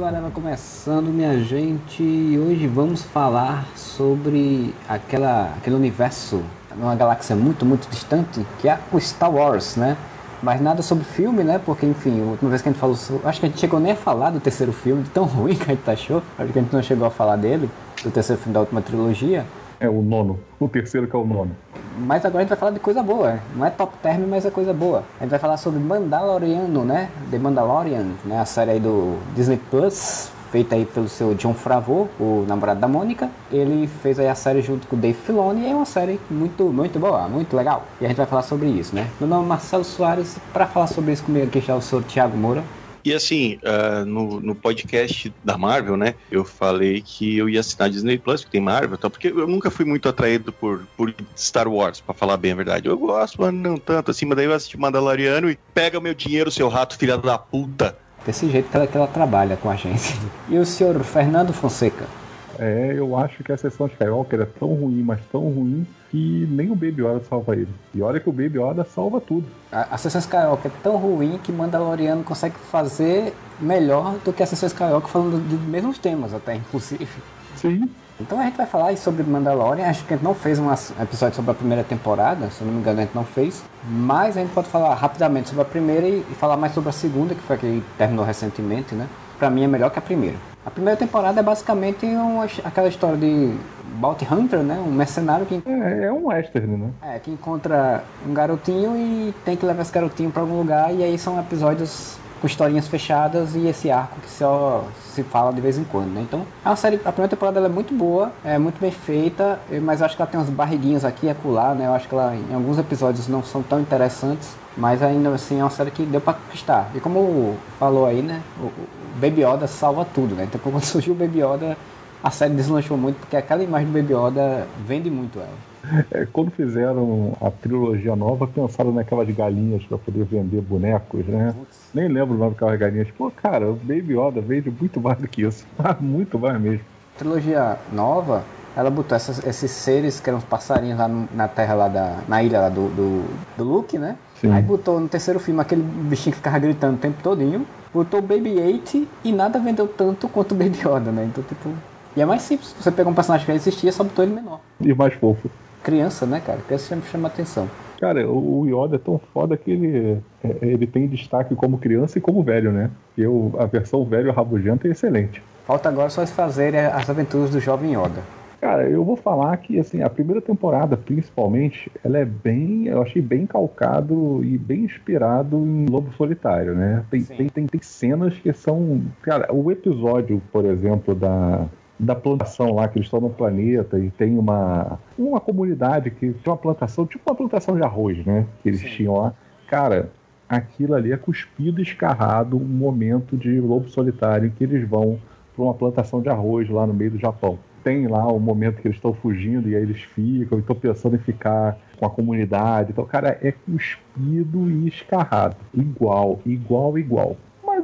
do Areva começando, minha gente. E hoje vamos falar sobre aquela, aquele universo, numa galáxia muito, muito distante, que é o Star Wars, né? Mas nada sobre filme, né? Porque, enfim, a última vez que a gente falou. Acho que a gente chegou nem a falar do terceiro filme, de tão ruim que a gente achou. Acho que a gente não chegou a falar dele, do terceiro filme da última trilogia. É o nono. O terceiro que é o nono. Mas agora a gente vai falar de coisa boa. Não é top term, mas é coisa boa. A gente vai falar sobre Mandaloriano, né? The Mandalorian, né? A série aí do Disney Plus, feita aí pelo seu John Favreau, o namorado da Mônica. Ele fez aí a série junto com o Dave Filoni e é uma série muito, muito boa, muito legal. E a gente vai falar sobre isso, né? Meu nome é Marcelo Soares para falar sobre isso comigo aqui está o senhor Thiago Moura. E assim, uh, no, no podcast da Marvel, né, eu falei que eu ia assinar Disney Plus, que tem Marvel e tal, porque eu nunca fui muito atraído por, por Star Wars, para falar bem a verdade. Eu gosto, mas não tanto assim, mas daí eu assisti Mandaloriano e pega meu dinheiro, seu rato, filha da puta. Desse jeito que ela, que ela trabalha com a gente. E o senhor Fernando Fonseca? É, eu acho que a sessão de Skywalker é tão ruim, mas tão ruim, que nem o Baby Yoda salva ele. E olha que o Baby Yoda salva tudo. A, a sessão Skywalker é tão ruim que Mandaloriano consegue fazer melhor do que a sessão Skywalker falando dos mesmos temas, até, inclusive. Sim. Então a gente vai falar sobre Mandalorian. Acho que a gente não fez um episódio sobre a primeira temporada, se não me engano, a gente não fez. Mas a gente pode falar rapidamente sobre a primeira e, e falar mais sobre a segunda, que foi a que terminou recentemente, né? Pra mim é melhor que a primeira. A primeira temporada é basicamente uma, aquela história de Bounty Hunter, né? Um mercenário que. É, é um western, né? É, que encontra um garotinho e tem que levar esse garotinho para algum lugar. E aí são episódios com historinhas fechadas e esse arco que só se fala de vez em quando, né? Então, é uma série, a primeira temporada é muito boa, é muito bem feita, mas eu acho que ela tem umas barriguinhas aqui e acolá, né? Eu acho que ela, em alguns episódios, não são tão interessantes, mas ainda assim é uma série que deu pra conquistar. E como falou aí, né? O, Baby Yoda salva tudo, né? Então, quando surgiu o Baby Yoda, a série deslanchou muito, porque aquela imagem do Baby Yoda vende muito ela. É, quando fizeram a trilogia nova, pensaram naquelas galinhas para poder vender bonecos, né? Putz. Nem lembro o nome daquelas galinhas. Pô, cara, o Baby Yoda vende muito mais do que isso. muito mais mesmo. Trilogia nova, ela botou essas, esses seres que eram os passarinhos lá no, na terra lá da. na ilha lá do, do, do Luke, né? Sim. Aí botou no terceiro filme aquele bichinho que ficava gritando o tempo todinho. Botou o Baby 8 e nada vendeu tanto quanto o Baby Yoda, né? Então, tipo. E é mais simples. Você pega um personagem que já existia, só botou ele menor. E mais fofo. Criança, né, cara? Criança chama, chama atenção. Cara, o Yoda é tão foda que ele, é, ele tem destaque como criança e como velho, né? E eu, a versão velho rabugento é excelente. Falta agora só fazer as aventuras do jovem Yoda. Cara, eu vou falar que assim, a primeira temporada, principalmente, ela é bem. Eu achei bem calcado e bem inspirado em Lobo Solitário, né? Tem, tem, tem, tem, cenas que são. Cara, o episódio, por exemplo, da, da plantação lá, que eles estão no planeta e tem uma, uma comunidade que tem uma plantação, tipo uma plantação de arroz, né? Que eles Sim. tinham lá. Cara, aquilo ali é cuspido e escarrado um momento de lobo solitário em que eles vão para uma plantação de arroz lá no meio do Japão. Tem lá o momento que eles estão fugindo e aí eles ficam e estão pensando em ficar com a comunidade. Então, cara, é cuspido e escarrado. Igual, igual, igual.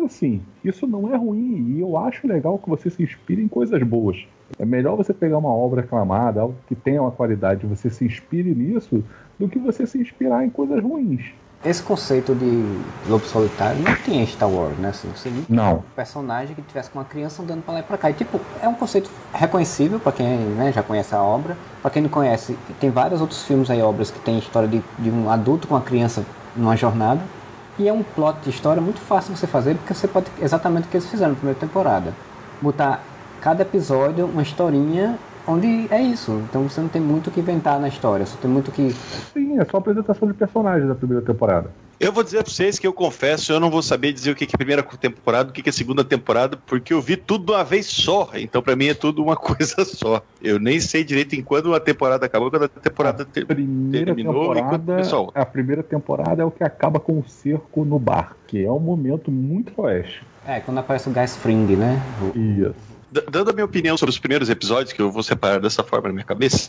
Assim, isso não é ruim e eu acho legal que você se inspire em coisas boas. É melhor você pegar uma obra aclamada, algo que tenha uma qualidade, você se inspire nisso, do que você se inspirar em coisas ruins. Esse conceito de lobo solitário não tinha em Star Wars, né? Assim, você não. Um personagem que tivesse com uma criança andando para lá e para cá. E, tipo, é um conceito reconhecível para quem né, já conhece a obra. Para quem não conhece, tem vários outros filmes aí, obras que tem história de, de um adulto com uma criança numa jornada. E é um plot de história muito fácil de você fazer, porque você pode exatamente o que eles fizeram na primeira temporada. Botar cada episódio uma historinha onde é isso. Então você não tem muito o que inventar na história, você tem muito que. Sim, é só apresentação de personagens da primeira temporada. Eu vou dizer pra vocês que eu confesso, eu não vou saber dizer o que é a primeira temporada, o que é a segunda temporada, porque eu vi tudo de uma vez só. Então, para mim, é tudo uma coisa só. Eu nem sei direito em quando a temporada acabou, quando a temporada a primeira terminou temporada, e pessoal. A primeira temporada é o que acaba com o cerco no bar, que é um momento muito oeste. É, quando aparece o Guy Fring, né? Isso dando a minha opinião sobre os primeiros episódios, que eu vou separar dessa forma na minha cabeça,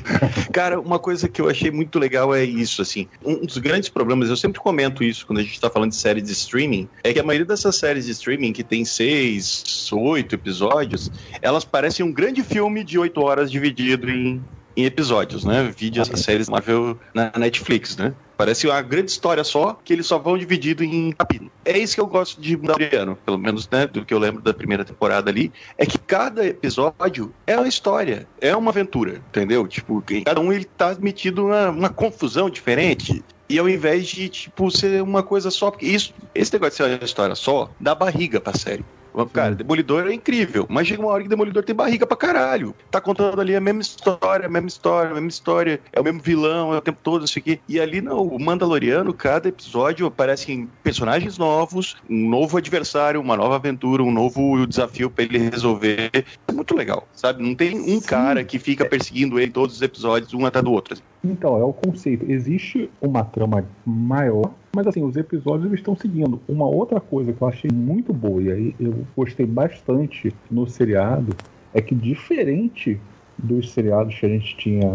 cara, uma coisa que eu achei muito legal é isso, assim. Um dos grandes problemas, eu sempre comento isso quando a gente tá falando de séries de streaming, é que a maioria dessas séries de streaming que tem seis, oito episódios, elas parecem um grande filme de oito horas dividido em em episódios, né? Vídeo essas séries Marvel na Netflix, né? Parece uma grande história só, que eles só vão dividido em capítulos. É isso que eu gosto de Mandaloriano, pelo menos, né, do que eu lembro da primeira temporada ali, é que cada episódio é uma história, é uma aventura, entendeu? Tipo, cada um ele tá metido uma, uma confusão diferente. E ao invés de, tipo, ser uma coisa só, porque isso, esse negócio de ser uma história só, dá barriga pra série. Cara, Demolidor é incrível, mas chega uma hora que Demolidor tem barriga pra caralho. Tá contando ali a mesma história, a mesma história, a mesma história, é o mesmo vilão, é o tempo todo, isso aqui. E ali não, o Mandaloriano, cada episódio aparecem personagens novos, um novo adversário, uma nova aventura, um novo desafio para ele resolver. É muito legal, sabe? Não tem um Sim. cara que fica perseguindo ele todos os episódios, um atrás do outro. Então, é o conceito. Existe uma trama maior mas assim, os episódios estão seguindo. Uma outra coisa que eu achei muito boa, e aí eu gostei bastante no seriado, é que diferente dos seriados que a gente tinha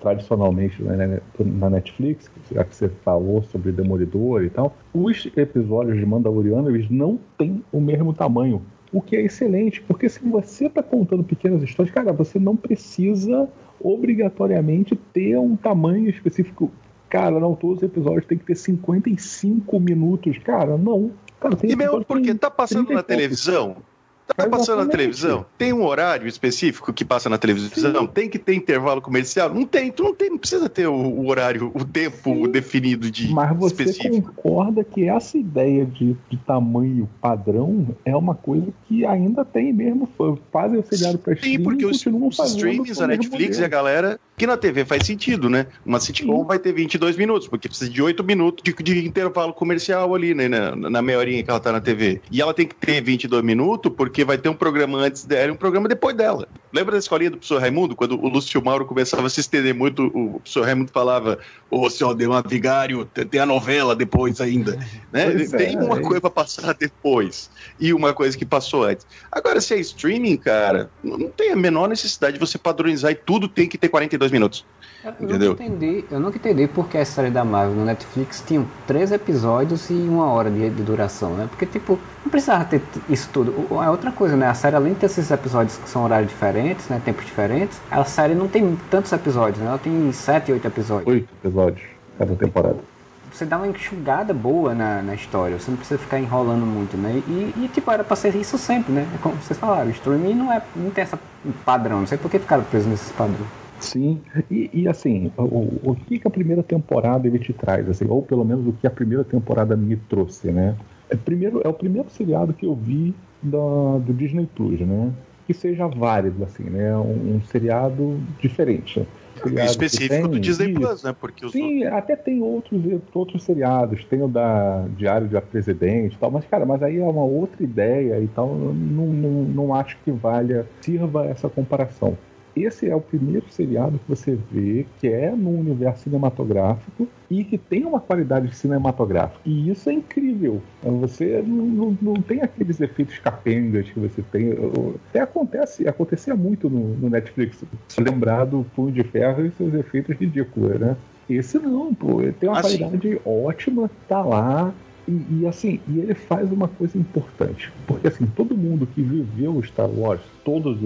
tradicionalmente né, na Netflix, já que você falou sobre Demolidor e tal, os episódios de Mandaloriano eles não têm o mesmo tamanho. O que é excelente, porque se você está contando pequenas histórias, cara, você não precisa obrigatoriamente ter um tamanho específico cara, não, todos os episódios tem que ter 55 minutos. Cara, não. Cara, e mesmo porque tá passando na televisão, Tá passando na televisão? Tem um horário específico que passa na televisão? Sim. Tem que ter intervalo comercial? Não tem, tu não tem, não precisa ter o, o horário, o tempo Sim. definido de Mas você específico. concorda que essa ideia de, de, tamanho padrão é uma coisa que ainda tem mesmo, fazem o seriado para streaming Sim, porque os, os streams, a Netflix e a galera, que na TV faz sentido, né? Uma sitcom Sim. vai ter 22 minutos, porque precisa de 8 minutos de, de intervalo comercial ali, né, na, na meia horinha que ela tá na TV. E ela tem que ter 22 minutos porque vai ter um programa antes dela e um programa depois dela. Lembra da escolinha do professor Raimundo? Quando o Lúcio Mauro começava a se estender muito, o professor Raimundo falava: Ô, oh, senhor, deu uma vigário, tem a novela depois ainda. né? Tem uma é. coisa para passar depois e uma coisa que passou antes. Agora, se é streaming, cara, não tem a menor necessidade de você padronizar e tudo tem que ter 42 minutos. Eu Entendeu? nunca entendi, eu nunca entendi porque a série da Marvel no Netflix tinha três episódios e uma hora de, de, duração, né? Porque, tipo, não precisava ter isso tudo. É outra coisa, né? A série, além de ter esses episódios que são horários diferentes, né? Tempos diferentes, a série não tem tantos episódios, né? Ela tem sete, oito episódios. Oito episódios cada temporada. Você dá uma enxugada boa na, na história, você não precisa ficar enrolando muito, né? E, e tipo, era pra ser isso sempre, né? Como vocês falaram, o streaming não, é, não tem essa padrão, não sei por que ficaram presos nesses padrões. Sim, e, e assim, o, o, que, que a primeira temporada ele te traz, assim, ou pelo menos o que a primeira temporada me trouxe, né? É, primeiro, é o primeiro seriado que eu vi da, do Disney Plus, né? Que seja válido, assim, né? Um, um seriado diferente. Seriado específico do Disney Plus, né? Porque Sim, outros... até tem outros, outros seriados, tem o da Diário de Presidente e tal, mas, cara, mas aí é uma outra ideia e tal, não, não, não acho que valha, sirva essa comparação esse é o primeiro seriado que você vê que é no universo cinematográfico e que tem uma qualidade cinematográfica. E isso é incrível. Você não, não, não tem aqueles efeitos capengas que você tem. Até acontece, acontecia muito no, no Netflix. Lembrar do Punho de Ferro e seus efeitos ridículos, né? Esse não, pô. Ele tem uma ah, qualidade ótima, tá lá. E, e, assim, e ele faz uma coisa importante, porque assim, todo mundo que viveu Star Wars, todas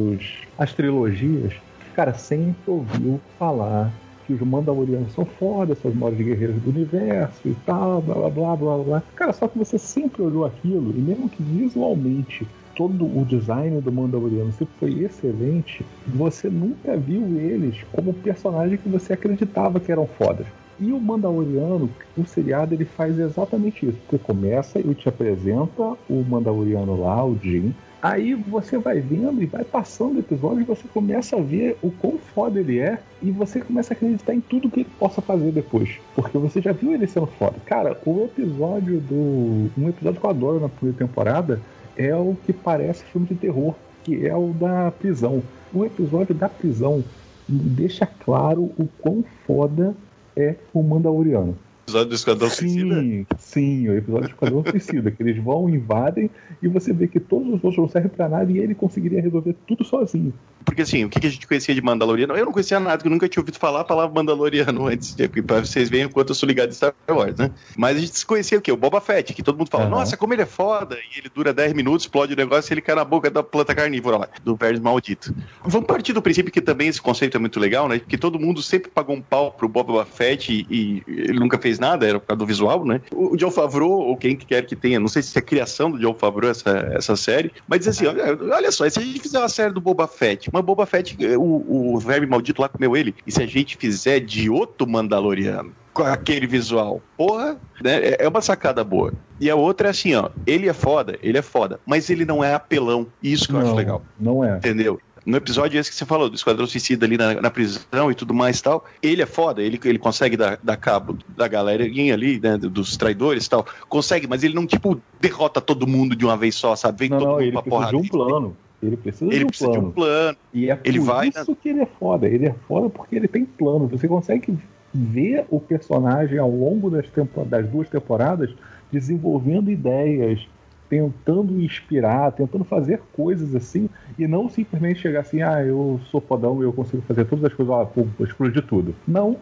as trilogias, cara, sempre ouviu falar que os Mandalorianos são foda, são os maiores guerreiros do universo e tal, blá blá blá blá blá. Cara, só que você sempre olhou aquilo, e mesmo que visualmente todo o design do Mandaloriano sempre foi excelente, você nunca viu eles como personagem que você acreditava que eram fodas. E o Mandaloriano, o seriado, ele faz exatamente isso. Você começa e te apresenta o Mandaloriano lá, o Jim. Aí você vai vendo e vai passando o episódio e você começa a ver o quão foda ele é e você começa a acreditar em tudo que ele possa fazer depois. Porque você já viu ele sendo foda. Cara, o episódio do. Um episódio que eu adoro na primeira temporada é o que parece filme de terror, que é o da prisão. O episódio da prisão deixa claro o quão foda é o Mandaloriano. Episódio do Esquadrão sim? Sim, o episódio do Esquadrão Suicida, que eles vão, invadem e você vê que todos os outros não servem pra nada e ele conseguiria resolver tudo sozinho. Porque assim, o que a gente conhecia de Mandaloriano? Eu não conhecia nada, eu nunca tinha ouvido falar a palavra Mandaloriano antes, de, pra vocês verem o quanto eu sou ligado em Star Wars, né? Mas a gente conhecia o quê? O Boba Fett, que todo mundo fala, uhum. nossa, como ele é foda, e ele dura 10 minutos, explode o negócio e ele cai na boca da planta carnívora lá, do verme maldito. Vamos partir do princípio que também esse conceito é muito legal, né? Porque todo mundo sempre pagou um pau pro Boba Fett e, e ele nunca fez nada, era por causa do visual, né? O John Favreau, ou quem quer que tenha, não sei se é a criação do John Favreau essa, essa série, mas diz assim, olha, olha só, se a gente fizer uma série do Boba Fett, mas Boba Fett o, o verme maldito lá comeu ele. E se a gente fizer de outro Mandaloriano? com aquele visual. Porra, né? É, é uma sacada boa. E a outra é assim, ó. Ele é foda, ele é foda, mas ele não é apelão. Isso que eu não, acho legal. Não é. Entendeu? No episódio esse que você falou, do Esquadrão Suicida ali na, na prisão e tudo mais e tal, ele é foda, ele, ele consegue dar, dar cabo da galerinha ali, né, dos traidores e tal, consegue, mas ele não, tipo, derrota todo mundo de uma vez só, sabe? Vem não, todo não, mundo ele pra porrada. de um plano. Ele precisa, ele de, um precisa de um plano. E é ele por vai isso na... que ele é foda. Ele é foda porque ele tem plano. Você consegue ver o personagem ao longo das, tempo... das duas temporadas desenvolvendo ideias, tentando inspirar, tentando fazer coisas assim, e não simplesmente chegar assim, ah, eu sou fodão, eu consigo fazer todas as coisas, ah, pum, explodir tudo. Não,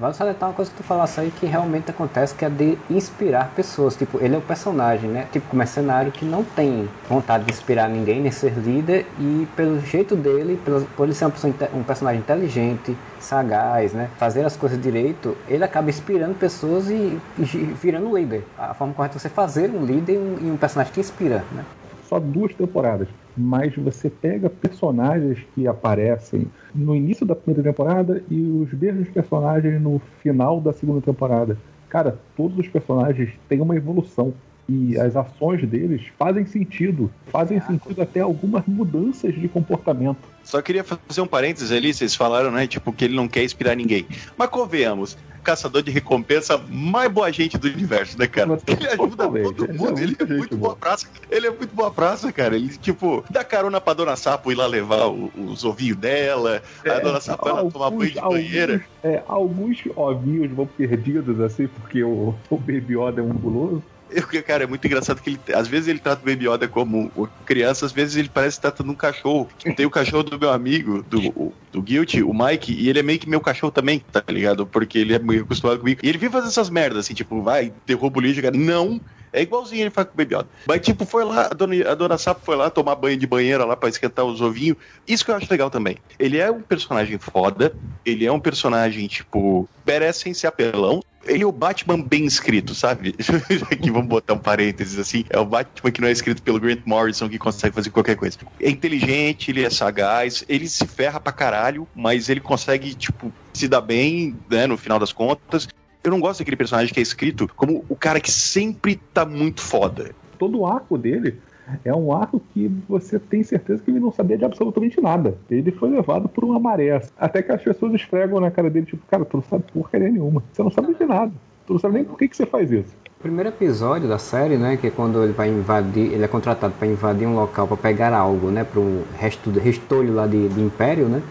Vale salientar uma coisa que tu falasse aí que realmente acontece, que é de inspirar pessoas. Tipo, ele é o personagem, né? Tipo, mercenário que não tem vontade de inspirar ninguém, nem ser líder, e pelo jeito dele, pelo, por ele ser uma pessoa, um personagem inteligente, sagaz, né? Fazer as coisas direito, ele acaba inspirando pessoas e, e virando líder. A forma correta é você fazer um líder e um, e um personagem que inspira, né? Só duas temporadas mas você pega personagens que aparecem no início da primeira temporada e os mesmos personagens no final da segunda temporada. Cara, todos os personagens têm uma evolução e as ações deles fazem sentido, fazem sentido até algumas mudanças de comportamento. Só queria fazer um parênteses ali, vocês falaram, né, tipo, que ele não quer inspirar ninguém. Mas convenhamos, caçador de recompensa mais boa gente do universo, né, cara? Ele ajuda todo mundo, ele é muito boa praça. Ele é muito boa praça, cara. Ele, tipo, dá carona pra Dona Sapo ir lá levar o, os ovinhos dela, é, a Dona Sapo ela tomar banho de banheira. Alguns, é, alguns ovinhos vão perdidos, assim, porque o, o Baby Yoda é um guloso. Eu, cara, é muito engraçado que ele, às vezes ele trata o Baby Yoda como criança, às vezes ele parece tratando um cachorro. Tem o cachorro do meu amigo, do, do Guilty, o Mike, e ele é meio que meu cachorro também, tá ligado? Porque ele é meio acostumado comigo. E ele vive fazendo essas merdas, assim, tipo, vai, derruba o lixo, cara. Não! É igualzinho ele faz com o Baby Yoda. Mas, tipo, foi lá, a dona, a dona Sapo foi lá tomar banho de banheira lá pra esquentar os ovinhos. Isso que eu acho legal também. Ele é um personagem foda, ele é um personagem, tipo, merece ser apelão, ele é o Batman bem escrito, sabe? Aqui vamos botar um parênteses assim. É o Batman que não é escrito pelo Grant Morrison que consegue fazer qualquer coisa. É inteligente, ele é sagaz, ele se ferra pra caralho, mas ele consegue, tipo, se dar bem, né, no final das contas. Eu não gosto daquele personagem que é escrito como o cara que sempre tá muito foda. Todo o arco dele é um arco que você tem certeza que ele não sabia de absolutamente nada. Ele foi levado por uma maré. Até que as pessoas esfregam na cara dele, tipo, cara, tu não sabe porcaria nenhuma. Você não sabe de nada. Tu não sabe nem por que, que você faz isso. Primeiro episódio da série, né, que é quando ele vai invadir, ele é contratado para invadir um local para pegar algo, né, para o resto do restolho lá de, de Império, né,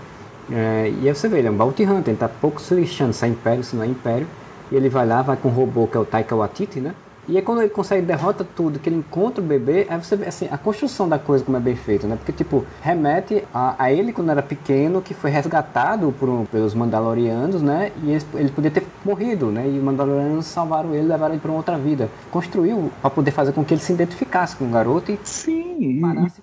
é, e aí você vê, ele é um bounty hunter, ele tá pouco se lixando se é Império, se não é Império, e ele vai lá, vai com um robô que é o Taika Waititi, né, e aí quando ele consegue derrota tudo, que ele encontra o bebê, aí você vê assim, a construção da coisa como é bem feita, né? Porque, tipo, remete a, a ele quando era pequeno, que foi resgatado por um, pelos Mandalorianos, né? E ele, ele, podia ter morrido, né? E os Mandalorianos salvaram ele, levaram ele para uma outra vida. Construiu para poder fazer com que ele se identificasse com o garoto e... Sim,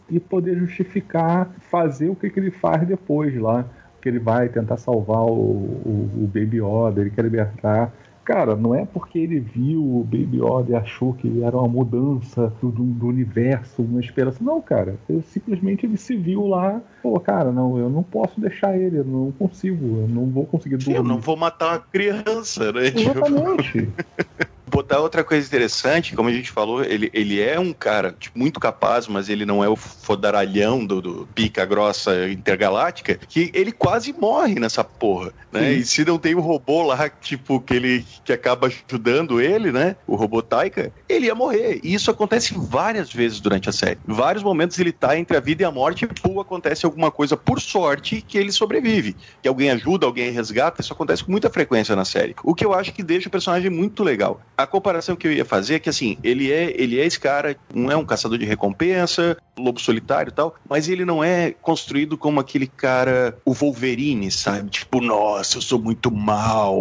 e, e poder justificar, fazer o que, que ele faz depois lá. Que ele vai tentar salvar o, o, o Baby Yoda, ele quer libertar Cara, não é porque ele viu o Baby Yoda e achou que era uma mudança do, do universo, uma esperança. Não, cara. Eu, simplesmente ele se viu lá. Pô, cara, não, eu não posso deixar ele, eu não consigo, eu não vou conseguir dormir. Eu não vou matar uma criança, né? Exatamente. É outra coisa interessante, como a gente falou, ele, ele é um cara tipo, muito capaz, mas ele não é o fodaralhão do, do pica grossa intergaláctica, que ele quase morre nessa porra, né? E se não tem o um robô lá, tipo, que ele que acaba ajudando ele, né? O robô Taika, ele ia morrer. E isso acontece várias vezes durante a série. Em vários momentos ele tá entre a vida e a morte e pô, acontece alguma coisa por sorte que ele sobrevive. Que alguém ajuda, alguém resgata, isso acontece com muita frequência na série. O que eu acho que deixa o personagem muito legal. A comparação que eu ia fazer é que assim, ele é, ele é esse cara, não é um caçador de recompensa, lobo solitário e tal, mas ele não é construído como aquele cara, o Wolverine, sabe? Tipo, nossa, eu sou muito mal,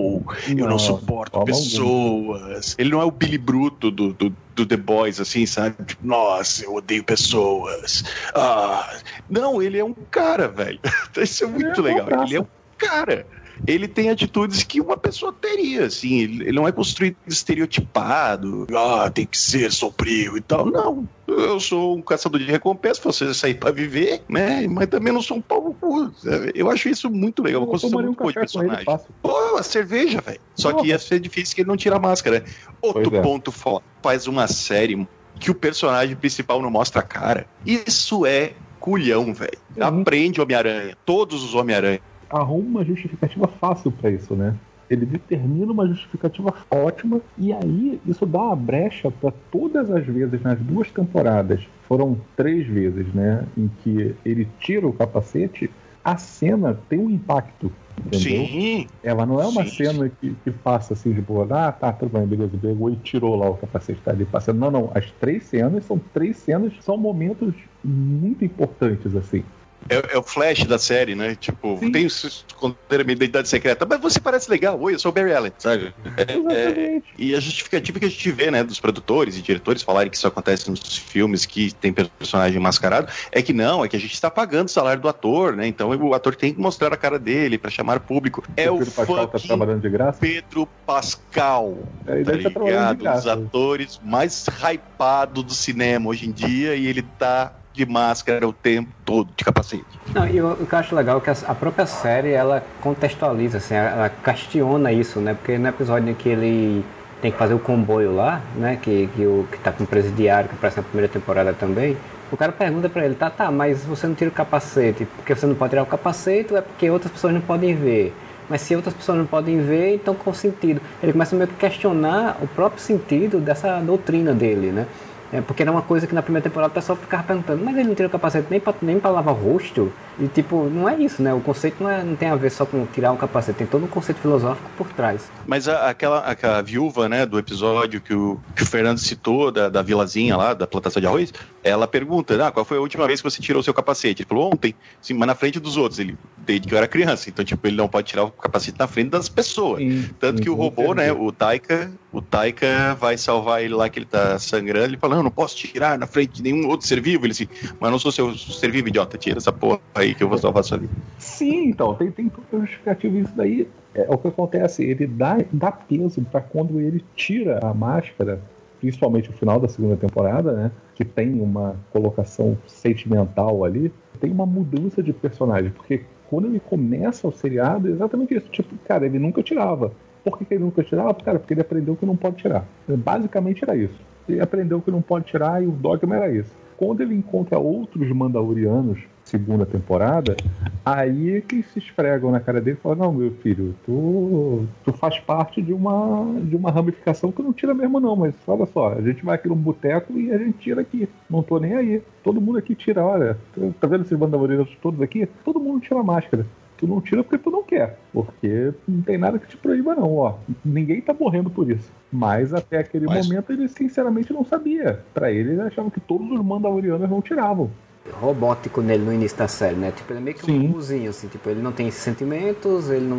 não, eu não suporto pessoas. Ele não é o Billy Bruto do, do, do The Boys, assim, sabe? Tipo, nossa, eu odeio pessoas. Ah. Não, ele é um cara, velho. Isso é muito é legal. Ele é um cara ele tem atitudes que uma pessoa teria, assim, ele, não é construído estereotipado, ah, tem que ser sombrio e tal, não. Eu sou um caçador de recompensa, você sair para viver, né? Mas também não sou um pau cu. Eu acho isso muito legal. Uma construção muito um boa de personagem. Pô, a cerveja, velho. Só que ia ser difícil que ele não tira a máscara. Outro é. ponto foda. Faz uma série que o personagem principal não mostra a cara. Isso é culhão, velho. Uhum. Aprende Homem-Aranha. Todos os Homem-Aranha arruma uma justificativa fácil para isso, né? Ele determina uma justificativa ótima e aí isso dá uma brecha para todas as vezes nas duas temporadas, foram três vezes, né, em que ele tira o capacete, a cena tem um impacto. Entendeu? Sim. Ela não é uma sim, cena que, que passa assim de boa, ah, tá, tudo bem, beleza, pegou e tirou lá o capacete, tá ali passando. Não, não. As três cenas são três cenas, são momentos muito importantes, assim. É, é, o flash da série, né? Tipo, Sim. tem esconder a minha identidade secreta, mas você parece legal. Oi, eu sou o Barry Allen, sabe? É, é, e a justificativa que a gente vê, né, dos produtores e diretores falarem que isso acontece nos filmes que tem personagem mascarado, é que não, é que a gente está pagando o salário do ator, né? Então o ator tem que mostrar a cara dele para chamar público. É o, Pedro Pascal tá trabalhando de graça? Pedro Pascal, é, tá, tá ligado? Um dos atores mais hypados do cinema hoje em dia e ele tá de máscara o tempo todo, de capacete. Não, e o, que eu acho legal é que a, própria série, ela contextualiza, assim, ela questiona isso, né? Porque no episódio em que ele tem que fazer o comboio lá, né? Que, que, o, que tá com o presidiário, que aparece na primeira temporada também, o cara pergunta para ele, tá, tá, mas você não tira o capacete, porque você não pode tirar o capacete ou é porque outras pessoas não podem ver? Mas se outras pessoas não podem ver, então qual sentido? Ele começa meio que questionar o próprio sentido dessa doutrina dele, né? É, porque era uma coisa que na primeira temporada o pessoal ficava perguntando, mas ele não tira o capacete nem pra, nem pra lavar o rosto? E tipo, não é isso, né? O conceito não, é, não tem a ver só com tirar o capacete, tem todo um conceito filosófico por trás. Mas a, aquela, aquela viúva, né, do episódio que o, que o Fernando citou, da, da vilazinha lá, da plantação de arroz, ela pergunta, ah, qual foi a última vez que você tirou o seu capacete? Ele falou, ontem, sim, mas na frente dos outros, ele, desde que eu era criança, então, tipo, ele não pode tirar o capacete na frente das pessoas. Sim, Tanto sim, que o robô, né, o Taika, o Taika vai salvar ele lá que ele tá sangrando, ele fala, não, não posso tirar na frente de nenhum outro ser vivo, ele assim, mas não sou seu ser vivo, idiota, tira essa porra aí que eu vou salvar sua vida. Sim, então, tem, tem tudo justificativo isso daí. É, o que acontece, ele dá, dá peso para quando ele tira a máscara, principalmente no final da segunda temporada, né? Que tem uma colocação sentimental ali, tem uma mudança de personagem, porque quando ele começa o seriado, é exatamente isso. Tipo, cara, ele nunca tirava. Por que, que ele nunca tirava? Cara, porque ele aprendeu que não pode tirar. Basicamente era isso. Ele aprendeu que não pode tirar e o dogma era isso. Quando ele encontra outros Mandalorianos, segunda temporada, aí é que se esfregam na cara dele e falam, não, meu filho, tu, tu faz parte de uma, de uma ramificação que não tira mesmo não, mas olha só, a gente vai aqui num boteco e a gente tira aqui. Não tô nem aí. Todo mundo aqui tira, olha, tá vendo esses Mandalorianos todos aqui? Todo mundo tira máscara. Tu não tira porque tu não quer. Porque não tem nada que te proíba, não, ó. Ninguém tá morrendo por isso. Mas até aquele Mas... momento ele sinceramente não sabia. Para ele, ele achava que todos os Mandalorianos não tiravam robótico nele no início da série, né? Tipo, ele é meio que um robozinho, assim, tipo, ele não tem sentimentos, ele não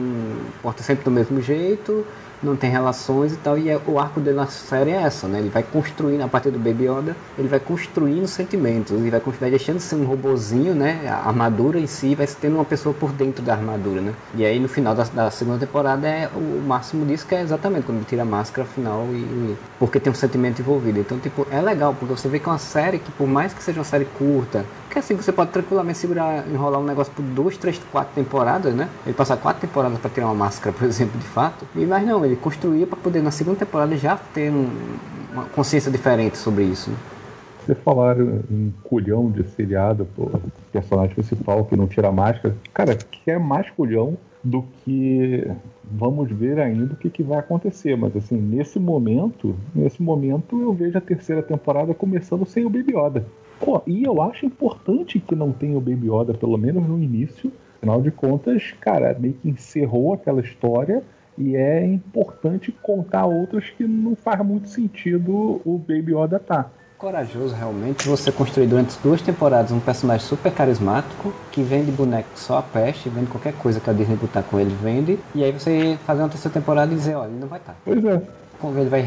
porta sempre do mesmo jeito, não tem relações e tal. E é, o arco dele na série é essa, né? Ele vai construindo, a partir do Baby Yoda, ele vai construindo sentimentos, ele vai, vai deixando de ser um robozinho, né? A armadura em si vai tendo uma pessoa por dentro da armadura, né? E aí no final da, da segunda temporada é o máximo disso que é exatamente quando ele tira a máscara final e, e, porque tem um sentimento envolvido. Então, tipo, é legal, porque você vê que é uma série que por mais que seja uma série curta, que assim você pode tranquilamente segurar, enrolar um negócio por duas, três, quatro temporadas, né? Ele passar quatro temporadas para tirar uma máscara, por exemplo, de fato. E mas não, ele construía para poder na segunda temporada já ter um, uma consciência diferente sobre isso. Né? Vocês falaram em culhão de seriado, pô, personagem principal que não tira máscara. Cara, que é mais culhão do que vamos ver ainda o que, que, vai acontecer. Mas assim, nesse momento, nesse momento eu vejo a terceira temporada começando sem o Baby Yoda. Pô, e eu acho importante que não tenha o Baby Yoda, pelo menos no início. Afinal de contas, cara, meio que encerrou aquela história e é importante contar outras que não faz muito sentido o Baby Yoda estar. Tá corajoso realmente você construir durante duas temporadas um personagem super carismático que vende boneco só a peste, vende qualquer coisa que a Disney botar com ele, vende, e aí você fazer uma terceira temporada e dizer, olha, ele não vai estar. Tá. Pois é. Quando ele vai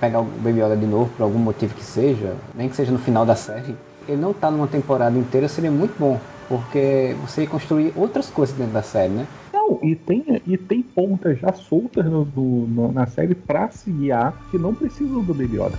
pegar o Baby Yoda de novo por algum motivo que seja, nem que seja no final da série, ele não tá numa temporada inteira seria muito bom, porque você ia construir outras coisas dentro da série, né? Não, e tem, e tem pontas já soltas no, no, na série pra se guiar que não precisam do Baby Yoda.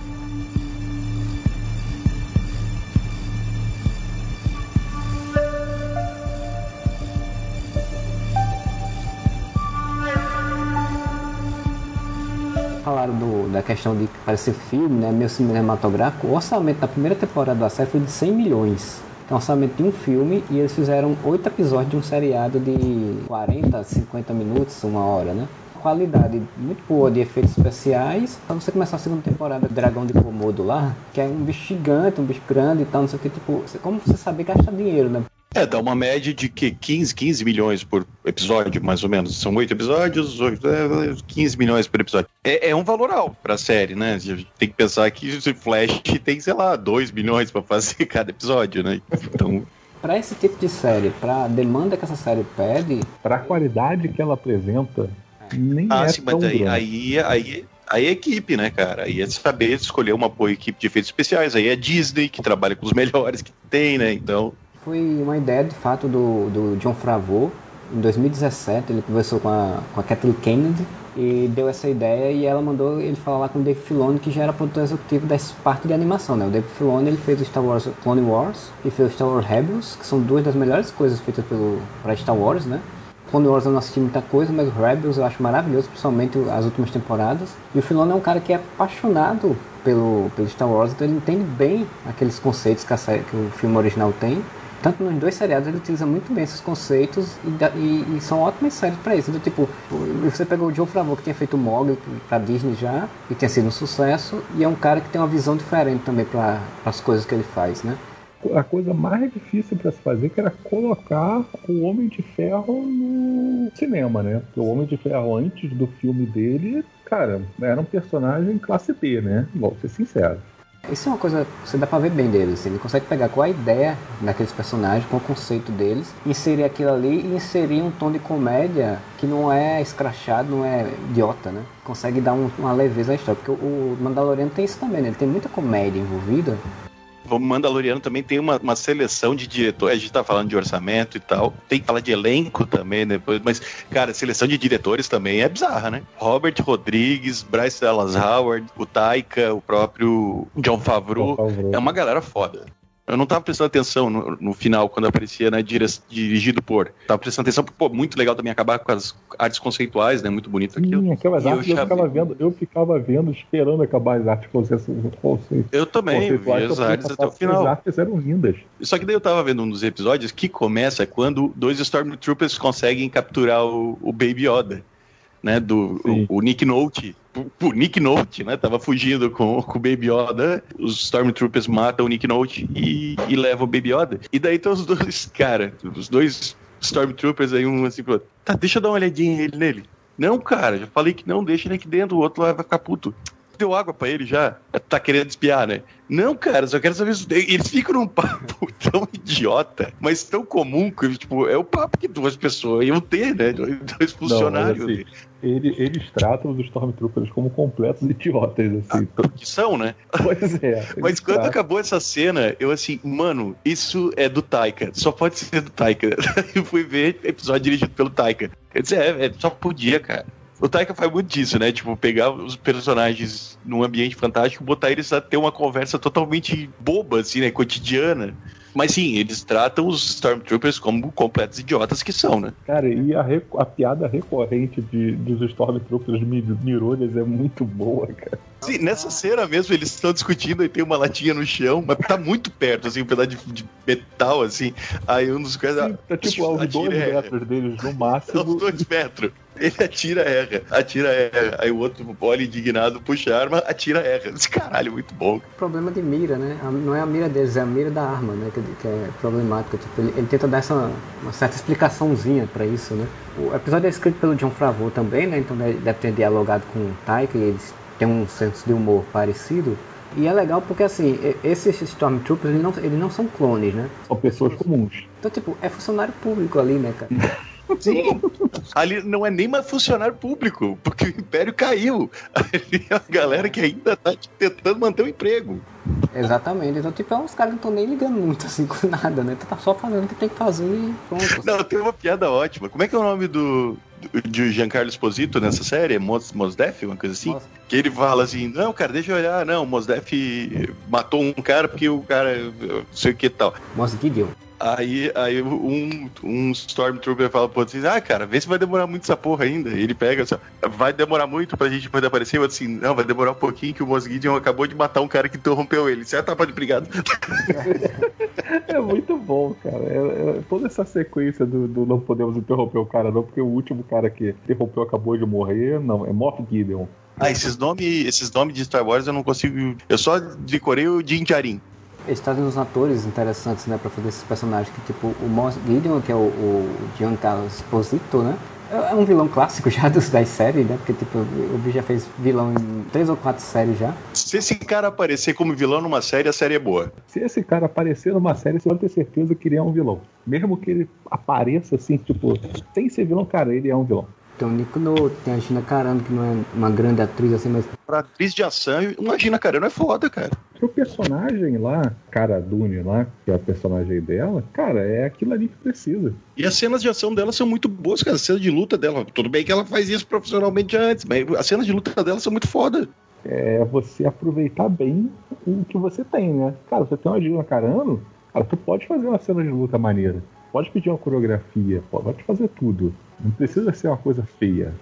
Falaram do, da questão de parecer filme, né, meio cinematográfico, o orçamento da primeira temporada da série foi de 100 milhões. É um orçamento de um filme e eles fizeram oito episódios de um seriado de 40, 50 minutos, uma hora, né? Qualidade muito boa de efeitos especiais. Pra você começar a segunda temporada do Dragão de Komodo lá, que é um bicho gigante, um bicho grande e tal, não sei o que, tipo, como você saber gastar dinheiro, né? É, dá uma média de que 15, 15 milhões por episódio, mais ou menos. São oito episódios, 8, 15 milhões por episódio. É, é um valor alto pra série, né? A gente tem que pensar que o Flash tem, sei lá, 2 milhões para fazer cada episódio, né? Então. Para esse tipo de série, para a demanda que essa série pede, para a qualidade que ela apresenta, nem ah, é sim, tão mas aí, aí, aí, aí é equipe, né, cara? Aí é saber escolher uma boa equipe de efeitos especiais. Aí é Disney, que trabalha com os melhores que tem, né? Então foi uma ideia de fato do, do John Favreau. Em 2017 ele conversou com a, com a Kathleen Kennedy e deu essa ideia e ela mandou ele falar lá com o Dave Filoni que já era produtor executivo dessa parte de animação, né? O Dave Filoni ele fez o Star Wars Clone Wars e fez o Star Wars Rebels, que são duas das melhores coisas feitas pelo para Star Wars, né? Clone Wars eu não assisti muita coisa, mas o Rebels eu acho maravilhoso, principalmente as últimas temporadas. E o Filoni é um cara que é apaixonado pelo, pelo Star Wars, então ele entende bem aqueles conceitos que, a que o filme original tem tanto nos dois seriados ele utiliza muito bem esses conceitos e, e, e são ótimas séries para isso. Então, tipo, você pegou o Joe Favreau que tinha feito Mogli pra Disney já e tinha sido um sucesso e é um cara que tem uma visão diferente também para as coisas que ele faz, né? A coisa mais difícil para se fazer que era colocar o Homem de Ferro no cinema, né? Porque o Homem de Ferro antes do filme dele, cara, era um personagem classe B, né? Vou ser sincero. Isso é uma coisa que você dá pra ver bem deles. Assim. Ele consegue pegar qual a ideia daqueles personagens, qual o conceito deles, inserir aquilo ali e inserir um tom de comédia que não é escrachado, não é idiota, né? Consegue dar um, uma leveza à história. Porque o Mandaloriano tem isso também, né? Ele tem muita comédia envolvida. O Mandaloriano também tem uma, uma seleção de diretores. A gente tá falando de orçamento e tal. Tem que falar de elenco também depois. Mas, cara, seleção de diretores também é bizarra, né? Robert Rodrigues, Bryce Dallas Howard, o Taika, o próprio John Favreau. John Favreau. É uma galera foda. Eu não tava prestando atenção no, no final, quando aparecia, né, dirigido por. Tava prestando atenção, porque, pô, muito legal também acabar com as artes conceituais, né? Muito bonito aquilo. Sim, aquelas artes eu, eu ficava vendo, eu ficava vendo, esperando acabar as artes conceituais. Eu também, vi as artes até o final. As artes eram lindas. Só que daí eu tava vendo um dos episódios que começa quando dois Stormtroopers conseguem capturar o, o Baby Yoda né, do o, o, Nick Note, o, Nick Note, né, tava fugindo com, com o Baby Yoda, os Stormtroopers matam o Nick Note e, e levam o Baby Yoda. E daí estão os dois, cara, os dois Stormtroopers aí, um assim, falou, tá, deixa eu dar uma olhadinha nele. Não, cara, já falei que não, deixa ele aqui dentro, o outro vai ficar puto deu água para ele já. Tá querendo espiar, né? Não, cara, só quero saber. Eles ficam num papo tão idiota, mas tão comum que, tipo, é o papo que duas pessoas iam ter, né? Dois funcionários. Não, assim, ele, eles tratam os Stormtroopers como completos idiotas, assim. Ah, que são, né? Pois é. mas quando tratam. acabou essa cena, eu assim, mano, isso é do Taika. Só pode ser do Taika. eu fui ver episódio dirigido pelo Taika. Eu disse, é, é só podia, cara. O Taika faz muito disso, né? Tipo, pegar os personagens num ambiente fantástico, botar eles a ter uma conversa totalmente boba, assim, né? Cotidiana. Mas sim, eles tratam os Stormtroopers como completos idiotas que são, né? Cara, e a, a piada recorrente de, dos Stormtroopers mirolhas é muito boa, cara. Sim, nessa cena mesmo, eles estão discutindo e tem uma latinha no chão, mas tá muito perto, assim, um pedaço de, de metal, assim. Aí um dos caras. Tá tipo aos dois metros deles no máximo. Aos dois metros. Ele atira, erra. Atira, erra. Aí o outro olha indignado, puxa a arma, atira, erra. Esse caralho, muito bom. Problema de mira, né? Não é a mira deles, é a mira da arma, né? Que, que é problemática. Tipo, ele, ele, tenta dar essa, uma certa explicaçãozinha pra isso, né? O episódio é escrito pelo John Favreau também, né? Então deve ter dialogado com o Taika e eles têm um senso de humor parecido. E é legal porque, assim, esses Stormtroopers, eles não, eles não são clones, né? São pessoas comuns. Então, tipo, é funcionário público ali, né, cara? Sim. Ali não é nem mais funcionário público, porque o Império caiu. Ali é a galera que ainda tá tentando manter o emprego. Exatamente. Então, tipo, é uns caras que não estão nem ligando muito assim com nada, né? Tu tá só fazendo o que tem que fazer e pronto. Não, tem uma piada ótima. Como é que é o nome do, de Giancarlo Esposito nessa série, Mos, Mosdef, uma coisa assim, Nossa. que ele fala assim, não, cara, deixa eu olhar, não, Mosdef matou um cara porque o cara, sei o que tal. Mos Gideon. Aí, aí um, um Stormtrooper fala pro outro assim, ah, cara, vê se vai demorar muito essa porra ainda. E ele pega assim, vai demorar muito pra gente poder aparecer. E outro assim, não, vai demorar um pouquinho que o Mos Gideon acabou de matar um cara que interrompeu ele. Você tá, pode obrigado. É muito bom, cara. É, é, toda essa sequência do, do, não podemos interromper o cara não, porque o último cara que interrompeu acabou de morrer, não, é Moff Gideon. Ah, esses nomes esses nome de Star Wars eu não consigo. Eu só decorei o Din Djarin. Eles trazem uns atores interessantes, né, pra fazer esses personagens, que tipo o Moss Gideon, que é o, o Giancarlo Esposito, né? É, é um vilão clássico já dos, das séries, né? Porque, tipo, o bicho já fez vilão em três ou quatro séries já. Se esse cara aparecer como vilão numa série, a série é boa. Se esse cara aparecer numa série, você pode ter certeza que ele é um vilão. Mesmo que ele apareça assim, tipo, sem ser vilão, cara, ele é um vilão. Tem o Nico Note, tem a Gina Carano, que não é uma grande atriz assim, mas. Pra atriz de ação, a Gina Carano é foda, cara. O personagem lá, Cara Dune lá, que é a personagem dela, cara, é aquilo ali que precisa. E as cenas de ação dela são muito boas, cara. As cenas de luta dela, tudo bem que ela faz isso profissionalmente antes, mas as cenas de luta dela são muito foda. É você aproveitar bem o que você tem, né? Cara, você tem uma Gina Carano, cara, tu pode fazer uma cena de luta maneira. Pode pedir uma coreografia, pode fazer tudo. Não precisa ser uma coisa feia.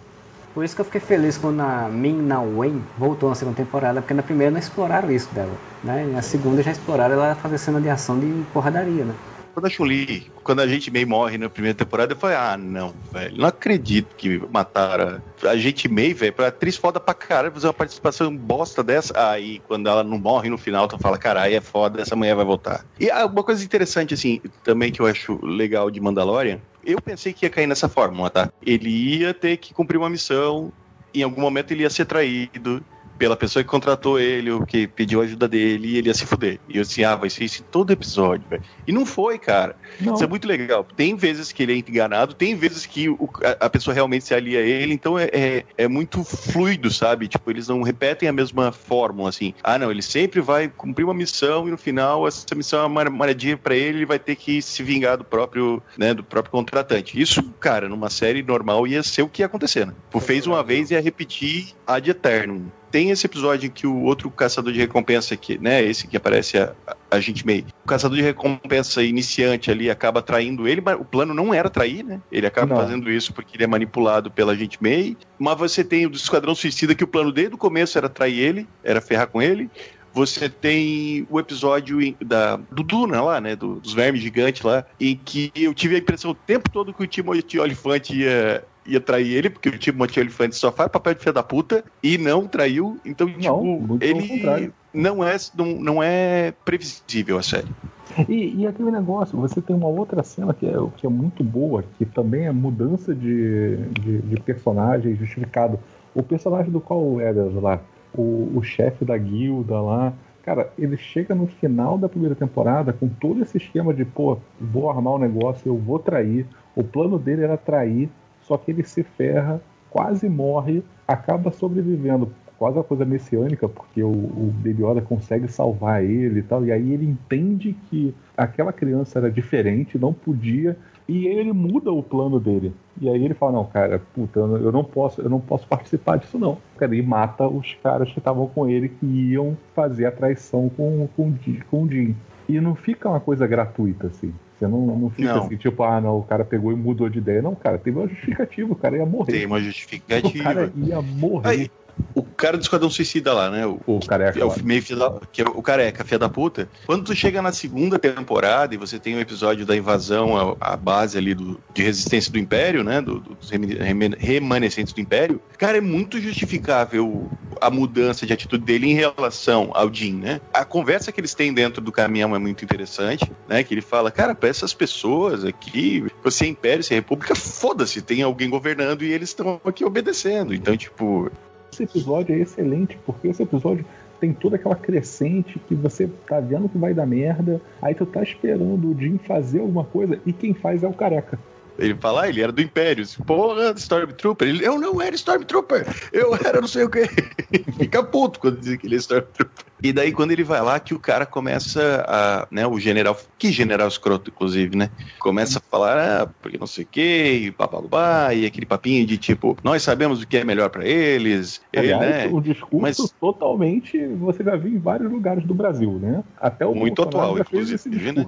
Por isso que eu fiquei feliz quando a Min Na Wen voltou na segunda temporada, porque na primeira não exploraram isso dela. Né? Na segunda já exploraram ela fazer cena de ação de porradaria, né? Quando a Chun-Li, quando a gente meio morre na primeira temporada, eu falei, ah, não, velho, não acredito que mataram a gente meio, velho, pra atriz foda pra caralho fazer uma participação bosta dessa. Aí, quando ela não morre no final, tu fala, caralho, é foda, essa mulher vai voltar. E ah, uma coisa interessante, assim, também que eu acho legal de Mandalorian, eu pensei que ia cair nessa fórmula, tá? Ele ia ter que cumprir uma missão, em algum momento ele ia ser traído, pela pessoa que contratou ele, ou que pediu ajuda dele, e ele ia se fuder. E eu assim, ah, vai ser isso em todo episódio, velho. E não foi, cara. Não. Isso é muito legal. Tem vezes que ele é enganado, tem vezes que o, a, a, pessoa realmente se alia a ele, então é, é, é, muito fluido, sabe? Tipo, eles não repetem a mesma fórmula, assim. Ah, não, ele sempre vai cumprir uma missão e no final essa missão é uma maradinha para ele, ele vai ter que se vingar do próprio, né, do próprio contratante. Isso, cara, numa série normal ia ser o que ia acontecer, né? Tipo, fez uma vez e ia repetir ad eternum tem esse episódio em que o outro caçador de recompensa, que, né, esse que aparece a, a gente meio. O caçador de recompensa iniciante ali acaba traindo ele, mas o plano não era trair, né? Ele acaba não. fazendo isso porque ele é manipulado pela gente meio. Mas você tem o do Esquadrão Suicida, que o plano desde o começo era trair ele, era ferrar com ele. Você tem o episódio da, do Duna lá, né? Do, dos vermes gigantes lá, em que eu tive a impressão o tempo todo que o Timothy Olyphant ia, ia trair ele, porque o Timothy Olyphant só faz papel de filha da puta e não traiu. Então, tipo, ele não é, não, não é previsível a série. E, e, aquele negócio, você tem uma outra cena que é, que é muito boa, que também é mudança de, de, de personagem justificado. O personagem do qual era lá, o, o chefe da guilda lá, cara, ele chega no final da primeira temporada com todo esse esquema de, pô, vou armar o um negócio, eu vou trair. O plano dele era trair só que ele se ferra, quase morre, acaba sobrevivendo. Quase uma coisa messiânica, porque o, o Baby Yoda consegue salvar ele e tal. E aí ele entende que aquela criança era diferente, não podia, e ele muda o plano dele. E aí ele fala, não, cara, puta, eu não posso, eu não posso participar disso não. Cara, e mata os caras que estavam com ele que iam fazer a traição com, com, com o Jim. E não fica uma coisa gratuita, assim. Você não, não fica não. assim, tipo, ah, não, o cara pegou e mudou de ideia. Não, cara, teve uma justificativa, o cara ia morrer. Tem uma justificativa. O cara ia morrer. Aí, cara do Esquadrão Suicida lá, né? O, o careca. É o, meio da, que é o careca, filha da puta. Quando tu chega na segunda temporada e você tem o um episódio da invasão à, à, base ali do, de resistência do Império, né? Do, dos remanescentes do Império, cara, é muito justificável a mudança de atitude dele em relação ao Jim, né? A conversa que eles têm dentro do caminhão é muito interessante, né? Que ele fala, cara, para essas pessoas aqui, você é Império, você é República, foda-se, tem alguém governando e eles estão aqui obedecendo. Então, tipo, esse episódio é excelente, porque esse episódio tem toda aquela crescente que você tá vendo que vai dar merda, aí tu tá esperando o Jim fazer alguma coisa e quem faz é o careca. Ele fala, ah, ele era do Império. Porra, Stormtrooper. Ele, eu não era Stormtrooper. Eu era não sei o que. Fica puto quando dizem que ele é Stormtrooper. E daí, quando ele vai lá, que o cara começa a. Né, o general. Que general escroto, inclusive, né? Começa a falar, ah, porque não sei o que, e papalubá, e aquele papinho de tipo, nós sabemos o que é melhor para eles. Aliás, né? o discurso Mas... totalmente. Você já viu em vários lugares do Brasil, né? Até o Muito atual, inclusive. Né?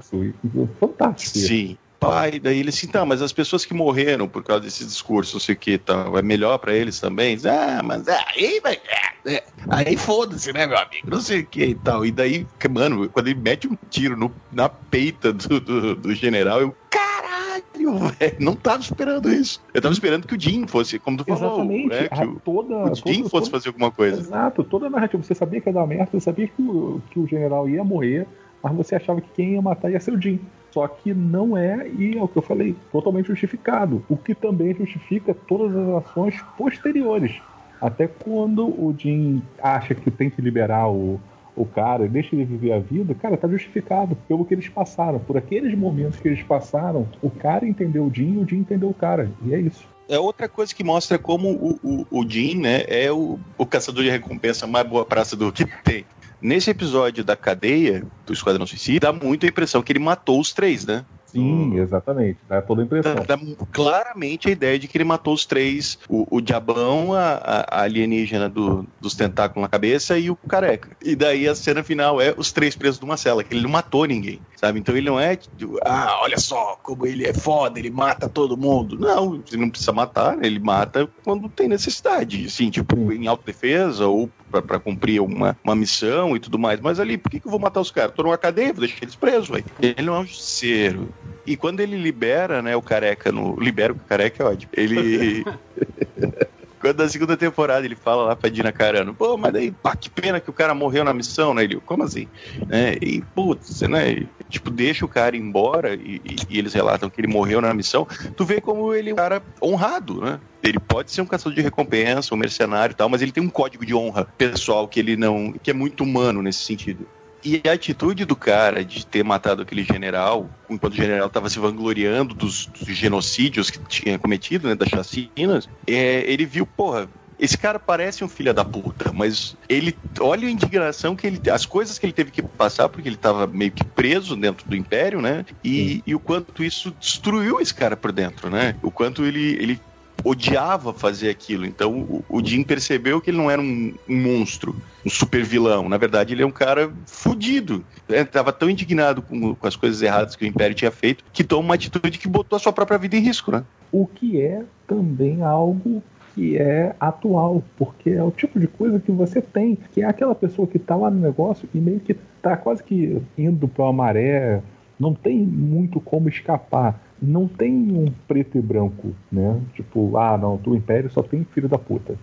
Fantástico. Sim pai, daí ele assim, tá, mas as pessoas que morreram por causa desse discurso, não sei o que, tá, é melhor para eles também? Ah, mas aí vai. É, é, aí foda-se, né, meu amigo? Não sei o que e tal. E daí, mano, quando ele mete um tiro no, na peita do, do, do general, eu. Caralho, velho, não tava esperando isso. Eu tava esperando que o Jim fosse, como tu falou, Exatamente. Né, que o, toda, o Jim fosse fazer alguma coisa. Exato, toda a narrativa. Você sabia que ia dar merda, você sabia que o, que o general ia morrer, mas você achava que quem ia matar ia ser o Jim. Só que não é, e é o que eu falei, totalmente justificado. O que também justifica todas as ações posteriores. Até quando o Jim acha que tem que liberar o, o cara, deixa ele viver a vida, cara, tá justificado pelo que eles passaram. Por aqueles momentos que eles passaram, o cara entendeu o Jim e o Jim entendeu o cara. E é isso. É outra coisa que mostra como o, o, o Jim, né, é o, o caçador de recompensa mais boa praça do que tem. Nesse episódio da cadeia do Esquadrão Suicida, dá muito a impressão que ele matou os três, né? Sim, exatamente. Dá toda a impressão. Dá, dá claramente a ideia de que ele matou os três: o, o diabão, a, a alienígena do, dos tentáculos na cabeça e o careca. E daí a cena final é os três presos numa cela, que ele não matou ninguém, sabe? Então ele não é, tipo, ah, olha só como ele é foda, ele mata todo mundo. Não, ele não precisa matar, ele mata quando tem necessidade, assim, tipo, Sim. em autodefesa ou para cumprir uma, uma missão e tudo mais. Mas ali, por que, que eu vou matar os caras? Tô numa cadeia, vou deixar eles presos, velho. Ele não é um justiceiro. E quando ele libera, né, o careca no. Libera o careca é ótimo. Ele. Quando na segunda temporada ele fala lá pra Dina Carano, pô, mas daí, pá, que pena que o cara morreu na missão, né? Ele, como assim? É, e, putz, né? Tipo, deixa o cara embora e, e, e, eles relatam que ele morreu na missão. Tu vê como ele é um cara honrado, né? Ele pode ser um caçador de recompensa, um mercenário e tal, mas ele tem um código de honra pessoal que ele não. que é muito humano nesse sentido. E a atitude do cara de ter matado aquele general, enquanto o general estava se vangloriando dos, dos, genocídios que tinha cometido, né, das chacinas, é, ele viu, porra, esse cara parece um filho da puta, mas ele olha a indignação que ele, as coisas que ele teve que passar porque ele estava meio que preso dentro do império, né? E, e, o quanto isso destruiu esse cara por dentro, né? O quanto ele, ele odiava fazer aquilo. Então o, o Jim percebeu que ele não era um, um, monstro, um super vilão. Na verdade, ele é um cara fudido. Ele estava tão indignado com, com, as coisas erradas que o Império tinha feito que tomou uma atitude que botou a sua própria vida em risco, né? O que é também algo que é atual, porque é o tipo de coisa que você tem, que é aquela pessoa que está lá no negócio e meio que está quase que indo para uma maré, não tem muito como escapar não tem um preto e branco, né? Tipo, ah, não, do Império só tem filho da puta.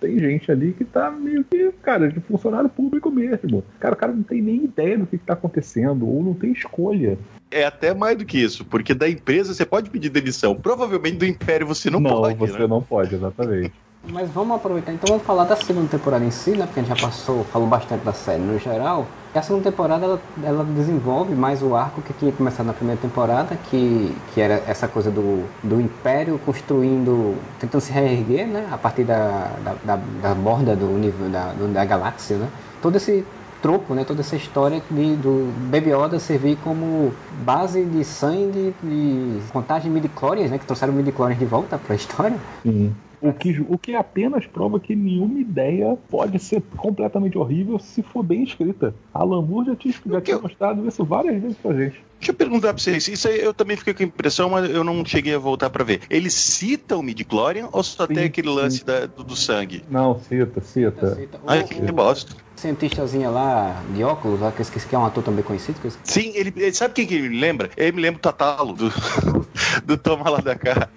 Tem gente ali que tá meio que, cara, de funcionário público mesmo. Cara, o cara não tem nem ideia do que, que tá acontecendo, ou não tem escolha. É até mais do que isso, porque da empresa você pode pedir demissão. Provavelmente do Império você não, não pode. Não, você né? não pode, exatamente. Mas vamos aproveitar, então vamos falar da segunda temporada em si, né? Porque a gente já passou, falou bastante da série no geral. E a segunda temporada ela, ela desenvolve mais o arco que tinha começado na primeira temporada, que, que era essa coisa do, do Império construindo, tentando se reerguer, né? A partir da, da, da, da borda do nível da, da galáxia, né? Todo esse tropo, né, toda essa história de, do Baby Yoda servir como base de sangue e contagem de midi né, que trouxeram midi de volta para a história. Sim. O que, o que apenas prova que nenhuma ideia pode ser completamente horrível se for bem escrita. Alan Moore já tinha, já tinha mostrado isso várias vezes pra gente. Deixa eu perguntar pra vocês, isso aí eu também fiquei com a impressão, mas eu não cheguei a voltar pra ver. Ele cita o midi-chlorian ou só sim, tem aquele lance da, do, do, sangue? Não, cita, cita. cita. Ai, que bosta cientistazinha lá de óculos, lá, que eu esqueci que é um ator também conhecido. Sim, ele, ele, sabe quem que ele me lembra? Ele me lembra o Tatalo, do, do Toma lá da cá.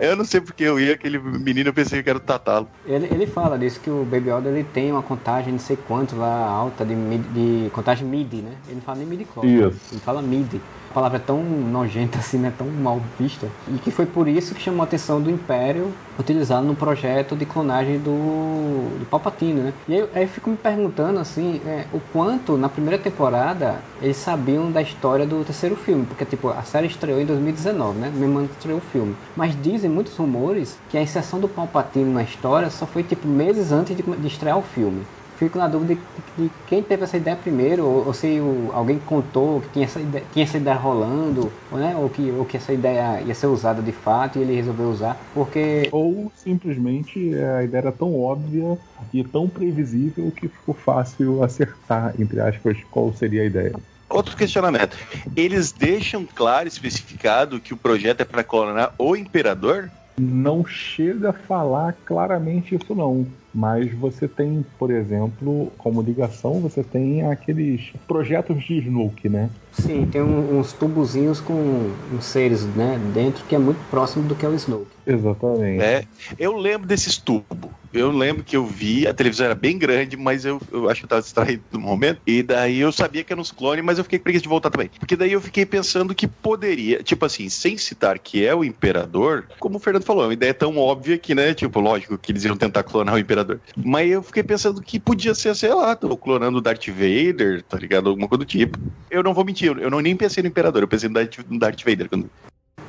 É. Eu não sei porque eu ia, aquele menino, eu pensei que era o Tatalo. Ele, ele fala disso, que o Baby Yoda ele tem uma contagem, não sei quanto lá, alta de, de contagem MIDI, né? Ele não fala nem MIDI-chlorian, ele fala MIDI palavra é tão nojenta assim, né? Tão mal vista. E que foi por isso que chamou a atenção do Império utilizado no projeto de clonagem do, do Palpatine, né? E aí, aí eu fico me perguntando assim, é, o quanto na primeira temporada eles sabiam da história do terceiro filme, porque tipo, a série estreou em 2019, né? Mesmo ano estreou o filme. Mas dizem muitos rumores que a inserção do Palpatine na história só foi tipo meses antes de, de estrear o filme fico na dúvida de, de, quem teve essa ideia primeiro, ou, ou se o, alguém contou que tinha essa ideia, tinha essa ideia rolando, ou, né, ou, que, ou que essa ideia ia ser usada de fato e ele resolveu usar, porque... Ou simplesmente a ideia era tão óbvia e tão previsível que ficou fácil acertar, entre aspas, qual seria a ideia. Outro questionamento. Eles deixam claro, especificado, que o projeto é para clonar o imperador? Não chega a falar claramente isso não mas você tem, por exemplo, como ligação, você tem aqueles projetos de Snoke, né? Sim, tem um, uns tubozinhos com uns seres né, dentro que é muito próximo do que é o Snoke. Exatamente. É, eu lembro desses tubos. Eu lembro que eu vi, a televisão era bem grande, mas eu, eu acho que eu tava distraído no momento. E daí eu sabia que eram os clones, mas eu fiquei preguiça de voltar também. Porque daí eu fiquei pensando que poderia, tipo assim, sem citar que é o imperador, como o Fernando falou, é uma ideia tão óbvia que, né, tipo, lógico que eles iam tentar clonar o imperador. Mas eu fiquei pensando que podia ser, sei lá, tô clonando o Darth Vader, tá ligado? Alguma coisa do tipo. Eu não vou mentir, eu não nem pensei no imperador, eu pensei no Darth, no Darth Vader quando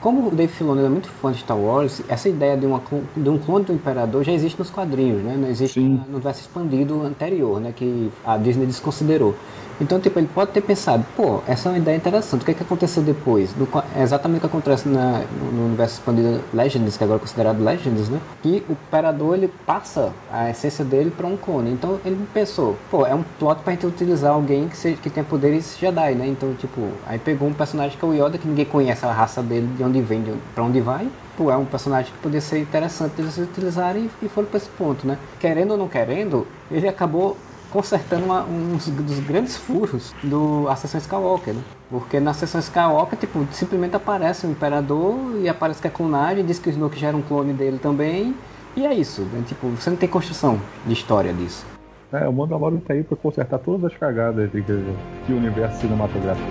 como o Dave Filoni é muito fã de Star Wars, essa ideia de, uma, de um clone do Imperador já existe nos quadrinhos, né? Não existe Sim. no universo expandido anterior, né? Que a Disney desconsiderou. Então, tipo, ele pode ter pensado, pô, essa é uma ideia interessante, o que, é que aconteceu depois? No, é exatamente o que acontece na, no universo expandido Legends, que agora é considerado Legends, né? Que o Imperador, ele passa a essência dele para um clone. Então, ele pensou, pô, é um plot pra gente utilizar alguém que, seja, que tenha poderes Jedi, né? Então, tipo, aí pegou um personagem que é o Yoda, que ninguém conhece a raça dele, de onde vem, de para onde vai. Pô, é um personagem que poderia ser interessante eles utilizarem e foram para esse ponto, né? Querendo ou não querendo, ele acabou consertando uma, um dos grandes furos do Ascensão Skywalker, né? Porque na Ascensão Skywalker, tipo, simplesmente aparece o Imperador e aparece que é clonagem, diz que o Snoke já era um clone dele também, e é isso. Né? Tipo, você não tem construção de história disso. É, o Mandalorian tá aí pra consertar todas as cagadas de, de universo cinematográfico.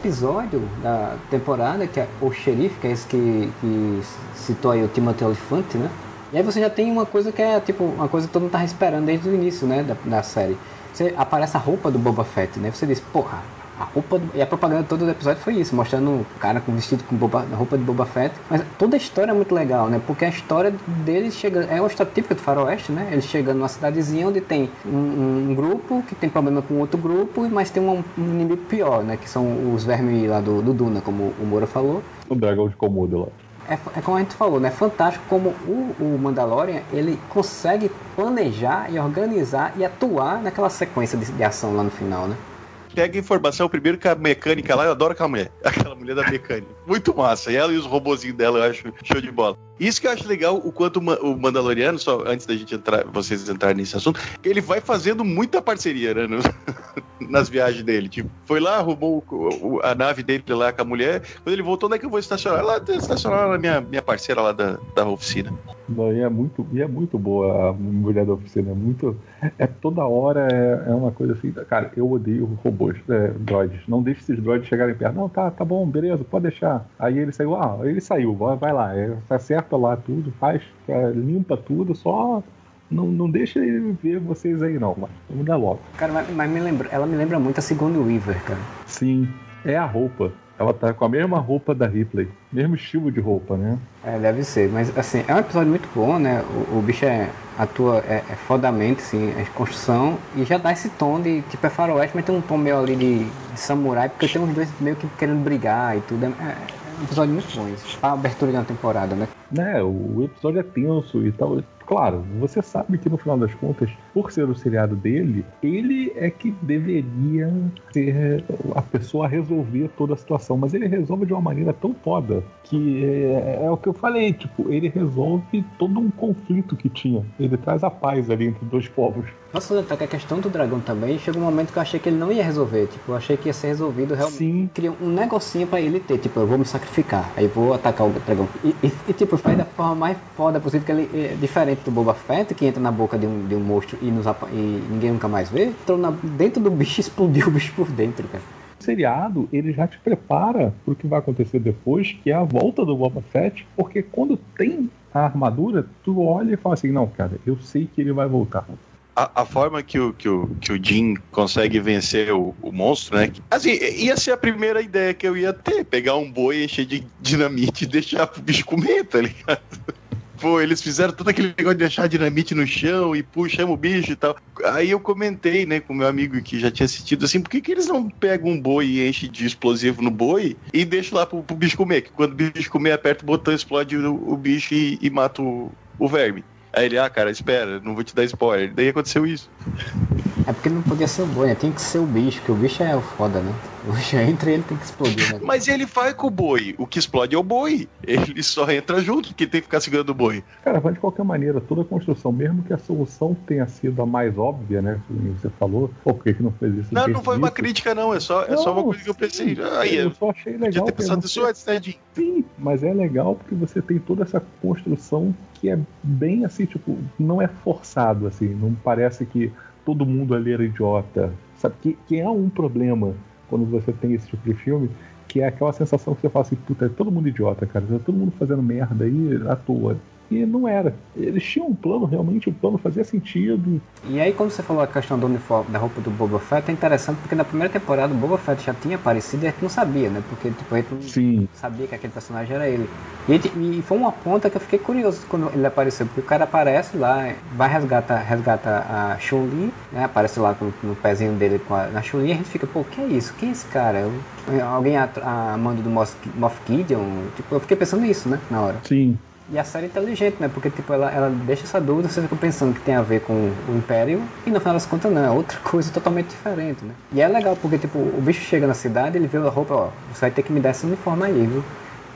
Episódio da temporada, que é o xerife, que é esse que, que citou aí o Timothy Olyphant, né? E aí você já tem uma coisa que é tipo uma coisa que todo mundo tá esperando desde o início, né, da, da série. Você aparece a roupa do Boba Fett, né? Você diz, porra, a roupa do, e a propaganda todo do episódio foi isso, mostrando o cara com vestido com Boba, roupa de Boba Fett. Mas toda a história é muito legal, né? Porque a história deles chega é uma história típica do Faroeste, né? Eles chegando numa cidadezinha onde tem um, um grupo que tem problema com outro grupo, mas tem um, um, inimigo pior, né? Que são os vermes lá do, do Duna, como o Moura falou. O dragão de Komodo lá. É, é, como a gente falou, né? Fantástico como o, o Mandalorian ele consegue planejar e organizar e atuar naquela sequência de, de ação lá no final, né? Pega informação primeiro com a mecânica lá, eu adoro aquela mulher. Aquela mulher da mecânica. Muito massa. E ela e os robozinhos dela, eu acho show de bola. Isso que eu acho legal, o quanto o Mandaloriano, só antes da gente entrar, vocês entrarem nesse assunto, ele vai fazendo muita parceria, né? Nas viagens dele. Tipo, foi lá, arrumou o, a nave dele lá com a mulher. Quando ele voltou, onde é que eu vou estacionar? Ela estacionar na minha, minha parceira lá da, da oficina. Não, e é muito, e é muito boa a mulher da oficina. É muito. É toda hora é, é uma coisa assim. Cara, eu odeio robôs, é, droids. Não deixe esses droids chegarem perto. Não, tá, tá bom, beleza, pode deixar. Aí ele saiu, ah, ele saiu, vai lá, é, tá certo lá tudo, faz, limpa tudo, só não, não deixa ele ver vocês aí não, mas vamos dar logo. Cara, mas, mas me lembra, ela me lembra muito a segunda Weaver, cara. Sim, é a roupa. Ela tá com a mesma roupa da Ripley, mesmo estilo de roupa, né? É, deve ser, mas assim, é um episódio muito bom, né? O, o bicho é, atua é, é fodamente, assim, a construção, e já dá esse tom de, tipo, é faroeste, mas tem um tom meio ali de, de samurai, porque tem uns dois meio que querendo brigar e tudo. É, é um episódio muito bom isso. A abertura de uma temporada, né? É, o episódio é tenso e tal claro, você sabe que no final das contas, por ser o seriado dele, ele é que deveria ser a pessoa a resolver toda a situação, mas ele resolve de uma maneira tão foda que é, é, o que eu falei, tipo, ele resolve todo um conflito que tinha. Ele traz a paz ali entre dois povos. Nossa, até que a questão do dragão também, chegou um momento que eu achei que ele não ia resolver. Tipo, eu achei que ia ser resolvido realmente. Sim. Queria um negocinho pra ele ter. Tipo, eu vou me sacrificar. Aí vou atacar o dragão. E, e, e tipo, faz da forma mais foda possível, que ele é diferente do Boba Fett, que entra na boca de um, de um monstro e, nos, e ninguém nunca mais vê. Entrou na, dentro do bicho e explodiu o bicho por dentro, cara seriado ele já te prepara para o que vai acontecer depois, que é a volta do Boba Fett, porque quando tem a armadura, tu olha e fala assim, não, cara, eu sei que ele vai voltar a, a, forma que o, que, o, que o Jim consegue vencer o, o, monstro, né? Assim, ia ser a primeira ideia que eu ia ter: pegar um boi, encher de dinamite e deixar pro bicho comer, tá ligado? Pô, eles fizeram todo aquele negócio de deixar dinamite no chão e puxamos o bicho e tal. Aí eu comentei, né, com meu amigo que já tinha assistido assim, por que, que eles não pegam um boi e enchem de explosivo no boi e deixam lá pro, pro bicho comer? Que quando o bicho comer, aperta o botão, explode o, o bicho e, e mata o, o verme. Aí ele, ah, cara, espera, não vou te dar spoiler. Daí aconteceu isso. É porque não podia ser o boi, né? Tem que ser o bicho, porque o bicho é o foda, né? O bicho entra e ele tem que explodir, né? Mas ele vai com o boi. O que explode é o boi. Ele só entra junto, porque tem que ficar segurando o boi. Cara, mas de qualquer maneira, toda a construção, mesmo que a solução tenha sido a mais óbvia, né? Como você falou, pô, por que, que não fez isso? Não, não foi isso? uma crítica, não. É só, é só uma coisa que eu pensei. Aí, eu só achei legal. Podia ter pensado isso antes, né, Sim, mas é legal porque você tem toda essa construção que é bem assim, tipo, não é forçado, assim, não parece que todo mundo ali era idiota. Sabe que, que é um problema quando você tem esse tipo de filme, que é aquela sensação que você fala assim, puta, é todo mundo idiota, cara, tá todo mundo fazendo merda aí à toa e não era. Eles tinham um plano, realmente o plano fazia sentido. E aí, quando você falou a questão do uniforme, da roupa do Boba Fett, é interessante porque na primeira temporada o Boba Fett já tinha aparecido e a gente não sabia, né? Porque tipo, a gente não Sim. sabia que aquele personagem era ele. E, e, foi uma ponta que eu fiquei curioso quando ele apareceu, porque o cara aparece lá, vai resgata, resgata a Chun-Li, né? Aparece lá no, no pezinho dele com a, na Chun-Li e a gente fica, pô, que é isso? Quem é esse cara? Eu, alguém a, a mando do Moff Gideon? Tipo, eu fiquei pensando nisso, né? Na hora. Sim. E a série é inteligente, né? Porque tipo, ela, ela deixa essa dúvida, você fica pensando que tem a ver com o Império, e no final das contas não, é outra coisa totalmente diferente, né? E é legal, porque tipo, o bicho chega na cidade, ele vê a roupa, ó, você vai ter que me dar esse uniforme aí, viu?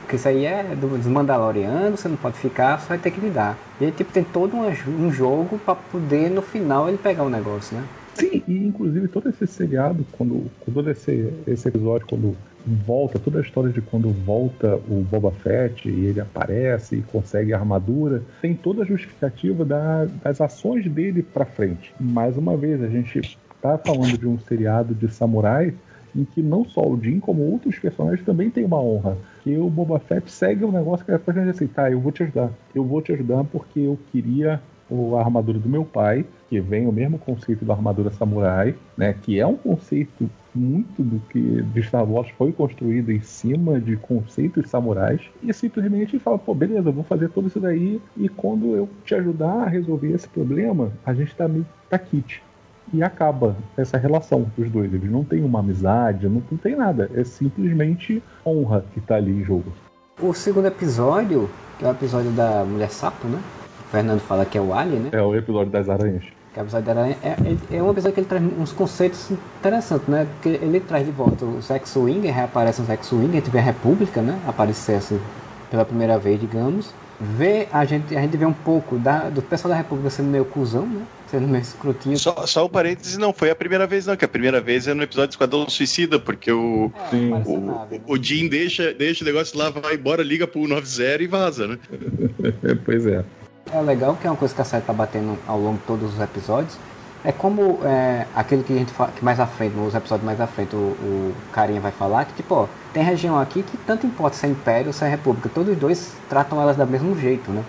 Porque isso aí é dos Mandalorianos, você não pode ficar, você vai ter que me dar. E aí tipo, tem todo um, um jogo para poder no final ele pegar o negócio, né? Sim, e inclusive todo esse seriado, quando, todo esse, esse episódio, quando volta, toda a história de quando volta o Boba Fett e ele aparece e consegue a armadura, tem toda a justificativa da, das ações dele para frente. Mais uma vez, a gente está falando de um seriado de samurai em que não só o Jin, como outros personagens também tem uma honra. Que o Boba Fett segue um negócio que é pra gente assim, tá, eu vou te ajudar. Eu vou te ajudar porque eu queria a armadura do meu pai, que vem o mesmo conceito da armadura samurai, né? Que é um conceito muito do que de Star Wars foi construído em cima de conceitos samurais e simplesmente fala, pô, beleza, vou fazer tudo isso daí e quando eu te ajudar a resolver esse problema, a gente tá meio tá kit. E acaba essa relação dos dois. Eles não têm uma amizade, não, não tem nada. É simplesmente honra que tá ali em jogo. O segundo episódio, que é o episódio da Mulher Sapo, né? O Fernando fala que é o Alien, né? É o episódio das aranhas que é o episódio da Aranha, é, é, é um episódio que ele traz uns conceitos interessantes, né? Porque ele traz de volta o Sex Winger, reaparece o Sex Winger, a gente vê a República, né? Aparecer assim, pela primeira vez, digamos. Vê, a gente, a gente vê um pouco da, do pessoal da República sendo meio cuzão, né? Sendo meio escrotinho. Só, só um parênteses, não foi a primeira vez, não, que a primeira vez é no episódio do Esquadrão Suicida, porque o, é, o, nave, né? o Jim deixa, deixa o negócio lá, vai embora, liga pro 90 e vaza, né? pois é. É legal que é uma coisa que a série tá batendo ao longo de todos os episódios. É como é, aquele que a gente fala, que mais à frente, nos episódios mais à frente, o, o carinha vai falar, que tipo, ó, tem região aqui que tanto importa se é império ou se é república. Todos dois tratam elas do mesmo jeito, né?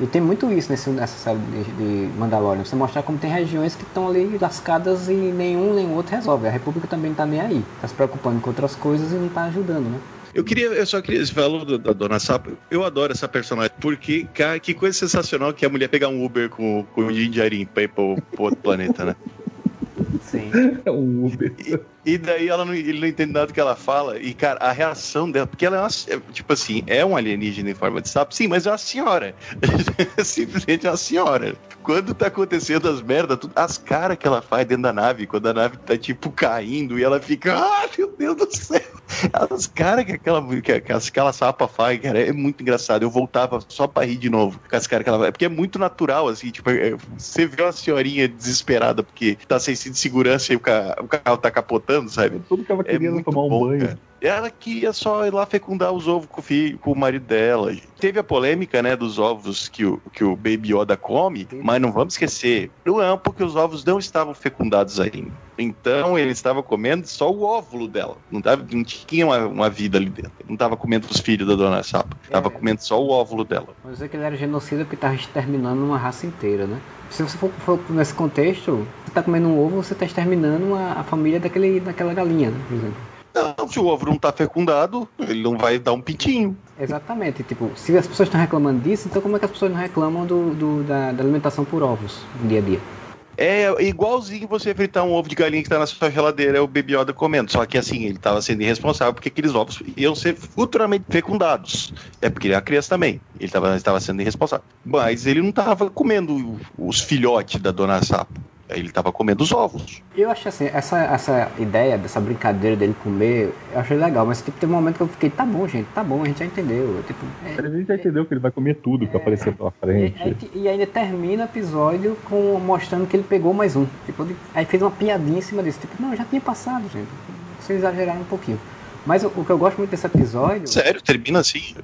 E tem muito isso nesse, nessa série de, de Mandalorian. Você mostrar como tem regiões que estão ali lascadas e nenhum nem outro resolve. A República também não tá nem aí. Tá se preocupando com outras coisas e não tá ajudando, né? Eu queria, eu só queria, você falou da Dona Sapa, eu adoro essa personagem, porque, cara, que coisa sensacional que a mulher pegar um Uber com, com o Jinjarin pra ir pro, pro outro planeta, né? Sim. É um Uber. E, daí ela não, ele não entende nada do que ela fala. E, cara, a reação dela, porque ela é uma, é, tipo assim, é um alienígena em forma de sapo, sim, mas é uma senhora. Simplesmente é uma senhora. Quando tá acontecendo as merdas, as caras que ela faz dentro da nave, quando a nave tá tipo caindo e ela fica, ah, meu Deus do céu. As caras que aquela, que, que aquela sapa faz, cara, é muito engraçado. Eu voltava só pra rir de novo com as caras que ela faz. Porque é muito natural, assim, tipo, é, você vê uma senhorinha desesperada porque tá sem cinto de segurança e o carro, o carro tá capotando, sabe? Tudo que ela queria era tomar um bom, banho. cara. Ela queria só ir lá fecundar os ovos com o, filho, com o marido dela. Teve a polêmica, né, dos ovos que o, que o Baby Yoda come, mas não vamos esquecer, não é porque os ovos não estavam fecundados ainda. Então ele estava comendo só o óvulo dela. Não, tava, não tinha uma, uma vida ali dentro. Ele não estava comendo os filhos da dona Sapa. Estava É. comendo só o óvulo dela. Vamos dizer que ele era genocida porque estava exterminando uma raça inteira, né? Se você for, for nesse contexto, está comendo um ovo, você está exterminando a, a família daquele, daquela galinha, né? Por exemplo. Não, se o ovo não está fecundado, ele não vai dar um pintinho. Exatamente, tipo, se as pessoas estão reclamando disso, então como é que as pessoas não reclamam do, do- da, da alimentação por ovos no dia a dia? É igualzinho você fritar um ovo de galinha que tá na sua geladeira, é o Baby Yoda comendo. Só que assim, ele tava sendo irresponsável porque aqueles ovos iam ser futuramente fecundados. É porque ele é uma criança também. Ele tava, estava sendo irresponsável. Mas ele não tava comendo os filhotes da dona Sapo. Ele tava comendo os ovos. Eu achei assim, essa, essa ideia dessa brincadeira dele comer, eu achei legal, mas tipo, teve um momento que eu fiquei, tá bom, gente, tá bom, a gente já entendeu. Tipo, é- A gente já entendeu que ele vai comer tudo que aparecer pela E, frente. aí- e ainda termina o episódio com, mostrando que ele pegou mais um. Tipo, aí fez uma piadinha em cima disso. Tipo, não, já tinha passado, gente. Vocês exageraram um pouquinho. Mas o, o que eu gosto muito desse episódio. Sério, termina assim.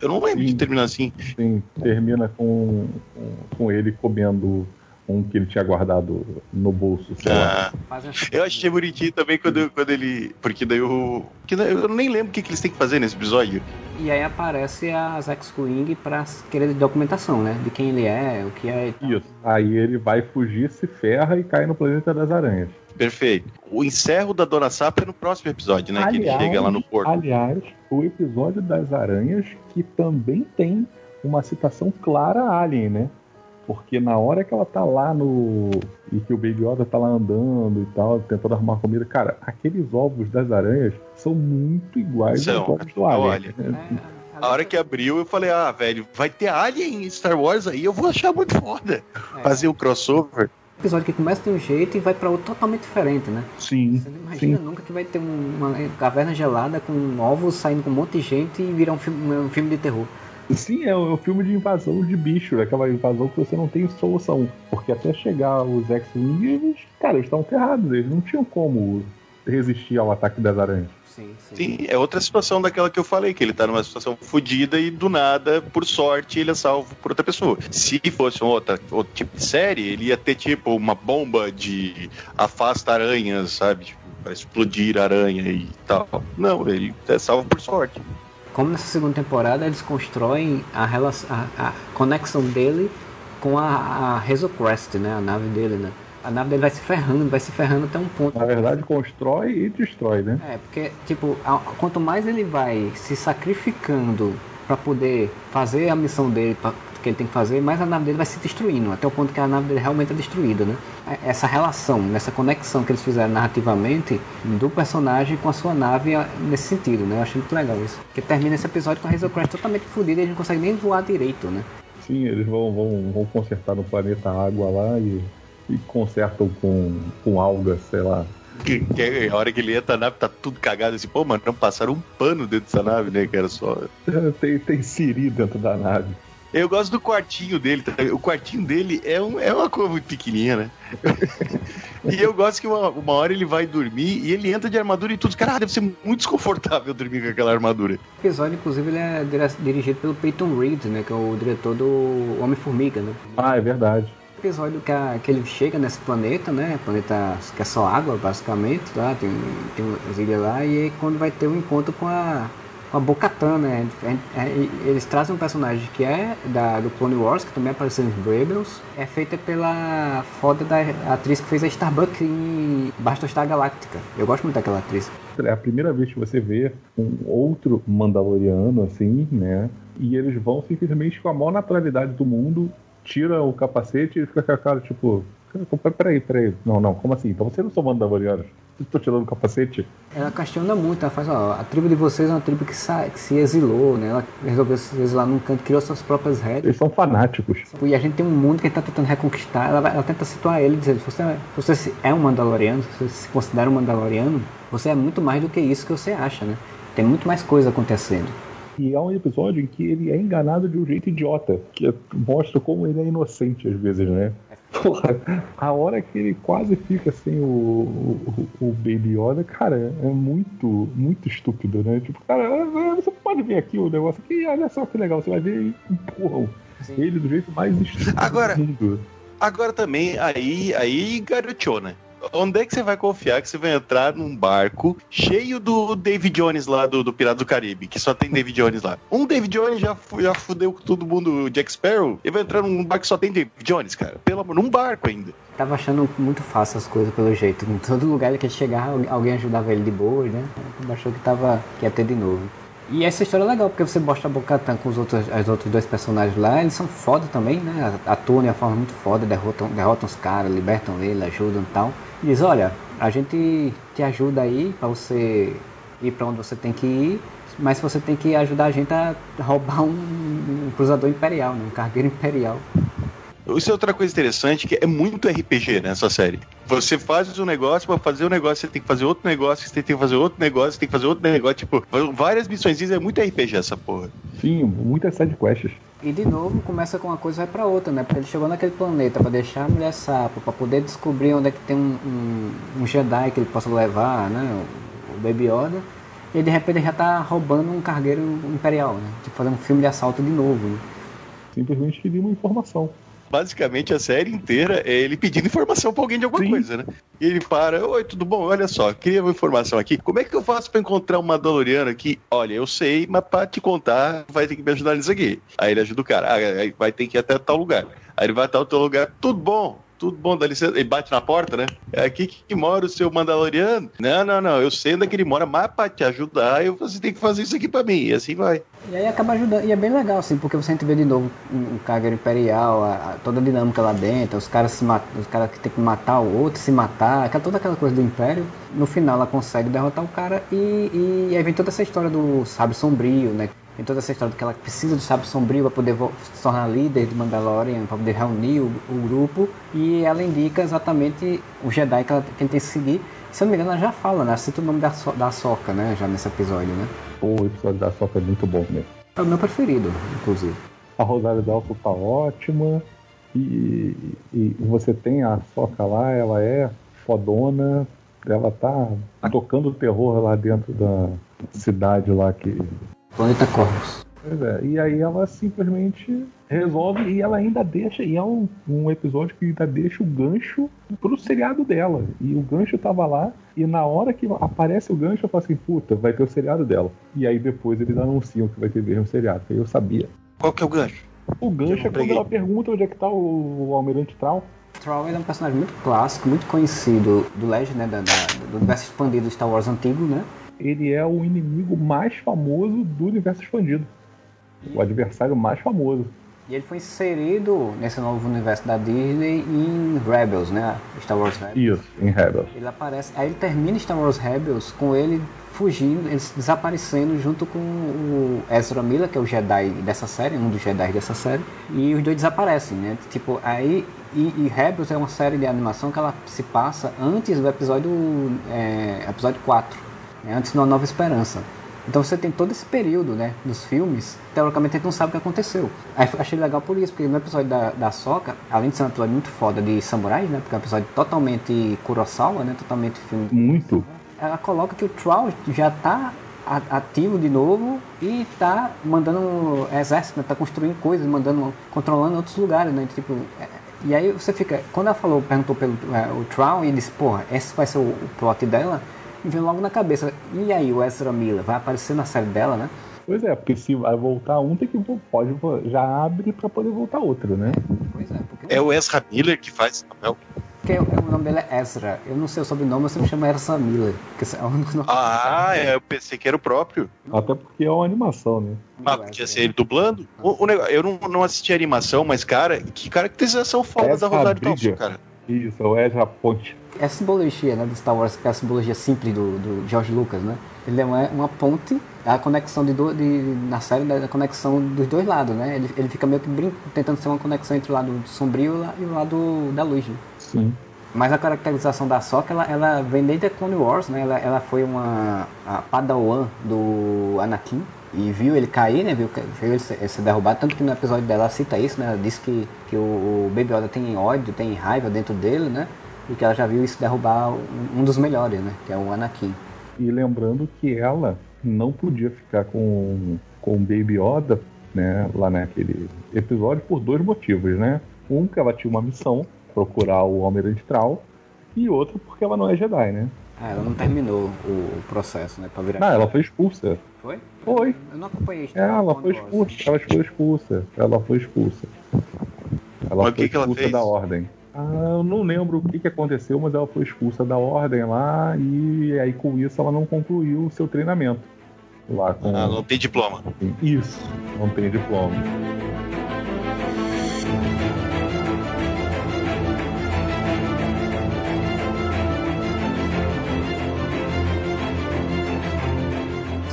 Eu não lembro de Sim. terminar assim. Assim, termina com, com, com ele comendo um que ele tinha guardado no bolso. Sei lá. Ah, uma- eu achei bonitinho também quando, quando ele. Porque daí o. Que daí eu nem lembro o que, que eles têm que fazer nesse episódio. E aí aparece a Zax Wing pra querer documentação, né? De quem ele é, o que é. Isso. Aí ele vai fugir, se ferra e cai no planeta das aranhas. Perfeito. O encerro da Dona Sapa é no próximo episódio, né? que ele chega lá no porto. Aliás, o episódio das aranhas que também tem uma citação clara a Alien, né? Porque na hora que ela tá lá no. E que o Baby Yoda tá lá andando e tal, tentando arrumar comida, cara, aqueles ovos das aranhas são muito iguais São, aos ovos do olha. Alien. né? É, A hora que abriu, eu falei, ah, velho, vai ter Alien em Star Wars aí, eu vou achar muito foda. é, Fazer o crossover. episódio que começa de um jeito e vai pra outro totalmente diferente, né? Sim. Você não imagina Sim. nunca que vai ter um- uma caverna gelada com ovos saindo com um monte de gente e virar um filme, um filme de terror. Sim, é um, é filme de invasão de bicho, aquela invasão que você não tem solução. Porque até chegar os X-Wing, eles, cara, eles estavam ferrados, eles não tinham como resistir ao ataque das aranhas. Sim, sim. Sim, é outra situação daquela que eu falei, que ele tá numa situação fodida e do nada, por sorte, ele é salvo por outra pessoa. Se fosse um outra, outro tipo de série, ele ia ter tipo uma bomba de afasta aranhas, sabe? Tipo, pra explodir aranha e tal. Não, ele é salvo por sorte. Como nessa segunda temporada eles constroem a, relação, a, a conexão dele com a, a né? A nave dele, né? A nave dele vai se ferrando, vai se ferrando até um ponto. Na verdade, constrói e destrói, né? É, porque, tipo, quanto mais ele vai se sacrificando pra poder fazer a missão dele, pra- que ele tem que fazer, mais a nave dele vai se destruindo, até o ponto que a nave dele realmente é destruída, né? É- Essa relação, essa conexão que eles fizeram narrativamente do personagem com a sua nave a- nesse sentido, né? Eu achei muito legal isso. Porque termina esse episódio com a Hazel Crest totalmente fodida e eles não conseguem nem voar direito, né? Sim, eles vão, vão, vão consertar no planeta água lá e, e consertam com, com algas, sei lá. Que, que é a hora que ele entra na nave, tá tudo cagado assim, pô, mano, não passaram um pano dentro dessa nave, né, cara? Só. Tem, tem Siri dentro da nave. Eu gosto do quartinho dele. tá? O quartinho dele é, um, é uma coisa muito pequenininha, né? e eu gosto que uma, uma hora ele vai dormir e ele entra de armadura e tudo. Cara, deve ser muito desconfortável dormir com aquela armadura. O episódio, inclusive, ele é dirigido pelo Peyton Reed, né? Que é o diretor do Homem-Formiga, né? Ah, é verdade. episódio que, a- que ele chega nesse planeta, né? Planeta que é só água, basicamente, lá, tem, tem umas ilhas lá, e aí quando vai ter um encontro com a com a Bocatan, né? É, eles trazem um personagem que é da, do Clone Wars, que também apareceu em Rebels, é feita pela foda da atriz que fez a Starbuck em Battlestar Galáctica. Eu gosto muito daquela atriz. É a primeira vez que você vê um outro Mandaloriano, assim, né? E eles vão simplesmente com a maior naturalidade do mundo, tira o capacete e fica com a cara, tipo, Peraí, peraí. Não, não, como assim? Então você não são Mandalorianos? Estou tirando o capacete? Ela questiona muito, ela faz, ó, a tribo de vocês é uma tribo que, que se exilou, né? Ela resolveu se exilar num canto, criou suas próprias regras. Eles são fanáticos. E a gente tem um mundo que ele tá tentando reconquistar, ela, ela tenta situar ele, dizendo, você, é, você é um Mandaloriano, se você se considera um Mandaloriano, você é muito mais do que isso que você acha, né? Tem muito mais coisa acontecendo. E é um episódio em que ele é enganado de um jeito idiota, que mostra como ele é inocente às vezes, né? Porra, a hora que ele quase fica sem o, o, o Baby Yoda, cara, é muito, muito estúpido, né? Tipo, cara, você pode ver aqui o negócio aqui, olha só que legal, você vai ver e empurram ele do jeito mais estúpido agora, do mundo. Agora também, aí, aí garoteou, né? Onde é que você vai confiar que você vai entrar num barco cheio do David Jones lá do, do Pirata do Caribe, que só tem David Jones lá? Um David Jones já, já fudeu com todo mundo Jack Sparrow. Ele vai entrar num barco que só tem David Jones, cara. Pelo amor, num barco ainda. Tava achando muito fácil as coisas pelo jeito. Em todo lugar ele quer chegar, alguém ajudava ele de boa, né? Achou que tava que ia ter de novo. E essa história é legal, porque você mostra a Bocatan com os outros, os outros dois personagens lá, eles são foda também, né? Atuam de uma forma muito foda, derrotam, derrotam os caras, libertam ele, ajudam e tal. Diz, olha, a gente te ajuda aí para você ir para onde você tem que ir, mas você tem que ajudar a gente a roubar um, um cruzador imperial, né? um cargueiro imperial. Isso é outra coisa interessante, que é muito RPG nessa série. Você faz um negócio, para fazer um negócio, você tem que fazer outro negócio, você tem que fazer outro negócio, você tem que fazer outro negócio. Tipo, várias missões, é muito RPG essa porra. Sim, muitas sidequests. E de novo começa com uma coisa e vai pra outra, né? Porque ele chegou naquele planeta para deixar a mulher sapo, para poder descobrir onde é que tem um, um, um, Jedi que ele possa levar, né? O, o Baby Yoda. E de repente ele já tá roubando um cargueiro imperial, né? Tipo, fazendo um filme de assalto de novo. Né? Simplesmente queria uma informação basicamente a série inteira é ele pedindo informação pra alguém de alguma Sim. coisa, né? E ele para, oi, tudo bom? Olha só, queria uma informação aqui. Como é que eu faço pra encontrar um Mandaloriano aqui? Olha, eu sei, mas pra te contar, vai ter que me ajudar nisso aqui. Aí ele ajuda o cara, ah, vai ter que ir até tal lugar. Aí ele vai até outro lugar, tudo bom, tudo bom, dá licença. Ele bate na porta, né? É aqui que mora o seu Mandaloriano. Não, não, não, eu sei onde é que ele mora, mas pra te ajudar, eu, você tem que fazer isso aqui pra mim. E assim vai. E aí acaba ajudando. E é bem legal, assim, porque você vê de novo um cargueiro imperial, a, a, toda a dinâmica lá dentro, os caras se os caras que tem que matar o outro, se matar, aquela, toda aquela coisa do Império. No final ela consegue derrotar o cara e, e, e aí vem toda essa história do sábio sombrio, né? Tem toda essa história de que ela precisa do sábio sombrio para poder se tornar líder de Mandalorian, para poder reunir o, o, grupo. E ela indica exatamente o Jedi que, ela, que tem que seguir. Se eu não me engano, ela já fala, né? Cita o nome da, so, da Soca, né? Já nesse episódio, né? O episódio da Soca é muito bom mesmo. É o meu preferido, inclusive. A Rosário Dalto tá ótima. E, e você tem a Soca lá, ela é fodona. Ela tá tocando terror lá dentro da cidade lá que Planeta Corvus. Pois é, e aí ela simplesmente resolve e ela ainda deixa, e é um, um episódio que ainda deixa o gancho pro seriado dela. E o gancho tava lá, e na hora que aparece o gancho, eu falo assim, puta, vai ter o seriado dela. E aí depois eles anunciam que vai ter mesmo seriado. Aí eu sabia. Qual que é o gancho? O gancho é quando ela pergunta onde é que tá o, o Almirante Troll. Troll é um personagem muito clássico, muito conhecido do Legend, né, da, da, do universo expandido do Star Wars antigo, né? Ele é o inimigo mais famoso do universo expandido. O adversário mais famoso. E ele foi inserido nesse novo universo da Disney em Rebels, né? Star Wars Rebels. Isso, em Rebels. Ele aparece. Aí ele termina Star Wars Rebels com ele fugindo, eles desaparecendo junto com o Ezra Miller, que é o Jedi dessa série, um dos Jedi dessa série. E os dois desaparecem, né? Tipo, aí. E, e Rebels é uma série de animação que ela se passa antes do episódio, é, episódio 4 né, antes de uma nova esperança. Então você tem todo esse período, né, dos filmes, teoricamente a gente não sabe o que aconteceu. Aí achei legal por isso, porque no episódio da, da Soca, além de ser um episódio muito foda de samurais, né, porque é um episódio totalmente Kurosawa, né, totalmente filme. Muito. Ela coloca que o Troll já está ativo de novo e está mandando exército, está construindo coisas, mandando, controlando outros lugares, né, tipo... É, e aí você fica, quando ela falou, perguntou pelo é, o Troll e disse, porra, esse vai ser o, o plot dela, vem logo na cabeça. E aí, o Ezra Miller vai aparecer na série dela, né? Pois é, porque se vai voltar um, tem que pode já abre para poder voltar outro, né? Pois é. Porque... É o Ezra Miller que faz esse papel. Porque o nome dele é Ezra. Eu não sei o sobrenome, mas sempre chama Ezra Miller. É ah, é, eu pensei que era o próprio. Até porque é uma animação, né? Ah, porque ia ser ele dublando? O, o negócio, eu não, não assisti a animação, mas, cara, que caracterização foda da Rosário Dawson, cara. Isso, é o Ezra Ponte. É a simbologia, né, do Star Wars, que é a simbologia simples do, do George Lucas, né? Ele é uma, uma ponte, a conexão de, do, de na série da conexão dos dois lados, né? Ele, ele fica meio que brin tentando ser uma conexão entre o lado sombrio e o lado da luz, né? Sim. Mas a caracterização da Soca, ela, ela vem desde a Clone Wars, né? Ela, ela foi uma a Padawan do Anakin e viu ele cair, né? Viu, viu ele ser, ser derrubado, tanto que no episódio dela ela cita isso, né? Ela diz que, que o, o Baby Yoda tem ódio, tem raiva dentro dele, né? E que ela já viu isso derrubar um, um dos melhores, né? Que é o Anakin. E lembrando que ela não podia ficar com, com o Baby Yoda, né? Lá naquele episódio por dois motivos, né? Um, que ela tinha uma missão procurar o Almirante Troll, e outro porque ela não é Jedi, né? Ah, ela não terminou o, processo, né? Pra virar. Não, ela foi expulsa. Foi? Foi. Eu não acompanhei isso. É, ela foi expulsa. Ela foi expulsa. Ela foi expulsa. Ela mas foi que expulsa que da ordem. Ah, eu não lembro o que, que aconteceu, mas ela foi expulsa da ordem lá e aí com isso ela não concluiu o seu treinamento. Lá com... Ah, não tem diploma. Isso, não tem diploma.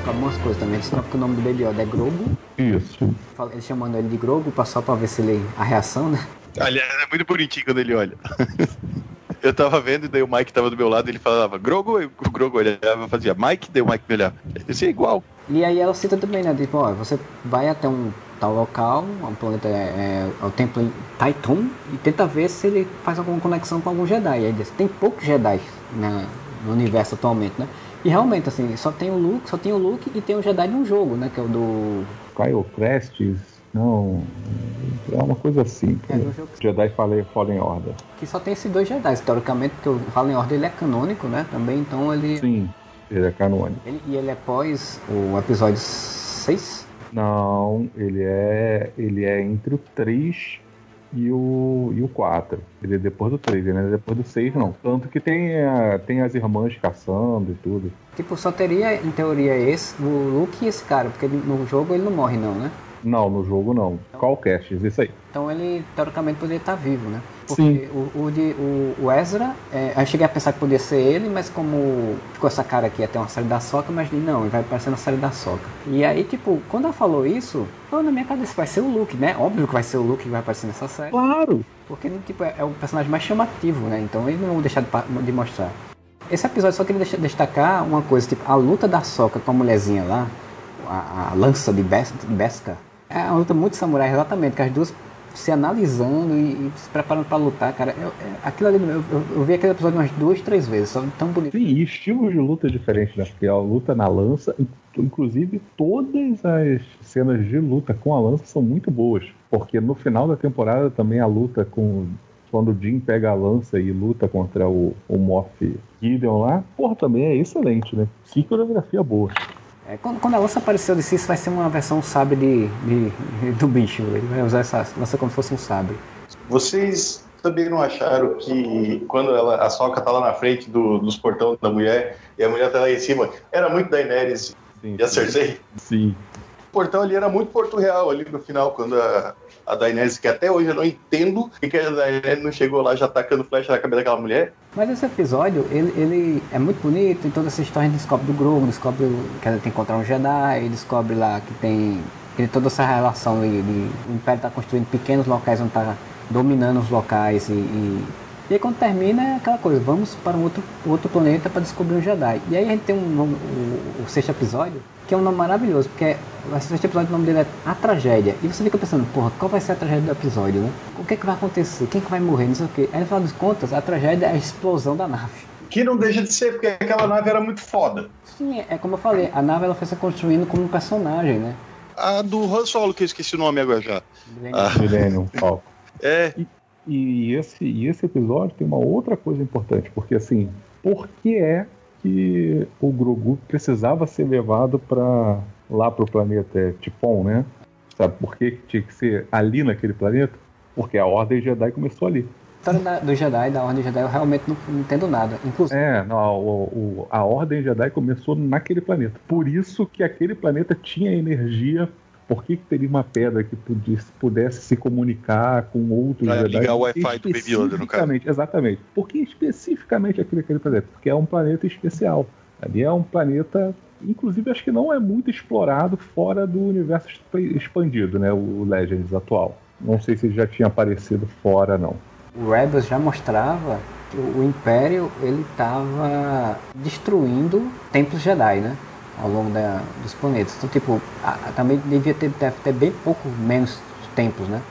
Algumas coisas também. Eles que o nome do Baby Yoda é Grogu. Isso. Ele chamando ele de Grogu, só pra ver se ele. a reação, né? Aliás, é muito bonitinho quando ele olha. Eu tava vendo e daí o Mike tava do meu lado e ele falava Grogu, e o Grogu olhava e fazia Mike, daí o Mike me olhava. Esse é igual. E aí ela cita também, né? Tipo, ó, você vai até um tal local, um planeta é, é o templo em Titan, e tenta ver se ele faz alguma conexão com algum Jedi. E aí diz, tem poucos Jedi né, no universo atualmente, né? E realmente, assim, só tem o Luke, só tem o Luke e tem o Jedi no jogo, né? Que é o do. Kyle Crestes, não. É uma coisa assim. É, Jedi Fallen, Fallen Order. Que só tem esses dois Jedi, teoricamente, porque o Fallen Order ele é canônico, né? Também, então ele. Sim, ele é canônico. Ele, e ele é pós o episódio 6? Não, ele é. Ele é entre o 3 e o, e o 4. Ele é depois do 3, né? Depois do 6 não. Tanto que tem, a, tem as irmãs caçando e tudo. Tipo, só teria em teoria esse, o Luke e esse cara, porque no jogo ele não morre não, né? Não, no jogo não. Então, Qual cast? Isso aí. Então ele teoricamente poderia estar vivo, né? Porque Sim. O, o, de, o, o Ezra, é, eu cheguei a pensar que podia ser ele, mas como ficou essa cara aqui até uma série da Soca, mas não, ele vai aparecer na série da Soca. E aí, tipo, quando ela falou isso, falou na minha cabeça, vai ser o Luke, né? Óbvio que vai ser o Luke que vai aparecer nessa série. Claro! Porque tipo, é, é o personagem mais chamativo, né? Então eles não vão deixar de, de mostrar. Esse episódio só queria destacar uma coisa, tipo, a luta da Soca com a mulherzinha lá, a, a lança de Beskar, é uma luta muito samurai, exatamente, que as duas se analisando e, e se preparando para lutar, cara. Eu, é, aquilo ali, eu, eu, vi aquele episódio umas duas, três vezes, só tão bonito. Sim, e estilos de luta diferentes, né? Porque a luta na lança, inclusive todas as cenas de luta com a lança são muito boas. Porque no final da temporada também a luta com. Quando o Jim pega a lança e luta contra o, o Moff Gideon lá, porra, também é excelente, né? Que coreografia boa. É, quando, quando, a lança apareceu, eu disse isso vai ser uma versão sabre de, de, do bicho. Ele vai usar essa lança como se fosse um sabre. Vocês também não acharam que quando ela, a Soca tá lá na frente do, dos portões da mulher e a mulher tá lá em cima, era muito Daenerys sim, e a Cersei? Sim. O portão ali era muito Porto Real ali no final, quando a, a Daenerys, que até hoje eu não entendo que a Daenerys não chegou lá já tacando flecha na cabeça daquela mulher. Mas esse episódio, ele, ele é muito bonito, em toda essa história gente descobre do Grogu, descobre que ela tem que encontrar um Jedi, descobre lá que tem, tem toda essa relação de, de o Império está construindo pequenos locais onde está dominando os locais e, e e aí quando termina é aquela coisa, vamos para um outro, outro planeta para descobrir um Jedi. E aí a gente tem um, um, o, o sexto episódio, que é um nome maravilhoso, porque o sexto episódio o nome dele é A Tragédia. E você fica pensando, porra, qual vai ser a tragédia do episódio, né? O que, é que vai acontecer? Quem é que vai morrer? Não sei o quê. Aí no final das contas, a tragédia é a explosão da nave. Que não deixa de ser, porque aquela nave era muito foda. Sim, é, é como eu falei, a nave ela foi se construindo como um personagem, né? A do Han Solo, que eu esqueci o nome agora já. Millennium ah. Falcon. É. E, e esse, e esse episódio tem uma outra coisa importante, porque assim, por que é que o Grogu precisava ser levado para lá pro planeta Tipon, né? Sabe por que tinha que ser ali naquele planeta? Porque a Ordem Jedi começou ali. A história do Jedi, da Ordem Jedi, eu realmente não, não entendo nada. Inclusive. É, não, o, o, a Ordem Jedi começou naquele planeta. Por isso que aquele planeta tinha energia. Por que, que teria uma pedra que pudesse, pudesse se comunicar com outros Pra Jedi? ligar o Wi-Fi do Baby Yoda, no caso. Exatamente. Por que especificamente aquele, aquele planeta? Porque é um planeta especial. Ali é um planeta inclusive acho que não é muito explorado fora do universo exp- expandido, né? O Legends atual. Não sei se já tinha aparecido fora, não. O Rebels já mostrava que o Império ele estava destruindo templos Jedi, né? Ao longo da- dos planetas. Então, tipo, a- também devia ter, deve ter bem pouco menos templos, né?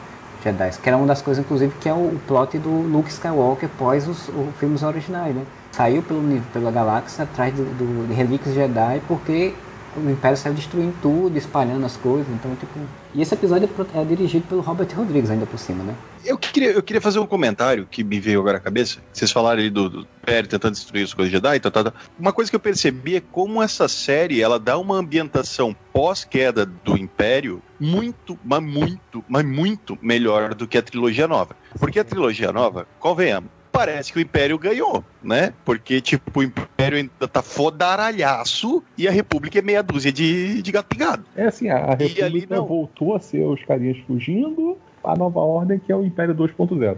Jedi. Que era uma das coisas, inclusive, que é o, plot do Luke Skywalker pós os, os filmes originais, né? Saiu pelo, pela galáxia atrás do, do, de relíquias Jedi porque o Império saiu destruindo tudo, espalhando as coisas. Então, tipo. E esse episódio é é dirigido pelo Robert Rodrigues, ainda por cima, né? Eu queria, eu queria fazer um comentário que me veio agora à cabeça. Vocês falaram ali do, do Império tentando destruir as coisas Jedi, tá, tá, tá. Uma coisa que eu percebi é como essa série ela dá uma ambientação pós-queda do Império muito, mas muito, mas muito melhor do que a trilogia nova. Porque a trilogia nova, convenhamos, parece que o Império ganhou, né? Porque, tipo, o Império ainda tá fodaralhaço e a República é meia dúzia de, de gato pingado. É assim, a, a ali República não. voltou a ser os carinhas fugindo, a nova ordem que é o Império 2.0.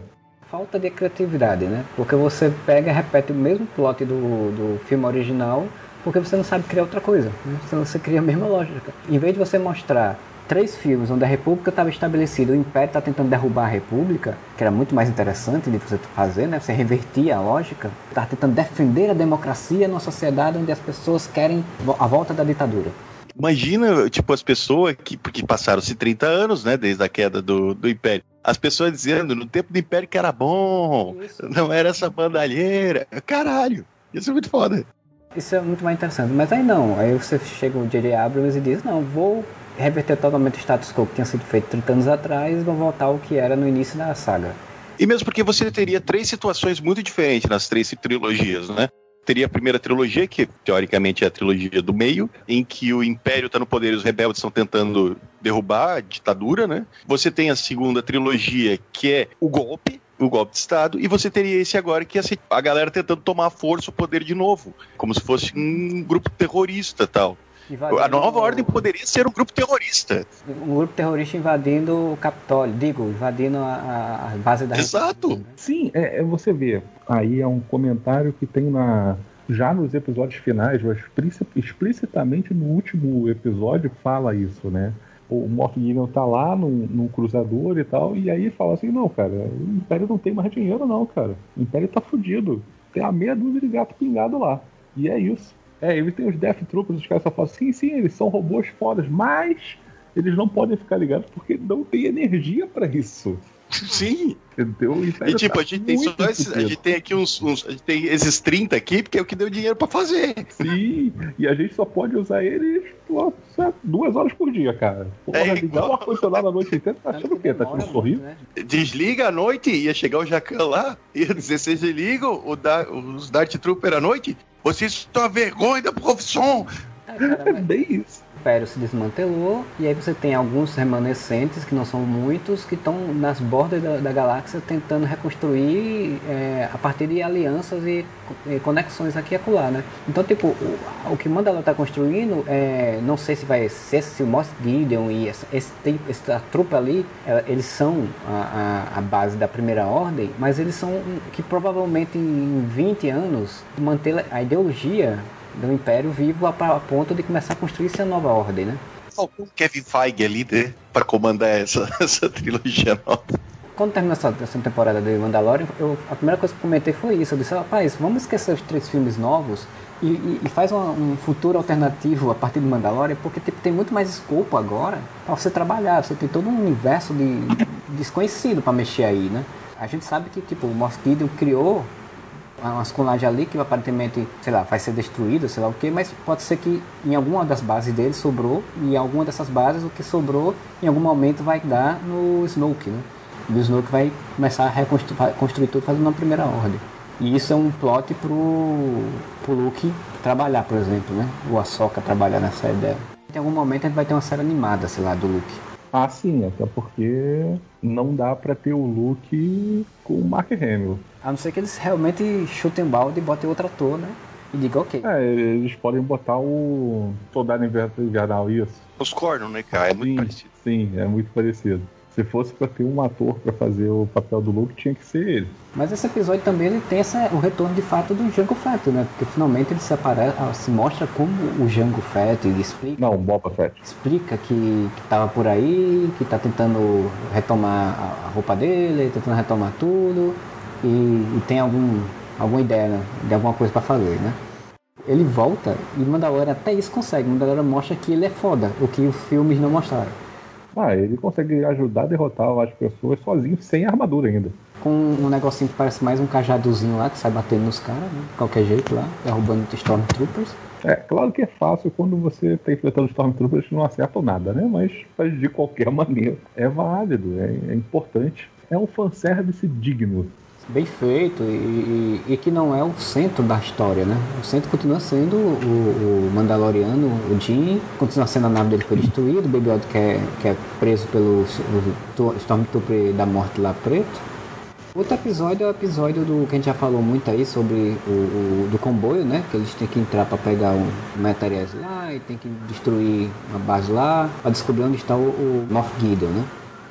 Falta de criatividade, né? Porque você pega e repete o mesmo plot do, do filme original, porque você não sabe criar outra coisa. Né? Você, você cria a mesma lógica. Em vez de você mostrar três filmes onde a República estava estabelecida, o Império está tentando derrubar a República, que era muito mais interessante de você fazer, né? Você revertia a lógica. Está tentando defender a democracia numa sociedade onde as pessoas querem a volta da ditadura. Imagina, tipo, as pessoas que, porque passaram-se 30 anos, né, desde a queda do, do Império. As pessoas dizendo, no tempo do Império que era bom, Isso. não era essa bandalheira. Caralho, isso é muito foda. Isso é muito mais interessante. Mas aí não, aí você chega o J.J. Abrams e diz, não, vou reverter totalmente o status quo que tinha sido feito 30 anos atrás e vou voltar ao que era no início da saga. E mesmo porque você teria três situações muito diferentes nas três trilogias, né? Teria a primeira trilogia, que teoricamente é a trilogia do meio, em que o Império está no poder e os rebeldes estão tentando derrubar a ditadura, né? Você tem a segunda trilogia, que é o golpe, o golpe de Estado, e você teria esse agora, que é a galera tentando tomar à força o poder de novo, como se fosse um grupo terrorista tal. A nova ordem poderia ser um grupo terrorista. Um grupo terrorista invadindo o Capitólio, digo, invadindo a, a- base da Exato. República, né? Sim, é, é você vê. Aí é um comentário que tem na. Já nos episódios finais, mas explici- explicitamente no último episódio fala isso, né? O Moff Gideon tá lá num, num cruzador e tal, e aí fala assim, não, cara, o Império não tem mais dinheiro não, cara. O Império tá fudido. Tem a meia dúzia de gato pingado lá. E é isso. É, ele tem os Death Troopers, os caras só falam, sim, sim, eles são robôs fodas, mas eles não podem ficar ligados porque não tem energia pra isso. Sim. Entendeu? E tipo, tá a gente tem só esses, a gente tem aqui uns, uns- a gente tem esses 30 aqui, porque é o que deu dinheiro pra fazer. Sim, e a gente só pode usar eles duas horas por dia, cara. Porra, É ligar igual- o ar-condicionado a noite inteira, tá achando o quê? Tá achando sorriso? muito, né? Desliga à noite, ia chegar o Jacan lá, ia dizer, vocês desligam o da- os Dart Trooper à noite? Vocês são a vergonha da profissão. Cara, É bem isso. Império se desmantelou e aí você tem alguns remanescentes, que não são muitos, que estão nas bordas da, da galáxia tentando reconstruir é, a partir de alianças e, e conexões aqui e acolá, né? Então, tipo, o, o que Mandalor está construindo, é, não sei se vai ser se o Moss Gideon e essa, esse, tem- essa trupa ali, ela- eles são a, a, a base da primeira ordem, mas eles são que provavelmente em 20 anos manter a ideologia do Império vivo a, a ponto de começar a construir essa nova ordem, né? Faltou o Kevin Feige ali, né, pra comandar essa, essa trilogia nova. Quando terminou essa, essa temporada de Mandalorian, eu, a primeira coisa que eu comentei foi isso. Eu disse, rapaz, vamos esquecer os três filmes novos e, e- e faz uma- um futuro alternativo a partir de Mandalorian, porque tipo, tem muito mais escopo agora para você trabalhar. Você tem todo um universo de desconhecido para mexer aí, né? A gente sabe que tipo, o Moff Gideon criou umas colagens ali que aparentemente, sei lá, vai ser destruída, sei lá o que, mas pode ser que em alguma das bases dele sobrou, e em alguma dessas bases o que sobrou em algum momento vai dar no Snoke, né? E o Snoke vai começar a reconstruir tudo fazendo uma primeira ordem. E isso é um plot pro, pro Luke trabalhar, por exemplo, né? O Ahsoka trabalhar nessa ideia. Em algum momento a gente vai ter uma série animada, sei lá, do Luke. Ah, sim, até porque não dá para ter o Luke com o Mark Hamill. A não ser que eles realmente chutem balde e botem outro ator, né? E digam ok. É, eles podem botar o Soldado Invernal, isso. Os cornos, né, cara? É muito sim, parecido. Sim, é muito parecido. Se fosse para ter um ator para fazer o papel do Luke, tinha que ser ele. Mas esse episódio também ele tem essa, o retorno de fato do Jango Fett, né? Porque finalmente ele se, aparece, ah, se mostra como o Jango Fett, ele explica. Não, Boba Fett. Explica que, que tava por aí, que tá tentando retomar a roupa dele, tentando retomar tudo, e, e tem algum, alguma ideia né? de alguma coisa para fazer, né? Ele volta e Mandalorian até isso consegue. Mandalorian mostra que ele é foda, o que os filmes não mostraram. Ah, ele consegue ajudar a derrotar as pessoas sozinho, sem armadura ainda. Com um negocinho que parece mais um cajadozinho lá, que sai batendo nos caras, né? De qualquer jeito lá, derrubando Stormtroopers. É, claro que é fácil quando você está enfrentando Stormtroopers que não acertam nada, né? Mas, mas de qualquer maneira, é válido, é, é importante. É um fanservice digno bem feito e, e, e, que não é o centro da história, né? O centro continua sendo o, o Mandaloriano, o Jin, continua sendo a nave dele foi destruída, o Baby Yoda que é, que é preso pelo Stormtrooper da morte lá preto. Outro episódio é o episódio do que a gente já falou muito aí sobre o, o do comboio, né? Que eles têm que entrar para pegar um materiais lá e tem que destruir uma base lá para descobrir onde está o, o Moff Gideon, né?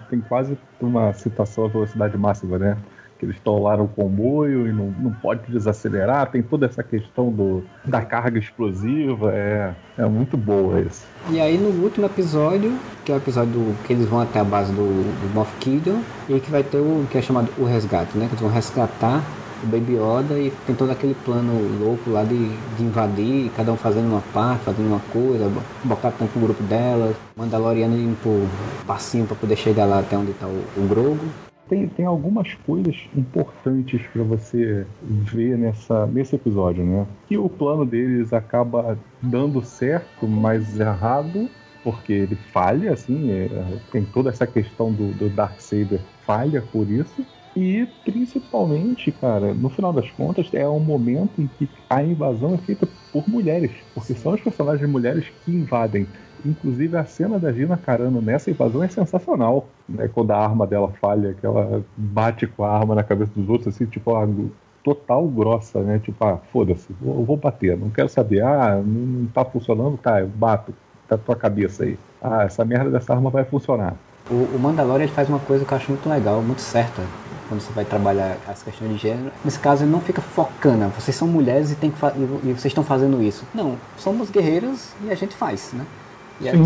Tem quase uma citação à velocidade máxima, né? Eles lá no comboio e não, não pode desacelerar, tem toda essa questão do, da carga explosiva, é, é muito boa isso. E aí no último episódio, que é o episódio que eles vão até a base do, do Moff Gideon, e que vai ter o que é chamado o resgate, né? Que eles vão resgatar o Baby Yoda e tem todo aquele plano louco lá de, de invadir, cada um fazendo uma parte, fazendo uma coisa, Bocatan com o grupo dela, Mandaloriano indo por passinho para poder chegar lá até onde está o, o Grogu tem, tem algumas coisas importantes para você ver nessa, nesse episódio, né? Que o plano deles acaba dando certo, mas errado, porque ele falha, assim, é, tem toda essa questão do, do Darksaber falha por isso. E principalmente, cara, no final das contas, é um momento em que a invasão é feita por mulheres, porque são os personagens mulheres que invadem. Inclusive a cena da Gina Carano nessa invasão é sensacional. Né? Quando a arma dela falha, que ela bate com a arma na cabeça dos outros, assim, tipo, algo total grossa, né? Tipo, ah, foda-se, eu vou bater, não quero saber, ah, não tá funcionando, tá, eu bato, tá tua cabeça aí. Ah, essa merda dessa arma vai funcionar. O, o Mandalorian faz uma coisa que eu acho muito legal, muito certa, quando você vai trabalhar as questões de gênero. Nesse caso, ele não fica focando, vocês são mulheres e, tem que e vocês estão fazendo isso. Não, somos guerreiros e a gente faz, né? E aí,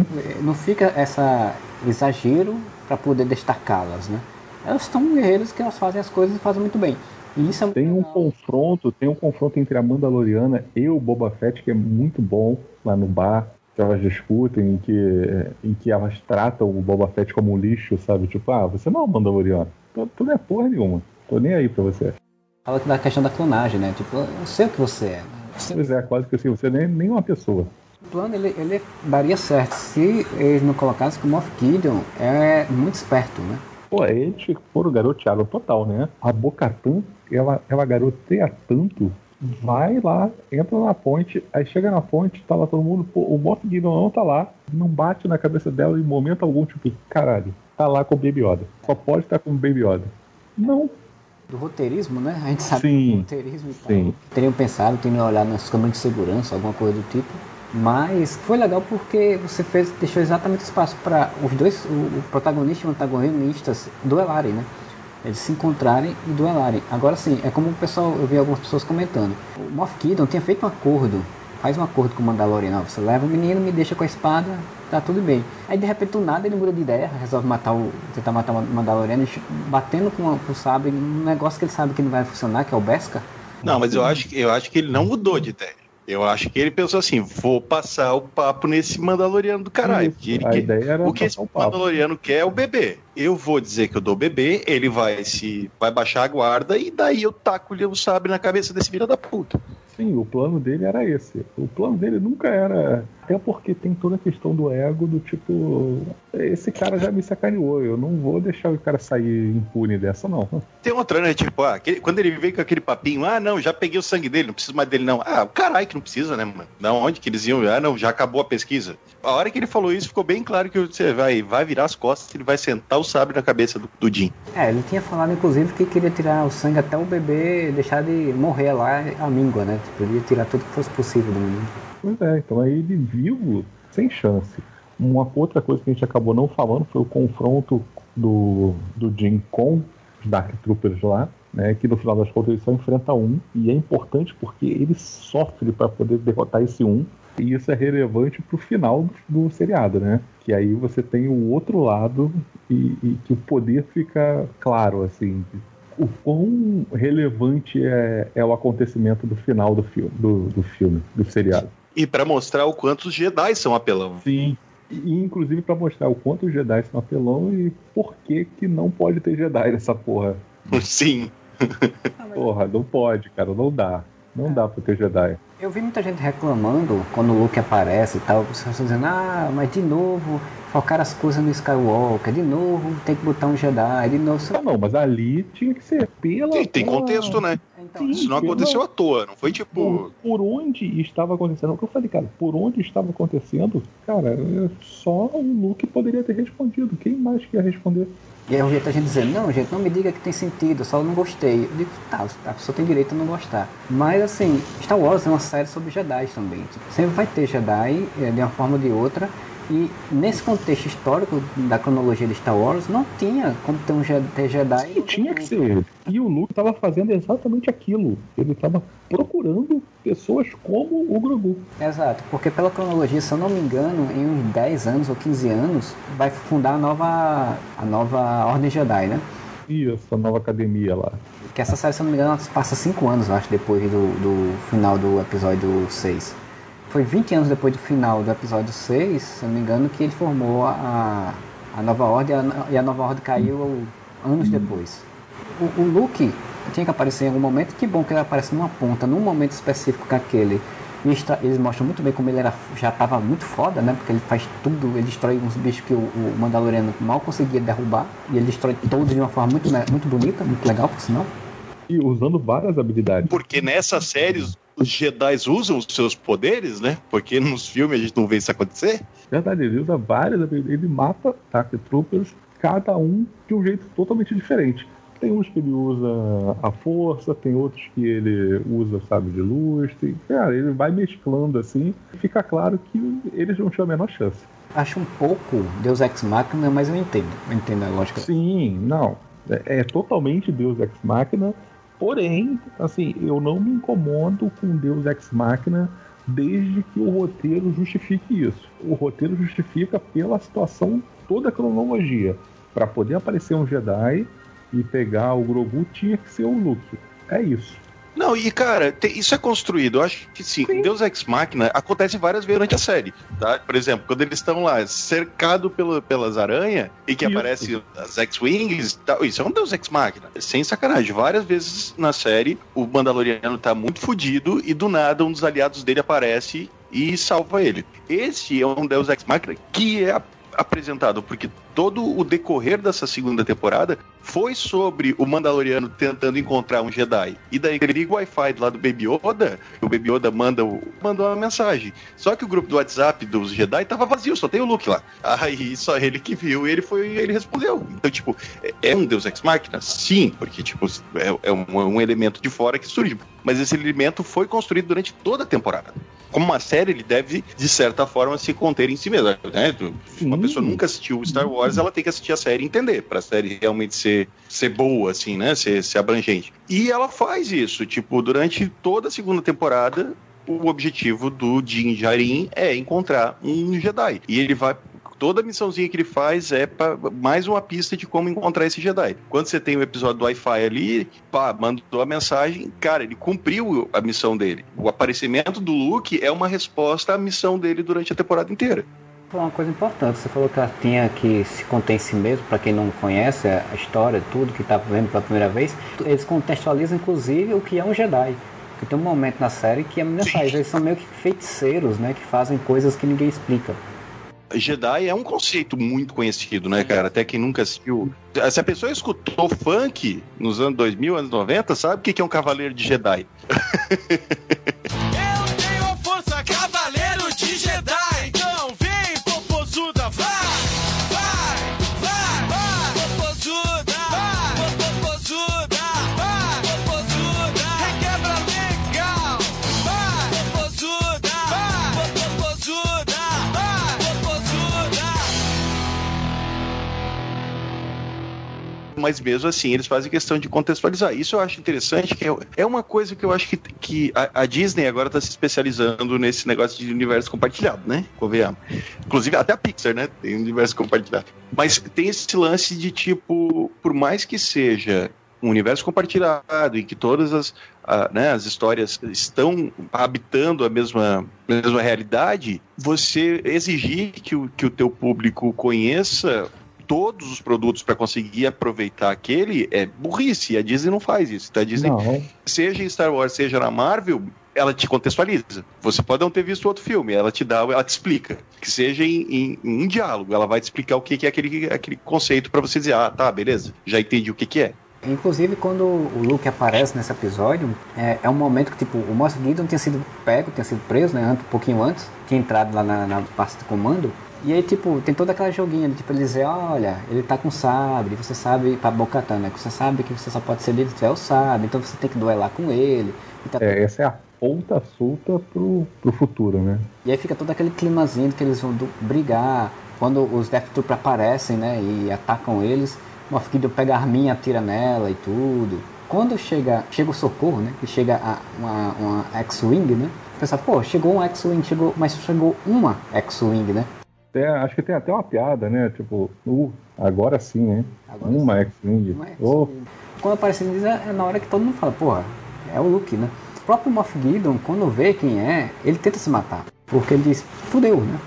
não fica essa exagero para poder destacá-las, né? Elas estão guerreiras que elas fazem as coisas e fazem muito bem. E isso é tem um confronto, tem um confronto entre a Mandaloriana e o Boba Fett que é muito bom lá no bar. Que elas discutem, em que, em que elas tratam o Boba Fett como um lixo, sabe? Tipo, ah, você não é um Mandaloriano. Tu, tu não é porra nenhuma. Tô nem aí pra você. Fala da questão da clonagem, né? Tipo, eu sei o que você é. Pois é, quase que assim, você nem, nem uma pessoa. O plano ele, ele daria certo se eles não colocassem que o Moff Gideon é muito esperto, né? Pô, eles foram garotearam total, né? A Bocatan, ela, ela garoteia tanto, vai lá, entra na ponte, aí chega na ponte, tá lá todo mundo, pô, o Moff Gideon não tá lá, não bate na cabeça dela em momento algum, tipo, caralho, tá lá com o Baby Yoda. Só pode estar com o Baby Yoda. Não, do roteirismo, né? A gente sabe sim, do roteirismo e tal. Sim. Teriam pensado, teriam olhado nas câmeras de segurança, alguma coisa do tipo. Mas foi legal porque você fez, deixou exatamente espaço para os dois, o, o protagonista e o antagonista duelarem, né? Eles se encontrarem e duelarem. Agora sim, é como o pessoal, eu vi algumas pessoas comentando. O Moff Gideon tinha feito um acordo, faz um acordo com o Mandalorian, você leva o menino, me deixa com a espada, tá tudo bem. Aí de repente do nada ele muda de ideia, resolve matar o, tentar matar o Mandalorian, batendo com, o sabre, um negócio que ele sabe que não vai funcionar, que é o Beskar. Não, mas eu acho, eu acho que ele não mudou de ideia. Eu acho que ele pensou assim: vou passar o papo nesse Mandaloriano do caralho. Ele, a ideia era o que esse Mandaloriano quer é o bebê. Eu vou dizer que eu dou o bebê, ele vai se vai baixar a guarda e daí eu taco o sabre na cabeça desse filho da puta. Sim, o plano dele era esse. O plano dele nunca era Até porque tem toda a questão do ego do tipo, esse cara já me sacaneou, eu não vou deixar o cara sair impune dessa, não. Tem outra, né? Tipo, ah, aquele, quando ele veio com aquele papinho, ah, não, já peguei o sangue dele, não preciso mais dele, não. Ah, caralho que não precisa, né, mano? Da onde que eles iam? Ah, não, já acabou a pesquisa. A hora que ele falou isso, ficou bem claro que você vai, vai virar as costas, ele vai sentar o sabre na cabeça do, do Jim. É, ele tinha falado, inclusive, que queria tirar o sangue até o bebê deixar de morrer lá a míngua, né? Tipo, ele ia tirar tudo que fosse possível do menino. Pois é, então aí ele vivo, sem chance. Uma outra coisa que a gente acabou não falando foi o confronto do, do Jim com os Dark Troopers lá, né? Que no final das contas ele só enfrenta um, e é importante porque ele sofre para poder derrotar esse um. E isso é relevante pro final do, do seriado, né? Que aí você tem o outro lado e, e que o poder fica claro, assim, o quão relevante é, é, o acontecimento do final do filme, do, do filme, do seriado. E para mostrar o quanto os Jedi são apelão. Sim. E, inclusive para mostrar o quanto os Jedi são apelão e por que que não pode ter Jedi nessa porra. Sim. porra, não pode, cara, não dá. Não dá pra ter Jedi. Eu vi muita gente reclamando quando o Luke aparece e tal, pessoas dizendo, ah, mas de novo focar as coisas no Skywalker, de novo tem que botar um Jedi, de novo. Ah, não, mas ali tinha que ser pela. Sim, tem contexto, né? Então, Sim, Isso não aconteceu à toa, não foi tipo. Por, por, onde estava acontecendo? O que eu falei, cara, por onde estava acontecendo, cara, só o Luke poderia ter respondido. Quem mais quer responder? E aí o jeito a gente dizendo, não, gente, não me diga que tem sentido, só não gostei. Eu digo, tá, a pessoa tem direito a não gostar. Mas assim, Star Wars é uma série sobre Jedi também. Sempre vai ter Jedi, é, de uma forma ou de outra. E nesse contexto histórico da cronologia de Star Wars, não tinha como ter um ter Jedi. Sim, tinha que ser. E o Luke estava fazendo exatamente aquilo. Ele estava procurando pessoas como o Grogu. Exato, porque pela cronologia, se eu não me engano, em uns 10 anos ou 15 anos, vai fundar a nova, a nova Ordem Jedi, né? Isso, a nova academia lá. Que essa série, se eu não me engano, passa 5 anos, eu acho, depois do, do final do episódio 6 foi 20 anos depois do final do episódio 6, se não me engano, que ele formou a, a nova ordem e a nova ordem caiu anos depois. O, o Luke tinha que aparecer em algum momento, que bom que ele aparece numa ponta, num momento específico com aquele. E eles mostram muito bem como ele era, já estava muito foda, né? Porque ele faz tudo, ele destrói uns bichos que o, o Mandaloriano mal conseguia derrubar. E ele destrói todos de uma forma muito, muito bonita, muito legal, por sinal. E usando várias habilidades. Porque nessas séries os Jedi usam os seus poderes, né? Porque nos filmes a gente não vê isso acontecer. Verdade, ele usa várias. Ele mata Dark Troopers, cada um de um jeito totalmente diferente. Tem uns que ele usa a força, tem outros que ele usa sabe de luz. Tem... Cara, ele vai mesclando assim. Fica claro que eles não tinham a menor chance. Acho um pouco Deus Ex Machina, mas eu entendo. Eu entendo a lógica. Sim, não. É, é totalmente Deus Ex Machina Porém, assim, eu não me incomodo com Deus Ex Machina desde que o roteiro justifique isso. O roteiro justifica pela situação, toda a cronologia. Para poder aparecer um Jedi e pegar o Grogu, tinha que ser o Luke. É isso. Não, e cara, tem, isso é construído. Eu acho que sim, sim. Deus Ex Machina acontece várias vezes durante a série. Tá? Por exemplo, quando eles estão lá cercado pelo, pelas aranhas e que aparecem as X-Wings, tá, isso é um Deus Ex Machina. Sem sacanagem. Várias vezes na série o Mandaloriano tá muito fodido e do nada um dos aliados dele aparece e salva ele. Esse é um Deus Ex Machina que é apresentado, porque todo o decorrer dessa segunda temporada foi sobre o Mandaloriano tentando encontrar um Jedi. E daí ele liga o Wi-Fi lá do Baby Yoda, o Baby Yoda manda, o, manda uma mensagem. Só que o grupo do WhatsApp dos Jedi tava vazio, só tem o Luke lá. Aí só ele que viu e ele foi ele respondeu. Então, tipo, é, é um Deus Ex Machina? Sim, porque, tipo, é, é um, um elemento de fora que surge. Mas esse elemento foi construído durante toda a temporada como uma série, ele deve, de certa forma, se conter em si mesmo. Né? Uma pessoa nunca assistiu Star Wars, ela tem que assistir a série e entender, para a série realmente ser, ser boa, assim, né? Ser, ser abrangente. E ela faz isso, tipo, durante toda a segunda temporada, o objetivo do Din Djarin é encontrar um Jedi. E ele vai toda missãozinha que ele faz é pra, mais uma pista de como encontrar esse Jedi. Quando você tem o episódio do Wi-Fi ali, pá, mandou a mensagem, cara, ele cumpriu a missão dele. O aparecimento do Luke é uma resposta à missão dele durante a temporada inteira. Uma coisa importante, você falou que ela tinha que se conter em si mesmo, para quem não conhece a história, tudo que está vendo pela primeira vez, eles contextualizam inclusive o que é um Jedi. Porque tem um momento na série que a menina faz, eles são meio que feiticeiros, né? Que fazem coisas que ninguém explica. Jedi é um conceito muito conhecido, né, cara? Até quem nunca assistiu. Se a pessoa escutou funk nos anos 2000, anos 90, sabe o que é um cavaleiro de Jedi? Eu tenho a força cavaleiro Mas mesmo assim, eles fazem questão de contextualizar. Isso eu acho interessante, que é- é uma coisa que eu acho que, que a, a Disney agora está se especializando nesse negócio de universo compartilhado, né? Convenhamos. Inclusive, até a Pixar, né? Tem universo compartilhado. Mas tem esse lance de tipo, por mais que seja um universo compartilhado em que todas as, ah, né, as histórias estão habitando a mesma, mesma realidade, você exigir que o, que o teu público conheça todos os produtos para conseguir aproveitar aquele é burrice. A Disney não faz isso. Tá? A Disney, Não, seja em Star Wars, seja na Marvel, ela te contextualiza. Você pode não ter visto outro filme, ela te dá, ela te explica. Que seja em, em- em um diálogo, ela vai te explicar o que que é aquele, aquele conceito para você dizer, ah, tá, beleza, já entendi o que, que é. Inclusive, quando o Luke aparece nesse episódio, é, é um momento que, tipo, o Moff Gideon tinha sido pego, tinha sido preso, né, um pouquinho antes, tinha entrado lá na, na parte de comando, e aí, tipo, tem toda aquela joguinha de, tipo, ele dizer, olha, ele tá com sabre, você sabe, pra Bocatan, né, você sabe que você só pode ser livre se tiver o sabre, então você tem que duelar com ele, tá é, essa é a ponta solta pro, pro futuro, né? e aí fica todo aquele climazinho que eles vão do- brigar, quando os Death Trooper aparecem, né, e atacam eles, o Moff Gideon pega a arminha, atira nela e tudo. Quando chega, chega o socorro, né, que chega a, uma, uma X-Wing, né, o pessoal, pô, chegou um X-Wing, chegou, mas chegou uma X-Wing, né, Até- acho que tem até uma piada, né? Tipo, uh, agora sim, hein? Agora uma X-Wing. Oh, X-Wing. Quando aparece eles, é é na hora que todo mundo fala, porra, é o Luke, né. O próprio Moff Gideon, quando vê quem é, ele tenta se matar, porque ele diz, fudeu, né.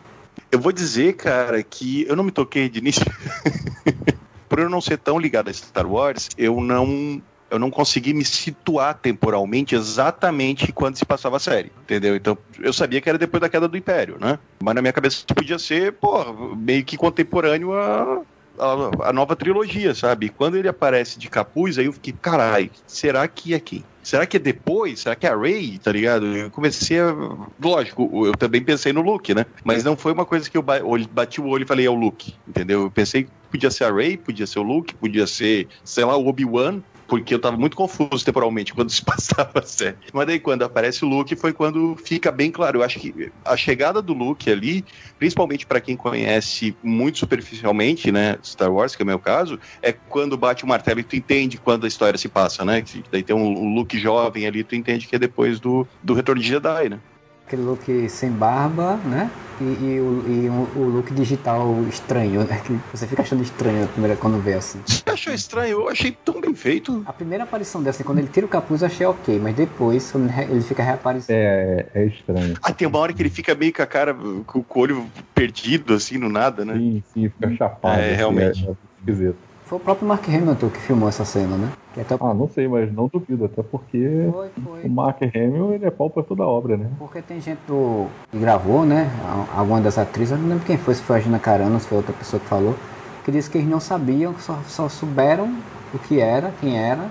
Eu vou dizer, cara, que eu não me toquei de início. Por eu não ser tão ligado a Star Wars, eu não eu não consegui me situar temporalmente exatamente quando se passava a série, entendeu? Então, eu sabia que era depois da queda do Império, né? Mas na minha cabeça podia ser, pô, meio que contemporâneo a, a, a nova trilogia, sabe? Quando ele aparece de capuz, aí eu fiquei, carai, será que é quem? Será que é depois? Será que é a Ray? Tá ligado? Eu comecei a. Lógico, eu também pensei no Luke, né? Mas não foi uma coisa que eu bati o olho e falei, é o Luke, entendeu? Eu pensei que podia ser a Ray, podia ser o Luke, podia ser, sei lá, o Obi-Wan, porque eu tava muito confuso temporalmente quando se passava a série. Mas daí quando aparece o Luke foi quando fica bem claro. Eu acho que a chegada do Luke ali, principalmente para quem conhece muito superficialmente, né, Star Wars, que é o meu caso, é quando bate o martelo e tu entende quando a história se passa, né? Daí tem um, um Luke jovem ali, tu entende que é depois do, do retorno de Jedi, né? Aquele look sem barba, né? E, e o, e o- o look digital estranho, né? Que você fica achando estranho a primeira, quando vê assim. Você achou estranho? Eu achei tão bem feito. A primeira aparição dessa, quando ele tira o capuz, eu achei ok, mas depois, quando ele fica reaparecendo. é, é estranho. Ah, tem uma hora que ele fica meio com a cara, com o olho perdido, assim, no nada, né? Sim, sim, fica chapado. É, assim, realmente. É, é esquisito. Foi o próprio Mark Hamilton que filmou essa cena, né? Até Ah, não sei, mas não duvido, até porque foi, o foi. Mark Hamill ele é pau pra toda a obra, né? Porque tem gente do, que gravou, né? Alguma das atrizes, eu não lembro quem foi, se foi a Gina Carano, se foi outra pessoa que falou, que disse que eles não sabiam, só, só souberam o que era, quem era,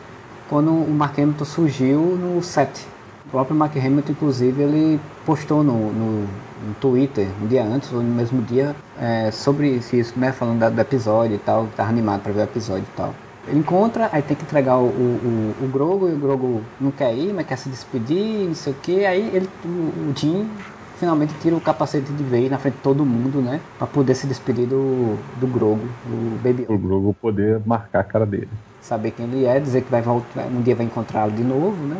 quando o Mark Hamilton surgiu no set. O próprio Mark Hamilton, inclusive, ele postou no, no, no Twitter, um dia antes, ou no mesmo dia, é, sobre isso, né? Falando da- do episódio e tal, que tava animado pra ver o episódio e tal. Ele encontra, aí tem que entregar o, o, o, Grogo, e o Grogo não quer ir, mas quer se despedir, não sei o que. Aí ele, o, o Jim finalmente tira o capacete de vez na frente de todo mundo, né? Pra poder se despedir do, do Grogo, do Baby O Grogu poder marcar a cara dele. saber quem ele é, dizer que vai voltar, um dia vai encontrá-lo de novo, né?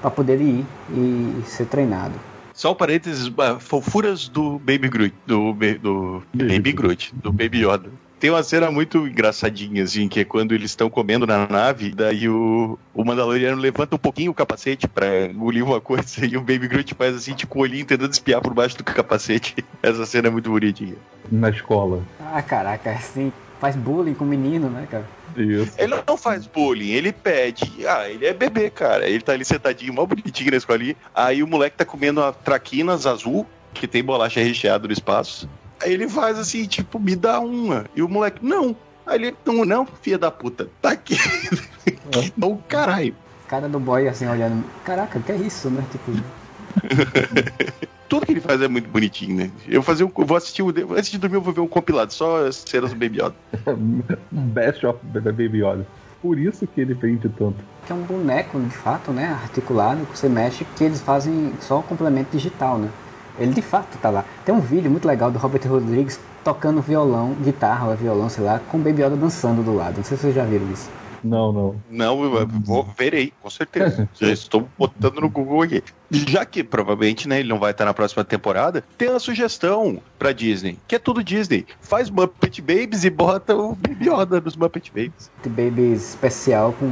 Pra poder ir e ser treinado. Só um parênteses, ah, fofuras do Baby Groot, do, do Baby Groot, do Baby Yoda. Tem uma cena muito engraçadinha, assim, que é quando eles estão comendo na nave, daí o, o Mandaloriano levanta um pouquinho o capacete pra engolir uma coisa e o Baby Groot faz assim, tipo, o olhinho tentando espiar por baixo do capacete. Essa cena é muito bonitinha. Na escola. Ah, caraca, assim, faz bullying com o menino, né, cara? Isso. Ele não faz bullying, ele pede. Ah, ele é bebê, cara. Ele tá ali sentadinho, mó bonitinho na escolinha. Aí o moleque tá comendo a traquinas azul, que tem bolacha recheada no espaço. Aí ele faz assim, tipo, me dá uma. E o moleque, não. Aí ele, não, não, filha da puta, tá aqui. não, caralho. Cara do boy assim olhando. Caraca, que é isso, né? Tipo, Tudo que ele faz é muito bonitinho, né? Eu vou fazer um, eu vou assistir o, antes de dormir eu vou ver um compilado, só as cenas do Baby Yoda. Best of Baby Yoda. Por isso que ele vende tanto. que é um boneco, de fato, né? Articulado, que você mexe, que eles fazem só um complemento digital, né? Ele de fato tá lá. Tem um vídeo muito legal do Robert Rodrigues tocando violão, guitarra ou violão, sei lá, com o Baby Yoda dançando do lado. Não sei se vocês já viram isso. Não, não. Não, eu vou, verei, com certeza. Já estou botando no Google aqui. Já que provavelmente, né, ele não vai estar na próxima temporada, tem uma sugestão pra Disney, que é tudo Disney. Faz Muppet Babies e bota o Baby Yoda nos Muppet Babies. Baby especial com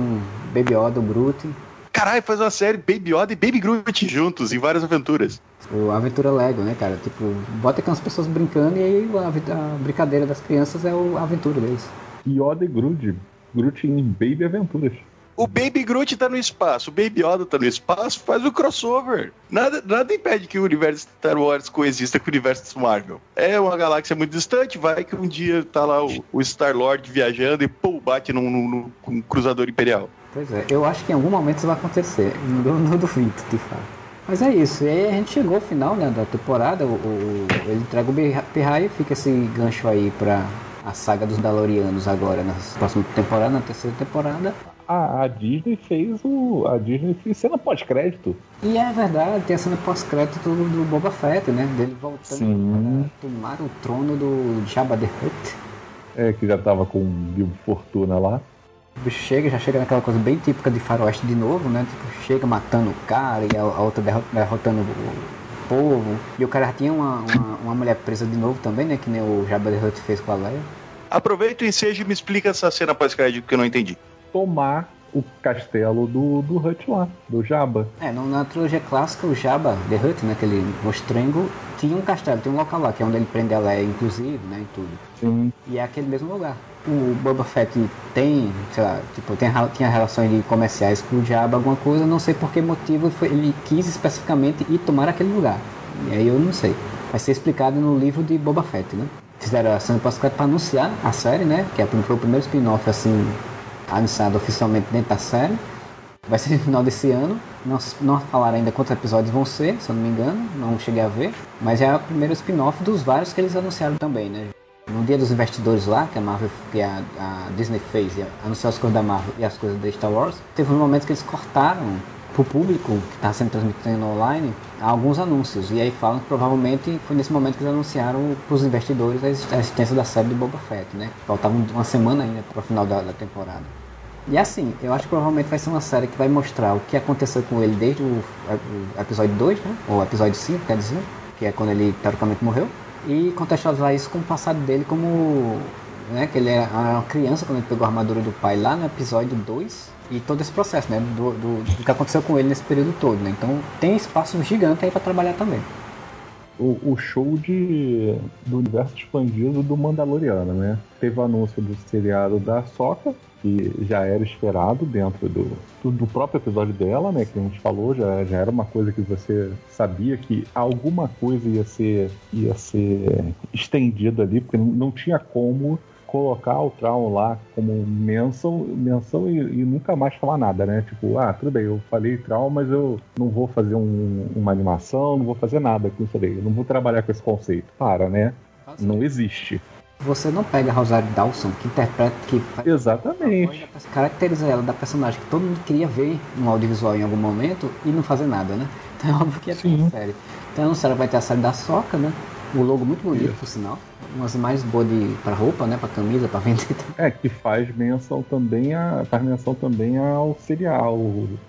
Baby Yoda, o Groot, Caralho, faz uma série Baby Yoda e Baby Groot juntos em várias aventuras. o Aventura Lego, né, cara? Tipo, bota aquelas pessoas brincando e aí a, a brincadeira das crianças é o- a aventura deles. Yoda e Groot. Groot em Baby Aventuras. O Baby Groot tá no espaço, o Baby Yoda tá no espaço, faz o crossover. Nada, nada impede que o universo Star Wars coexista com o universo Marvel. É uma galáxia muito distante, vai que um dia tá lá o, o Star-Lord viajando e pum, bate num, num- num- um cruzador imperial. Pois é, eu acho que em algum momento isso vai acontecer. Não, não duvido, de fato. Mas é isso, e aí a gente chegou ao final né, da temporada, o, o- ele entrega o Pirraia e fica esse gancho aí pra a saga dos Dalorianos agora, na próxima temporada, na terceira temporada. A, a Disney fez o. A Disney fez cena pós-crédito. E é verdade, tem a cena pós-crédito do, do Boba Fett, né? Dele voltando Sim. para tomar o trono do Jabba the Hutt. É, que já tava com Bilbo Fortuna lá. O bicho chega, já chega naquela coisa bem típica de faroeste de novo, né? Tipo, chega matando o cara e a, a outra derro- derrotando o povo. E o cara já tinha uma, uma, uma mulher presa de novo também, né? Que nem o Jabba the Hutt fez com a Leia. Aproveita o ensejo e me explica essa cena pós-crédito que eu não entendi. Tomar o castelo do, do Hut lá, do Jabba. É, no- na trilogia clássica, o Jabba the Hutt, né? Aquele mostrengo, tinha um castelo, tem um local lá, que é onde ele prende a Leia, inclusive, né? E tudo. Sim. E é aquele mesmo lugar. O Boba Fett tem, sei lá, tipo, tem, tinha relações de comerciais com o Jabba, alguma coisa, não sei por que motivo foi- ele quis especificamente ir tomar aquele lugar. E aí eu não sei. Vai ser explicado no livro de Boba Fett, né? Fizeram a cena pós para anunciar a série, né? Que é, foi o primeiro spin-off, assim, anunciado oficialmente dentro da série. Vai ser no final desse ano. Não, não falaram ainda quantos episódios vão ser, se eu não me engano. Não cheguei a ver. Mas é o primeiro spin-off dos vários que eles anunciaram também, né? No dia dos investidores lá, que a Marvel, que a, a Disney fez, anunciou as coisas da Marvel e as coisas da Star Wars, teve um momento que eles cortaram pro público que está sendo transmitido online alguns anúncios. E aí falam que provavelmente foi nesse momento que eles anunciaram para os investidores a exist- a existência da série de Boba Fett, né? Faltava um- uma semana ainda para o final da, da temporada. E assim, eu acho que provavelmente vai ser uma série que vai mostrar o que aconteceu com ele desde o, o episódio 2, né? Ou episódio 5, quer dizer, que é quando ele teoricamente morreu. E contextualizar isso com o passado dele como. Né, que ele era uma criança quando ele pegou a armadura do pai lá no episódio 2. E todo esse processo, né? Do, do, do que aconteceu com ele nesse período todo, né? Então tem espaço gigante aí para trabalhar também. O, o show de, do universo expandido do Mandaloriano, né? Teve o anúncio do seriado da Soca, que já era esperado dentro do, do, próprio episódio dela, né? Que a gente falou, já, já era uma coisa que você sabia que alguma coisa ia ser, ia ser estendida ali, porque não, não tinha como colocar o Traum lá como menção, menção e, e nunca mais falar nada, né? Tipo, ah, tudo bem, eu falei Traum, mas eu não vou fazer um- uma animação, não vou fazer nada com isso aí, eu não vou trabalhar com esse conceito. Para, né? Não existe. Você não pega a Rosário Dawson, que interpreta, que faz Exatamente. caracteriza ela da personagem que todo mundo queria ver no audiovisual em algum momento e não fazer nada, né? Então é óbvio que é Sim. uma série. Então a série vai ter a série da Soca, né? O logo muito bonito, por sinal. Umas imagens boas de, pra roupa, né? Pra camisa, pra vender. É, que faz menção também a. faz menção também ao serial,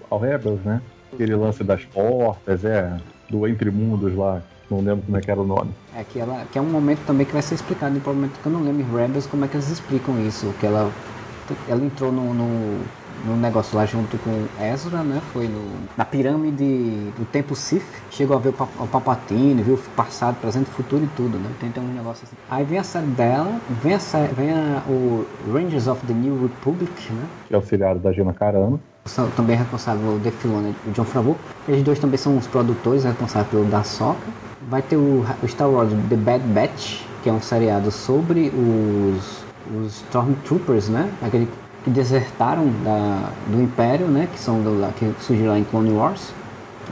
ao Rebels, né? Aquele lance das portas, é, do Entre Mundos lá, não lembro como é que era o nome. É que, ela, que é um momento também que vai ser explicado, em um momento que eu não lembro em Rebels como é que eles explicam isso. Que ela, ela entrou no, no, no negócio lá junto com Ezra, né? Foi no, na pirâmide do Templo Sith. Chegou a ver o, o Palpatine, viu o passado, presente, futuro e tudo, né? Tem, tem um negócio assim. Aí vem a série dela, vem, a série, vem a, o Rangers of the New Republic, né? Que é auxiliar da Gina Carano. Também responsável o Dave Filoni e o John Favreau. Eles dois também são os produtores responsáveis pelo da Soca. Vai ter o, Star Wars The Bad Batch, que é um seriado sobre os, os Stormtroopers, né? Aquele que desertaram da, do Império, né? Que são do, que surgiram lá em Clone Wars.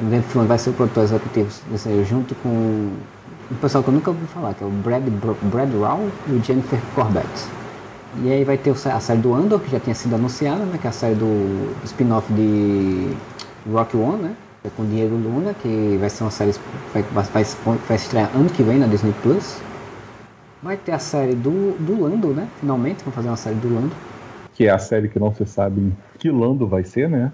O Dave Filoni vai ser o produtor executivo desse aí, junto com um pessoal que eu nunca ouvi falar, que é o Brad, Brad Rao e o Jennifer Corbett. E aí vai ter a série do Andor, que já tinha sido anunciada, né? Que é a série do spin-off de Rock One, né? É com o Diego Luna, que vai ser uma série vai, vai, vai, vai estrear ano que vem na Disney Plus. Vai ter a série do, do Lando, né? Finalmente, vão fazer uma série do Lando. que é a série que não se sabe que Lando vai ser, né?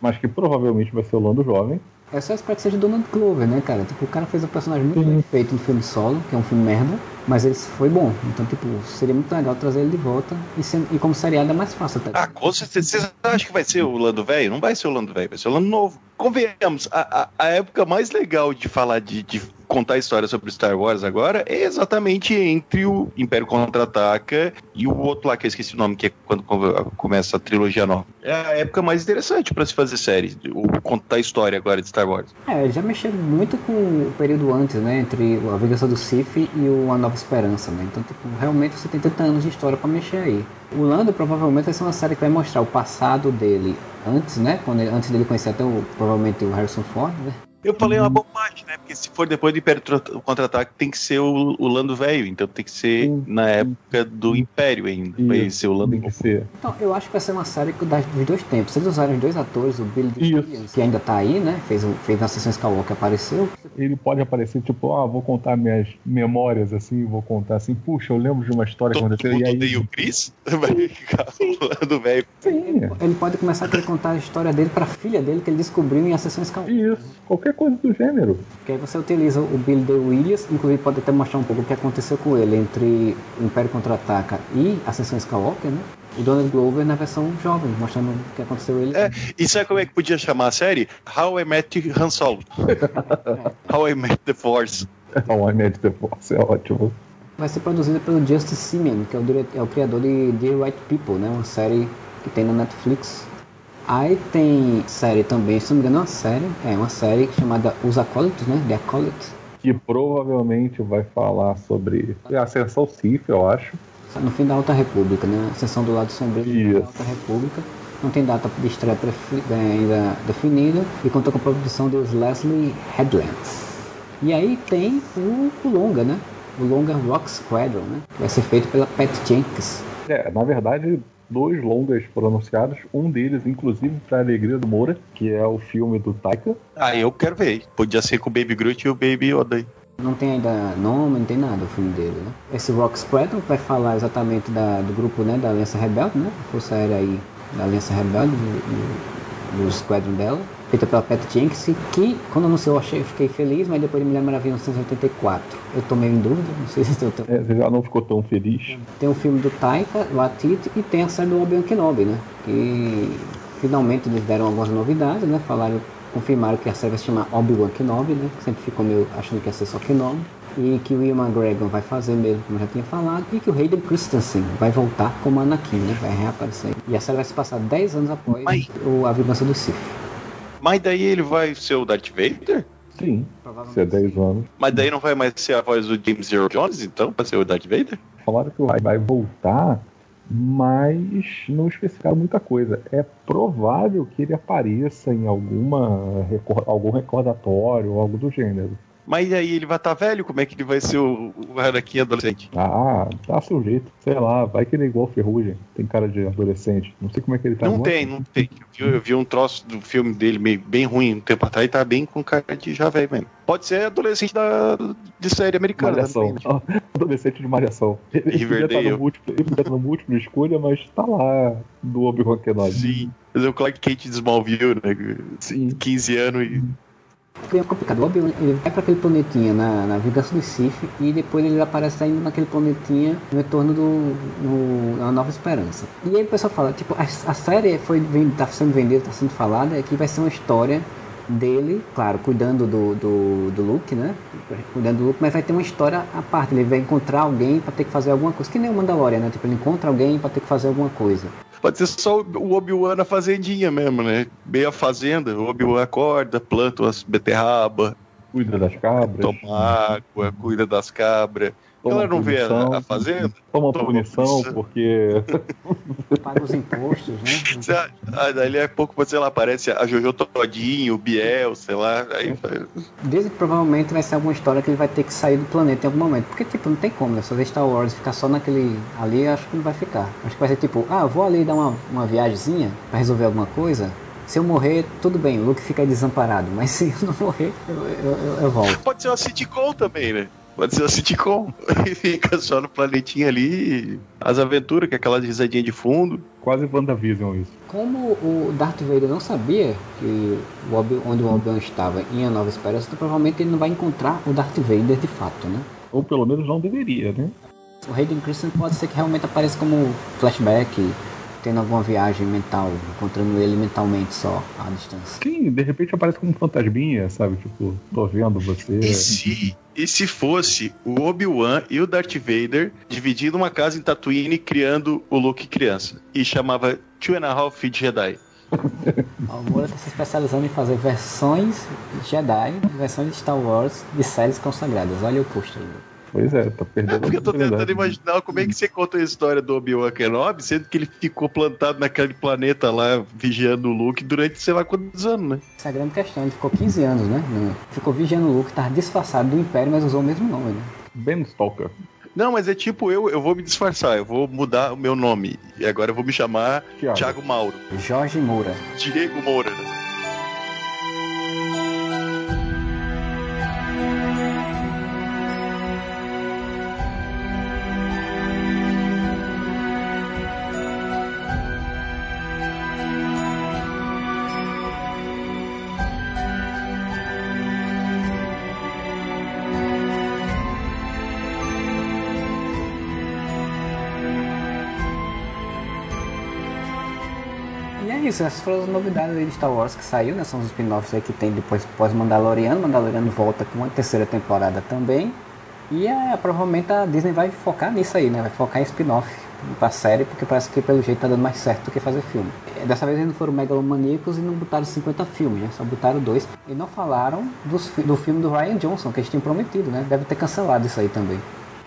Mas que provavelmente vai ser o Lando jovem. Eu só espero que seja Donald Glover, né, cara? Tipo, o cara fez um personagem muito bem feito no filme solo, que é um filme merda, mas ele foi bom. Então, tipo, seria muito legal trazer ele de volta. E, sendo- e como seriado é mais fácil até. Ah, com certeza. Vocês acham que vai ser o Lando Velho? Não vai ser o Lando Velho, vai ser o Lando Novo. Convenhamos, a, a, a época mais legal de falar de, de contar história sobre Star Wars agora é exatamente entre o Império Contra-Ataca e o outro lá que eu esqueci o nome, que é quando co- começa a trilogia nova. É a época mais interessante pra se fazer série, ou contar história agora de Star Wars. É, já mexeu muito com o período antes, né? Entre a Vingança do Sith e o A Nova Esperança, né? Então, tipo, realmente você tem 30 anos de história pra mexer aí. O Lando provavelmente vai ser uma série que vai mostrar o passado dele antes, né? Quando ele- antes dele conhecer até o, provavelmente o Harrison Ford, né? Eu falei uma bobagem, né? Porque se for depois do Império Contra-Ataque, tem que ser o, o Lando Velho. Então tem que ser Sim. na época do Império ainda. Vai Isso, ser o Lando tem que Novo. ser. Então, eu acho que vai ser uma série das, dos dois tempos. Se eles usarem os dois atores, o Billy. Williams, que ainda tá aí, né? Fez, fez na sessão Skywalker, apareceu. Ele pode aparecer, tipo, ah, vou contar minhas memórias, assim, vou contar assim, puxa, eu lembro de uma história que aconteceu, e aí... o Chris? Vai ficar o Lando Velho. Sim, Ele pode começar a querer contar a história dele pra filha dele, que ele descobriu em A Sessão Skywalker. isso, qualquer coisa do gênero. Porque aí você utiliza o Billy Dee Williams, inclusive pode até mostrar um pouco o que aconteceu com ele entre o Império Contra-Ataca e Ascensão Skywalker, né? O Donald Glover na versão jovem, mostrando o que aconteceu ele. É, e sabe como é que podia chamar a série? How I Met Han Solo. How I Met the Force. Então, a Net The Force é ótimo. Vai ser produzida pelo Justice Simeon, que é o, é o criador de The Right People, né? Uma série que tem na Netflix. Aí tem série também, se não me engano, é uma série, é uma série chamada Os Acólitos, né? The Acolytes. Que provavelmente vai falar sobre a Ascensão Sif, eu acho. No fim da Alta República, né? A sessão do lado sombrio Isso. da Alta República. Não tem data de estreia eh, ainda definida e conta com a produção dos Leslie Headlands. E aí tem o, o longa, né? O longa Rock Squadron, né? Que vai ser feito pela Pat Jenkins. É, na verdade, dois longas foram anunciados, um deles, inclusive, para alegria do Moura, que é o filme do Taika. Ah, eu quero ver. Podia ser com o Baby Groot e o Baby Yoda. aí. Não tem ainda nome, não tem nada o filme dele, né? Esse Rock Squadron vai falar exatamente da, do grupo, né? Da Aliança Rebelde, né? A Força Aérea aí da Aliança Rebelde, do, do, do Squadron dela. Feita pela Pat Jenkins, que quando anunciou eu achei, eu fiquei feliz, mas depois de Mulher Maravilha 1984 eu tô meio em dúvida, não sei se eu tô... É, você já não ficou tão feliz. Tem o filme do Taika Waititi e tem a série do Obi-Wan Kenobi, né? Que finalmente eles deram algumas novidades, né? Falaram, confirmaram que a série vai se chamar Obi-Wan Kenobi, né? Sempre ficou meio achando que ia ser só Kenobi. E que o Ian McGregor vai fazer mesmo, como eu já tinha falado. E que o Hayden Christensen vai voltar como Anakin, né? Vai reaparecer. E a série vai se passar 10 anos após o, a vingança do Sith. Mas daí ele vai ser o Darth Vader? Sim, se é 10 anos. Mas daí não vai mais ser a voz do James Earl Jones, então, pra ser o Darth Vader? Falaram que vai, vai voltar, mas não especificaram muita coisa. É provável que ele apareça em alguma algum recordatório ou algo do gênero. Mas aí ele vai estar velho? Como é que ele vai ser o, o Anakin adolescente? Ah, tá seu jeito. Sei lá, vai que ele é igual Ferrugem. Tem cara de adolescente. Não sei como é que ele tá não agora. tem, não tem. Eu vi, eu vi um troço do filme dele meio, bem ruim um tempo atrás e tá bem com cara de já velho mesmo. Pode ser adolescente da, de série americana. Malhação. também, né? Adolescente de malhação. Ele Riverdale. no múltiplo, ele estar no múltiplo escolha, mas tá lá do Obi-Wan Kenobi. Sim. Mas é o Clark Kent de Smallville, né? Sim. 15 anos e É complicado. O Obi-Wan ele vai para aquele planetinha na, na Vingança do Sith e depois ele aparece ainda naquele planetinha no retorno do no, na Nova Esperança. E aí o pessoal fala, tipo, a, a série foi tá sendo vendida, tá sendo falada, é que vai ser uma história dele, claro, cuidando do, do, do Luke, né? Cuidando do Luke, mas vai ter uma história à parte. Ele vai encontrar alguém para ter que fazer alguma coisa. Que nem o Mandalorian, né? Tipo, ele encontra alguém para ter que fazer alguma coisa. Pode ser só o Obi-Wan na fazendinha mesmo, né? Meio a fazenda, o Obi-Wan acorda, planta umas beterraba, Cuida das cabras. toma água, cuida das cabras. Toma Ela não vê a, a fazenda? Toma Toma punição, punição. porque Paga os impostos, né? Você- ah, Dali a pouco, sei lá, aparece a Jojo Todinho, o Biel, sei lá. Aí, Dizem que provavelmente vai ser alguma história que ele vai ter que sair do planeta em algum momento. Porque, tipo, não tem como, né? Se fazer Star Wars ficar só naquele ali, acho que não vai ficar. Acho que vai ser tipo, ah, eu vou ali dar uma, uma viagemzinha pra resolver alguma coisa. Se eu morrer, tudo bem, o Luke fica desamparado. Mas se eu não morrer, eu, eu, eu- eu volto. pode ser uma sitcom também, né? Pode ser uma sitcom. E fica só no planetinha ali, as aventuras, com aquela risadinha de fundo. quase WandaVision isso. Como o Darth Vader não sabia que o Obi, onde o Obi-Wan estava em A Nova Esperança, então provavelmente ele não vai encontrar o Darth Vader de fato, né? Ou pelo menos não deveria, né? O Hayden Christensen pode ser que realmente apareça como flashback, tendo alguma viagem mental, encontrando ele mentalmente só, à distância. Sim, de repente aparece como um fantasminha, sabe? Tipo, tô vendo você. E se, e se fosse o Obi-Wan e o Darth Vader dividindo uma casa em Tatooine criando o Luke criança? E chamava Two and a Half Jedi. O Moura está se especializando em fazer versões Jedi, versões de Star Wars de séries consagradas. Olha o post aí. Pois é, tá É perdendo porque eu tô tentando oportunidade. imaginar como é que você conta a história do Obi-Wan Kenobi, sendo que ele ficou plantado naquele planeta lá, vigiando o Luke durante sei lá quantos anos, né? Essa é a grande questão. Ele ficou 15 anos, né? Ficou vigiando o Luke, estava disfarçado do Império, mas usou o mesmo nome, né? Ben Stalker. Não, mas é tipo eu, eu vou me disfarçar, eu vou mudar o meu nome. E agora eu vou me chamar Thiago. Thiago Mauro. Jorge Moura. Diego Moura. Essas foram as novidades aí de Star Wars que saiu, né? São os spin-offs aí que tem depois pós Mandaloriano. Volta com uma terceira temporada também. E é, provavelmente a Disney vai focar nisso aí, né? Vai focar em spin-off pra série, porque parece que pelo jeito tá dando mais certo do que fazer filme. E Dessa vez eles não foram megalomaníacos e não botaram 50 filmes, né? Só botaram dois. E não falaram dos do filme do Ryan Johnson, que eles tinham prometido, né? Deve ter cancelado isso aí também.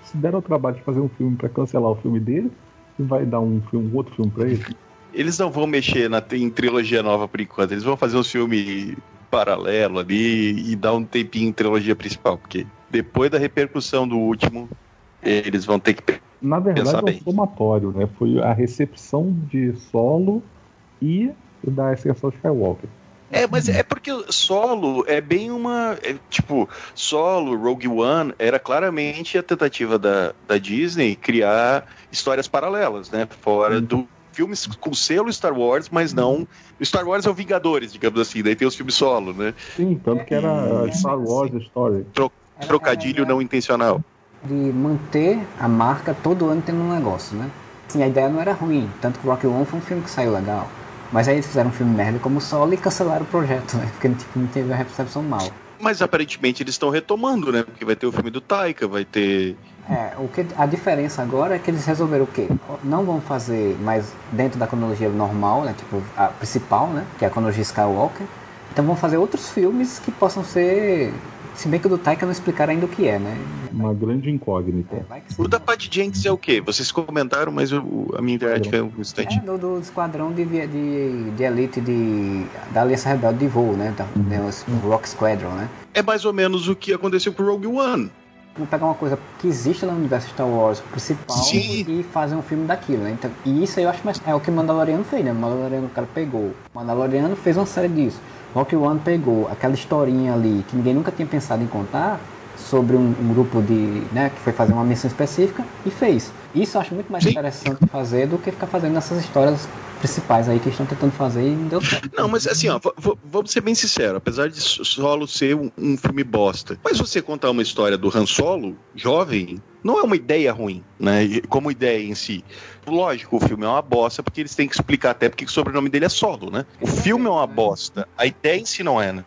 Se deram o trabalho de fazer um filme pra cancelar o filme dele, vai dar um, filme, um outro filme pra ele. Eles não vão mexer na, em trilogia nova por enquanto. Eles vão fazer um filme paralelo ali e dar um tempinho em trilogia principal, porque depois da repercussão do último, eles vão ter que. Na verdade, Pensar é um somatório, né? Foi a recepção de solo e da Ascensão Skywalker. É, mas é porque Solo é bem uma. é, tipo, Solo, Rogue One, era claramente a tentativa da, da Disney criar histórias paralelas, né? Fora do filmes com selo Star Wars, mas não. Star Wars é o Vingadores, digamos assim, daí tem os filmes solo, né? Sim, tanto que era a É, Star Wars Story. Era- Trocadilho era- não intencional. de manter a marca todo ano tendo um negócio, né? Assim, a ideia não era ruim, tanto que Rock One foi um filme que saiu legal. Mas aí eles fizeram um filme merda como Solo e cancelaram o projeto, né? Porque tipo, não teve a recepção mal. Mas aparentemente eles estão retomando, né? Porque vai ter o filme do Taika, vai ter. É, o que, a diferença agora é que eles resolveram o quê? Não vão fazer mais dentro da cronologia normal, né? Tipo, a principal, né? Que é a cronologia Skywalker. Então vão fazer outros filmes que possam ser... Se bem que o do Taika não explicaram ainda o que é, né? Uma grande incógnita. É, O da Pat Jenks é o quê? Vocês comentaram, mas eu- a minha internet caiu um instante. É, do, do esquadrão de, de, de elite de, da Aliança Rebelde de voo, né? Da, os- o Rock Squadron, né? É mais ou menos o que aconteceu com Rogue One. Vamos pegar uma coisa que existe no universo Star Wars principal Sim. e fazer um filme daquilo, né? Então, e isso eu acho mais... É o que o Mandaloriano fez, né? O Mandaloriano, o cara pegou. O Mandaloriano fez uma série disso. Rock One pegou aquela historinha ali que ninguém nunca tinha pensado em contar sobre um, um grupo de... né? Que foi fazer uma missão específica e fez. Isso eu acho muito mais Sim. interessante fazer do que ficar fazendo essas histórias principais aí que estão tentando fazer e não deu certo. Não, mas assim, ó, vamos ser bem sinceros, apesar de Solo ser um, um filme bosta, mas você contar uma história do Han Solo, jovem, não é uma ideia ruim, né? Como ideia em si. Lógico, o filme é uma bosta, porque eles têm que explicar até porque o sobrenome dele é Solo, né? O filme é uma bosta, a ideia em si não é, né?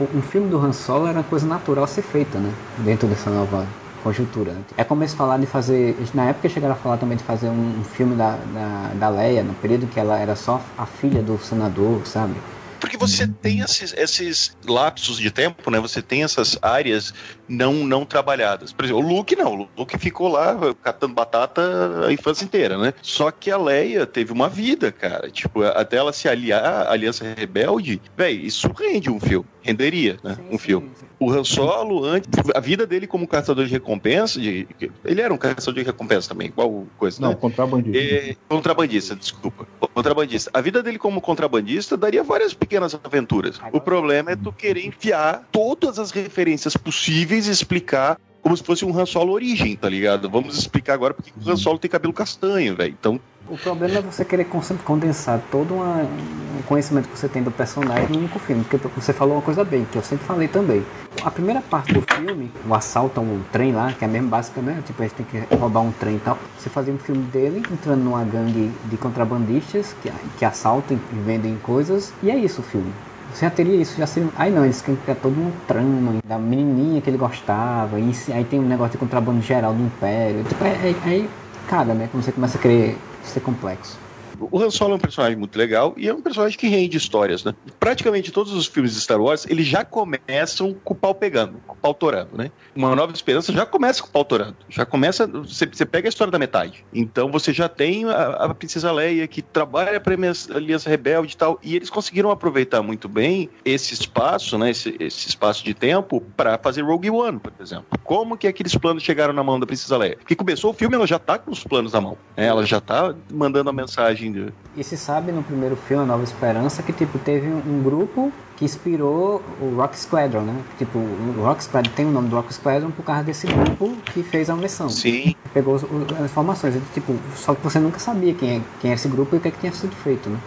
Um filme do Han Solo era uma coisa natural a ser feita, né? Dentro dessa nova conjuntura. né? É como eles falaram de fazer. Na época chegaram a falar também de fazer um, um filme da, da, da Leia, no período que ela era só a filha do senador, sabe? Porque você tem esses, esses lapsos de tempo, né? Você tem essas áreas não, não trabalhadas. Por exemplo, o Luke não. O Luke ficou lá catando batata a infância inteira, né? Só que a Leia teve uma vida, cara. Tipo, até ela se aliar à Aliança Rebelde, velho, isso rende um filme. Renderia, né? um filme. O Han Solo, antes, a vida dele como caçador de recompensa, de, ele era um caçador de recompensa também, igual coisa, Não, né? contrabandista. É, contrabandista, desculpa. Contrabandista. A vida dele como contrabandista daria várias pequenas aventuras. O problema é tu querer enfiar todas as referências possíveis e explicar como se fosse um Han Solo origem, tá ligado? Vamos explicar agora porque o Han Solo tem cabelo castanho, velho. Então, O problema é você querer con- condensar todo uma- um conhecimento que você tem do personagem num único filme. Porque você falou uma coisa bem, que eu sempre falei também. A primeira parte do filme, o assalto a um trem lá, que é mesmo básica, né? Tipo, a gente tem que roubar um trem e tal. Você fazia um filme dele entrando numa gangue de contrabandistas que, que assaltam e vendem coisas. E é isso o filme. Você já teria isso, já seria. Aí não, eles querem criar todo um trama da menininha que ele gostava. E aí tem um negócio de contrabando geral do Império. Tipo, é, é, aí caga, né? Quando você começa a querer ser complexo. O Han Solo é um personagem muito legal e é um personagem que rende histórias, né? Praticamente todos os filmes de Star Wars, eles já começam com o pau pegando, com o pau torando, né? Uma Nova Esperança já começa com o pau torando. Já começa, você, você pega a história da metade. Então você já tem a, a Princesa Leia que trabalha para a Aliança Rebelde e tal, e eles conseguiram aproveitar muito bem esse espaço, né? Esse, esse espaço de tempo para fazer Rogue One, por exemplo. Como que aqueles planos chegaram na mão da Princesa Leia? Porque começou o filme, ela já tá com os planos na mão. né? Ela já tá mandando a mensagem E se sabe no primeiro filme, A Nova Esperança, que tipo, teve um, grupo que inspirou o Rock Squadron, né? Tipo, o Rock Squadron tem o nome do Rock Squadron por causa desse grupo que fez a missão. Sim, Pegou as informações. Tipo, só que você nunca sabia quem é, quem é esse grupo e o que, é que tinha sido feito, né?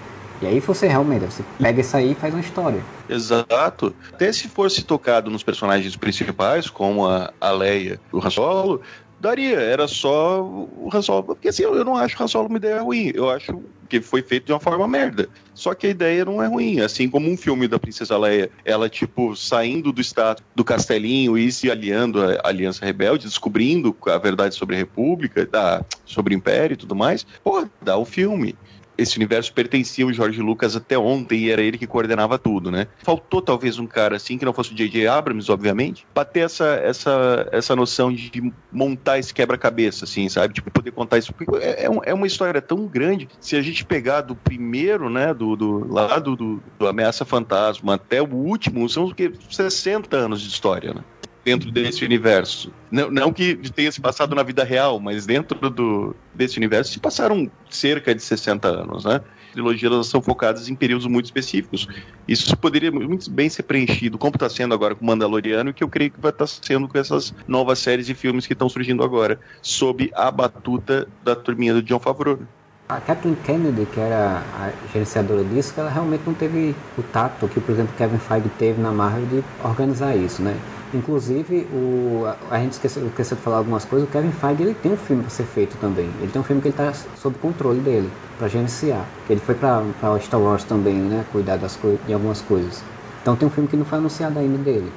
E aí você realmente, você pega isso aí e faz uma história. exato. Até se fosse tocado nos personagens principais, como a, a Leia e o Han Solo, daria. Era só o Han Solo. Porque assim, eu não acho o Han Solo uma ideia ruim. Eu acho que foi feito de uma forma merda. Só que a ideia não é ruim. Assim como um filme da Princesa Leia, ela, tipo, saindo do status do castelinho e se aliando à Aliança Rebelde, descobrindo a verdade sobre a República, da, sobre o Império e tudo mais, pô, dá o filme esse universo pertencia ao George Lucas até ontem e era ele que coordenava tudo, né? Faltou talvez um cara assim, que não fosse o J.J. Abrams, obviamente, pra ter essa, essa, essa noção de montar esse quebra-cabeça, assim, sabe? Tipo, poder contar isso. É, é um- é uma história tão grande. Se a gente pegar do primeiro, né, do, do lá do, do, do Ameaça Fantasma até o último, são o quê? 60 anos de história, né? Dentro desse universo. Não, não que tenha se passado na vida real, mas dentro do, desse universo se passaram cerca de 60 anos, né? Trilogias são focadas em períodos muito específicos. Isso poderia muito bem ser preenchido, como está sendo agora com o Mandaloriano, e que eu creio que vai estar sendo com essas novas séries e filmes que estão surgindo agora, sob a batuta da turminha do John Favreau. A Kathleen Kennedy, que era a gerenciadora disso, ela realmente não teve o tato que, por exemplo, Kevin Feige teve na Marvel de organizar isso, né? Inclusive, o, a, a gente esqueceu, esqueceu de falar algumas coisas, o Kevin Feige ele tem um filme para ser feito também. Ele tem um filme que ele está sob controle dele, para gerenciar. Ele foi para Star Wars também, né? Cuidar das de algumas coisas. Então tem um filme que não foi anunciado ainda dele.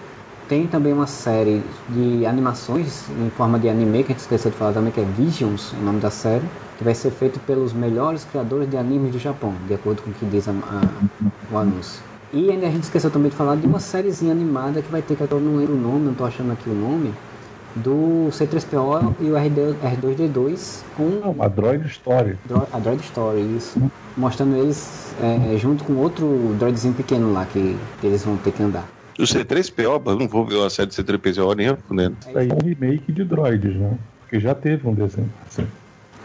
Tem também uma série de animações em forma de anime, que a gente esqueceu de falar também, que é Visions, o nome da série, que vai ser feito pelos melhores criadores de animes do Japão, de acordo com o que diz a, a, o anúncio. E ainda a gente esqueceu também de falar de uma sériezinha animada que vai ter, que eu não lembro o nome, não estou achando aqui o nome, do C3PO e o RD, R2D2 com Não, a Droid Story. Dro- a Droid Story, isso. Mostrando eles é, junto com outro droidzinho pequeno lá que, que eles vão ter que andar. O C3PO, eu não vou ver uma série de C3PO nem aí é um remake de Droids, né? Porque já teve um desenho. assim.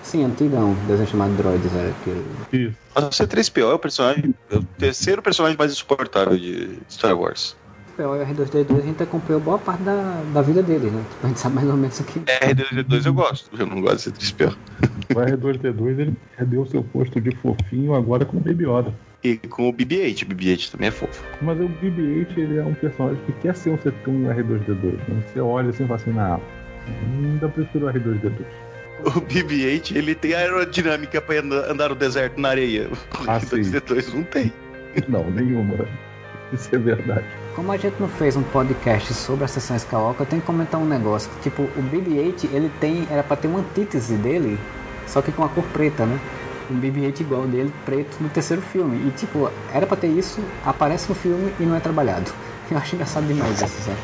Sim, antigão, desenho chamado Droids era aquele. Isso. Mas o C3PO é o personagem, é o terceiro personagem mais insuportável de Star Wars. C3PO o R2D2 a gente acompanhou boa parte da, da vida dele, né? Tipo, a gente sabe mais ou menos o que. R2D2 eu gosto, eu não gosto de ser 3PO. O R2D2 ele perdeu seu posto de fofinho agora com o Baby Yoda. E com o BB-8, o BB-8 também é fofo. Mas o BB-8 ele é um personagem que quer ser um, um R2D2. Né? Você olha assim e fala assim, não, ainda prefiro o R2D2. O BB-8 ele tem aerodinâmica pra andar, andar no deserto na areia. O Ah, R2D2 não tem. Não, nenhuma. Isso é verdade. Como a gente não fez um podcast sobre a sessão Skywalker, eu tenho que comentar um negócio. Tipo, o BB-8, ele tem. Era pra ter uma antítese dele, só que com a cor preta, né? Um BB-8 igual dele, preto, no terceiro filme. E tipo, era pra ter isso, aparece no filme e não é trabalhado. Eu acho engraçado demais isso, sabe?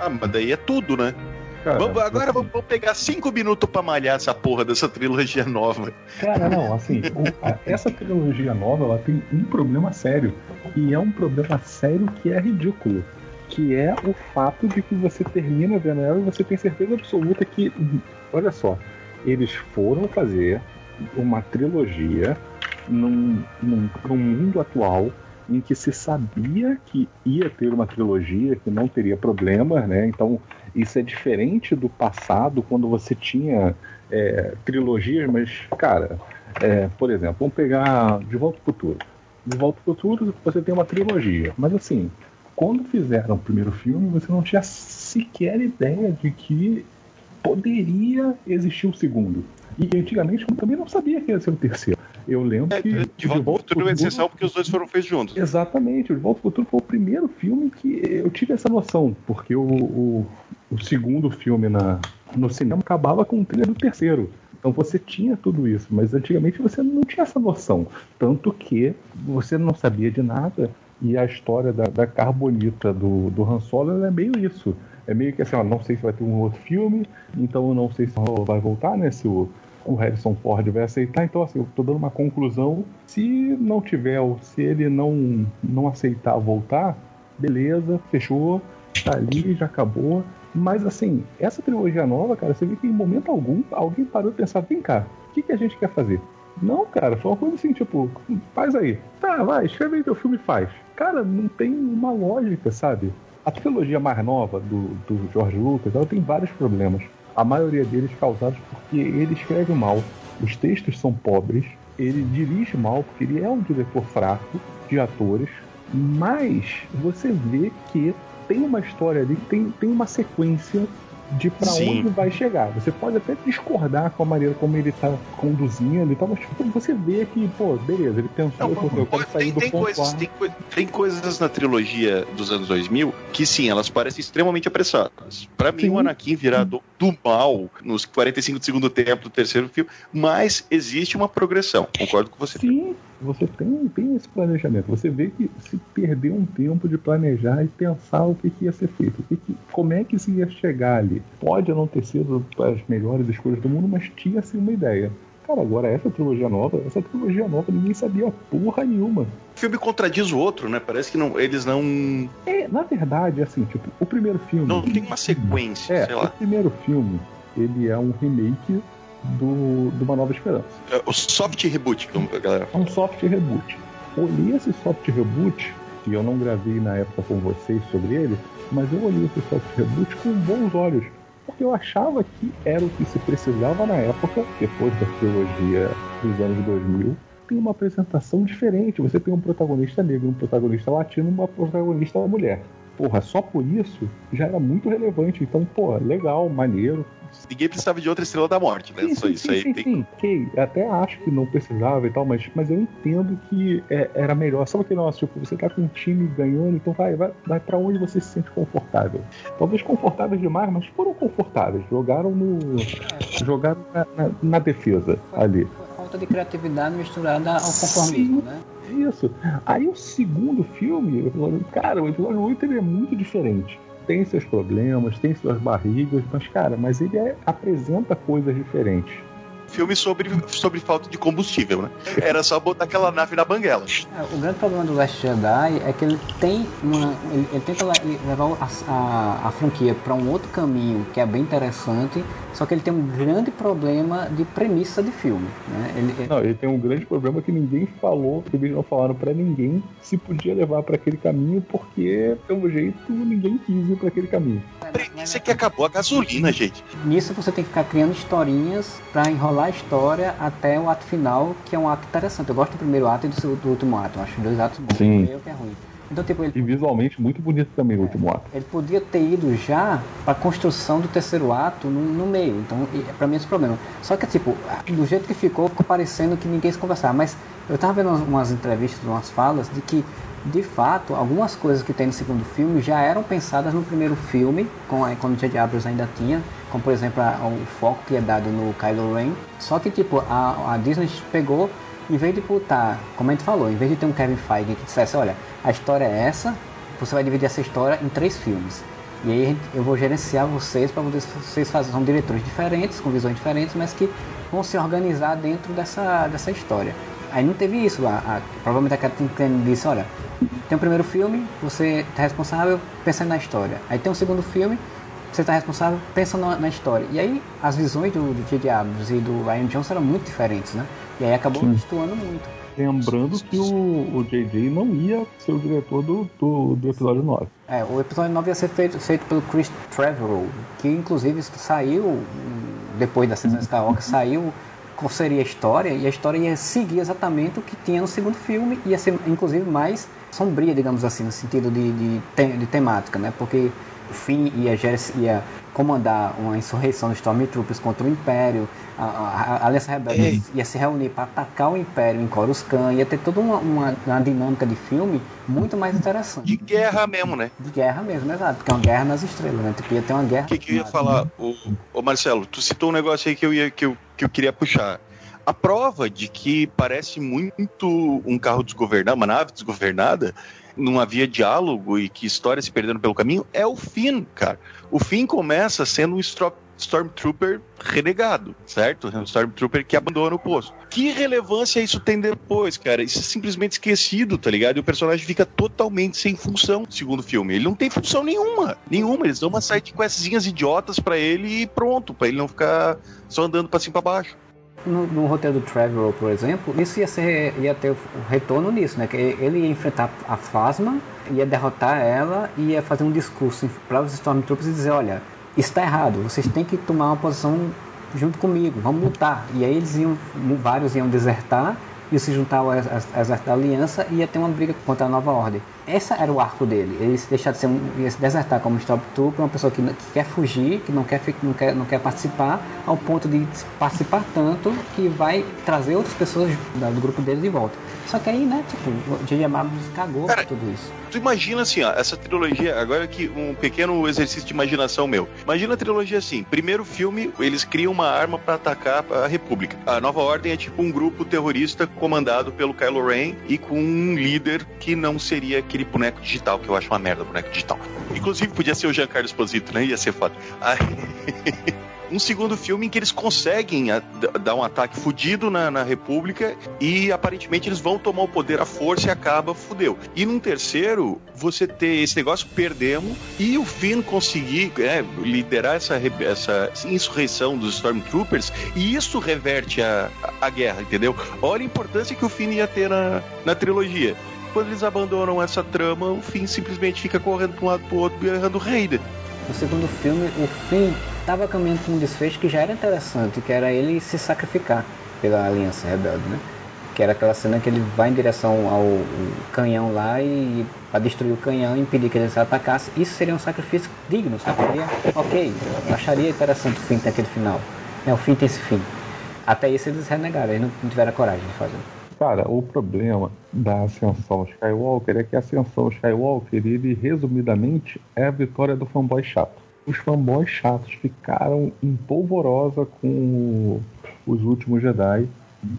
Ah, mas daí é tudo, né? Cara, Vamos- agora vamos, vamos pegar cinco minutos pra malhar essa porra dessa trilogia nova. Cara, não, assim, o- a- essa trilogia nova ela tem um problema sério. E é um problema sério que é ridículo. Que é o fato de que você termina vendo ela e você tem certeza absoluta que. Olha só, eles foram fazer uma trilogia num, num, num mundo atual em que se sabia que ia ter uma trilogia, que não teria problemas, né? Então isso é diferente do passado, quando você tinha é, trilogias, mas, cara, é, por exemplo, vamos pegar De Volta ao Futuro. De Volta ao Futuro você tem uma trilogia, mas assim, quando fizeram o primeiro filme, você não tinha sequer ideia de que poderia existir o segundo. E antigamente eu também não sabia que ia ser o terceiro. Eu lembro que É, De volta ao futuro é exceção porque os dois foram feitos juntos. Exatamente, o De Volta ao Futuro foi o primeiro filme que eu tive essa noção, porque o, o, o segundo filme na, no cinema acabava com o trilha do terceiro. Então você tinha tudo isso, mas antigamente você não tinha essa noção. Tanto que você não sabia de nada e a história da, da carbonita do, do Han Solo é meio isso. É meio que assim, ó, não sei se vai ter um outro filme, então eu não sei se vai voltar, né? Se o, o Harrison Ford vai aceitar. Então, assim, eu tô dando uma conclusão. Se não tiver, ou se ele não, não aceitar voltar, beleza, fechou, tá ali, já acabou. Mas, assim, essa trilogia nova, cara, você vê que em momento algum alguém parou de pensar: vem cá, o que, que a gente quer fazer? Não, cara, foi uma coisa assim, tipo, faz aí. Tá, vai, escreve aí teu filme e faz. Cara, não tem uma lógica, sabe? A trilogia mais nova do, do George Lucas, ela tem vários problemas. A maioria deles causados porque ele escreve mal. Os textos são pobres, ele dirige mal, porque ele é um diretor fraco de atores, mas você vê que tem uma história ali, tem, tem uma sequência de pra Sim. onde vai chegar. Você pode até discordar com a maneira como ele tá conduzindo e tal, mas tipo, você vê que, pô, beleza, ele pensou, Não, pô, eu quero sair tem, do tem ponto coisas, tem, tem coisas na trilogia dos anos 2000 que sim, elas parecem extremamente apressadas. Pra mim, o Anakin virar do, do mal nos 45 do segundo tempo do terceiro filme, mas existe uma progressão. Concordo com você. Sim, você tem, tem esse planejamento. Você vê que se perdeu um tempo de planejar e pensar o que, que ia ser feito, o que que- como é que se ia chegar ali. Pode não ter sido as melhores escolhas do mundo, mas tinha-se uma ideia. Cara, agora essa trilogia nova, essa trilogia nova ninguém sabia porra nenhuma. O filme contradiz o outro, né? Parece que não, eles não, É, na verdade, assim, tipo, o primeiro filme. não tem uma sequência, É, sei o lá. primeiro filme, ele é um remake do, do Uma Nova Esperança. É, O soft reboot, como a galera É um soft reboot. Olhei esse soft reboot, que eu não gravei na época com vocês sobre ele, mas eu olhei esse soft reboot com bons olhos. Porque eu achava que era o que se precisava na época, depois da trilogia dos anos 2000. Tem uma apresentação diferente. Você tem um protagonista negro, um protagonista latino e uma protagonista mulher. Porra, só por isso já era muito relevante. Então, pô, legal, maneiro. Ninguém precisava de outra estrela da morte, né? Sim, Só sim, isso sim, aí sim, tem. sim. Ok, até acho que não precisava e tal, mas, mas eu entendo que é- era melhor. Sabe aquele negócio, tipo, você tá com um time ganhando, então vai, vai, vai pra onde você se sente confortável. Talvez confortáveis demais, mas foram confortáveis. Jogaram no. Jogaram na, na- na defesa ali. Falta de criatividade misturada ao conformismo, né? Isso. Aí o segundo filme, cara, o episódio 8 ele é muito diferente. Tem seus problemas, tem suas barrigas, mas, cara, mas ele é- apresenta coisas diferentes. Filme sobre, sobre falta de combustível, né? Era só botar aquela nave na banguela. É, O grande problema do Last Jedi é que ele tem uma. Ele, ele tenta le- levar a, a, a franquia para um outro caminho que é bem interessante, só que ele tem um grande problema de premissa de filme. Né? Ele, ele- Não, ele tem um grande problema que ninguém falou, que eles não falaram pra ninguém se podia levar pra aquele caminho, porque, pelo jeito, ninguém quis ir pra aquele caminho. Isso é que acabou a gasolina, gente. Nisso você tem que ficar criando historinhas para enrolar a história até o ato final, que é um ato interessante. Eu gosto do primeiro ato e do, do último ato. Eu acho dois atos bons. Sim. O meio que é ruim. Então, tipo, ele E visualmente muito bonito também o último ato. Ele podia ter ido já para a construção do terceiro ato no, no meio. Então, e- pra mim esse é o problema. Só que, tipo, do jeito que ficou, ficou parecendo que ninguém se conversava. Mas eu tava vendo umas, entrevistas, umas falas, de que, de fato, algumas coisas que tem no segundo filme já eram pensadas no primeiro filme, com, a- quando o J.J. Abrams ainda tinha. Como, por exemplo, a- o foco que é dado no Kylo Ren. Só que, tipo, a, a Disney pegou em vez de botar, como a gente falou, em vez de ter um Kevin Feige que dissesse, olha, a história é essa, você vai dividir essa história em três filmes. E aí a eu vou gerenciar vocês para vocês fazerem, são diretores diferentes, com visões diferentes, mas que vão se organizar dentro dessa, dessa história. Aí não teve isso lá. A- provavelmente a Kathleen disse, olha, tem o primeiro filme, você está responsável pensando na história. Aí tem o segundo filme, você está responsável pensando na, na história. E aí as visões do, do J.J. Abrams e do Ryan Johnson eram muito diferentes, né? E aí acabou destoando muito. Lembrando que o, JJ não ia ser o diretor do, do, do episódio 9. É, o episódio 9 ia ser feito, feito pelo Chris Trevorrow, que inclusive saiu, depois da Ascensão Skywalker, saiu qual seria a história, e a história ia seguir exatamente o que tinha no segundo filme, ia ser inclusive mais sombria, digamos assim, no sentido de, de, de temática, né? Porque Finn ia, ia comandar uma insurreição dos Stormtroopers contra o Império, a, a, a Aliança Rebelde ia se reunir para atacar o Império em Coruscant, ia ter toda uma, uma, uma dinâmica de filme muito mais interessante. De guerra mesmo, né? De guerra mesmo, exato. Porque é uma guerra nas estrelas, né? Tipo, ia ter uma guerra. O que, que eu ia falar? Ô, ô, Marcelo, tu citou um negócio aí que eu, ia, que, eu, que eu queria puxar. A prova de que parece muito um carro desgovernado, uma nave desgovernada, não havia diálogo e que história se perdendo pelo caminho, é o Finn, cara. O Finn começa sendo um Stormtrooper renegado, certo? Um Stormtrooper que abandona o posto. Que relevância isso tem depois, cara? Isso é simplesmente esquecido, tá ligado? E o personagem fica totalmente sem função no segundo filme. Ele não tem função nenhuma. Nenhuma. Eles dão uma side questzinhas idiotas pra ele e pronto, pra ele não ficar só andando pra cima e pra baixo. No, no roteiro do Trevor, por exemplo, isso ia, ser, ia ter o retorno nisso, né? Que ele ia enfrentar a Phasma, ia derrotar ela e ia fazer um discurso para os Stormtroopers e dizer, olha, está errado, vocês têm que tomar uma posição junto comigo, vamos lutar. E aí eles iam, vários iam desertar, iam se juntar ao ex- ex- exército da aliança e ia ter uma briga contra a nova ordem. Esse era o arco dele. Ele se deixar de ser um, ia se desertar como Stormtrooper, uma pessoa que, que quer fugir, que não quer, não, quer, não quer participar, ao ponto de participar tanto que vai trazer outras pessoas do grupo dele de volta. Só que aí, né, tipo, o J.J. Abrams cagou Cara, tudo isso. Tu imagina assim, ó, essa trilogia, agora que um pequeno exercício de imaginação meu. Imagina a trilogia assim: primeiro filme, eles criam uma arma pra atacar a República. A Nova Ordem é tipo um grupo terrorista comandado pelo Kylo Ren e com um líder que não seria aquele boneco digital, que eu acho uma merda, boneco digital. Inclusive podia ser o Giancarlo Esposito, né? Ia ser foda. Aí... Um segundo filme em que eles conseguem a- d- dar um ataque fudido na, na República e aparentemente eles vão tomar o poder à força e acaba, fudeu. E num terceiro, você ter esse negócio, perdemos, e o Finn conseguir é, liderar essa, essa insurreição dos Stormtroopers, e isso reverte a, a, a guerra, entendeu? Olha a importância que o Finn ia ter na, na trilogia. Quando eles abandonam essa trama, o Finn simplesmente fica correndo para um lado pro outro, errando o Raider. No segundo filme, o Finn estava caminhando com um desfecho que já era interessante, que era ele se sacrificar pela Aliança Rebelde, né? Que era aquela cena que ele vai em direção ao canhão lá e para destruir o canhão e impedir que eles atacassem. Isso seria um sacrifício digno? Seria ok, eu acharia interessante o Finn ter aquele final. Né? O Finn tem esse fim. Até isso eles renegaram, eles não tiveram a coragem de fazer. Cara, o problema da Ascensão Skywalker é que a Ascensão Skywalker, ele resumidamente é a vitória do fanboy chato. Os fanboys chatos ficaram em polvorosa com os últimos Jedi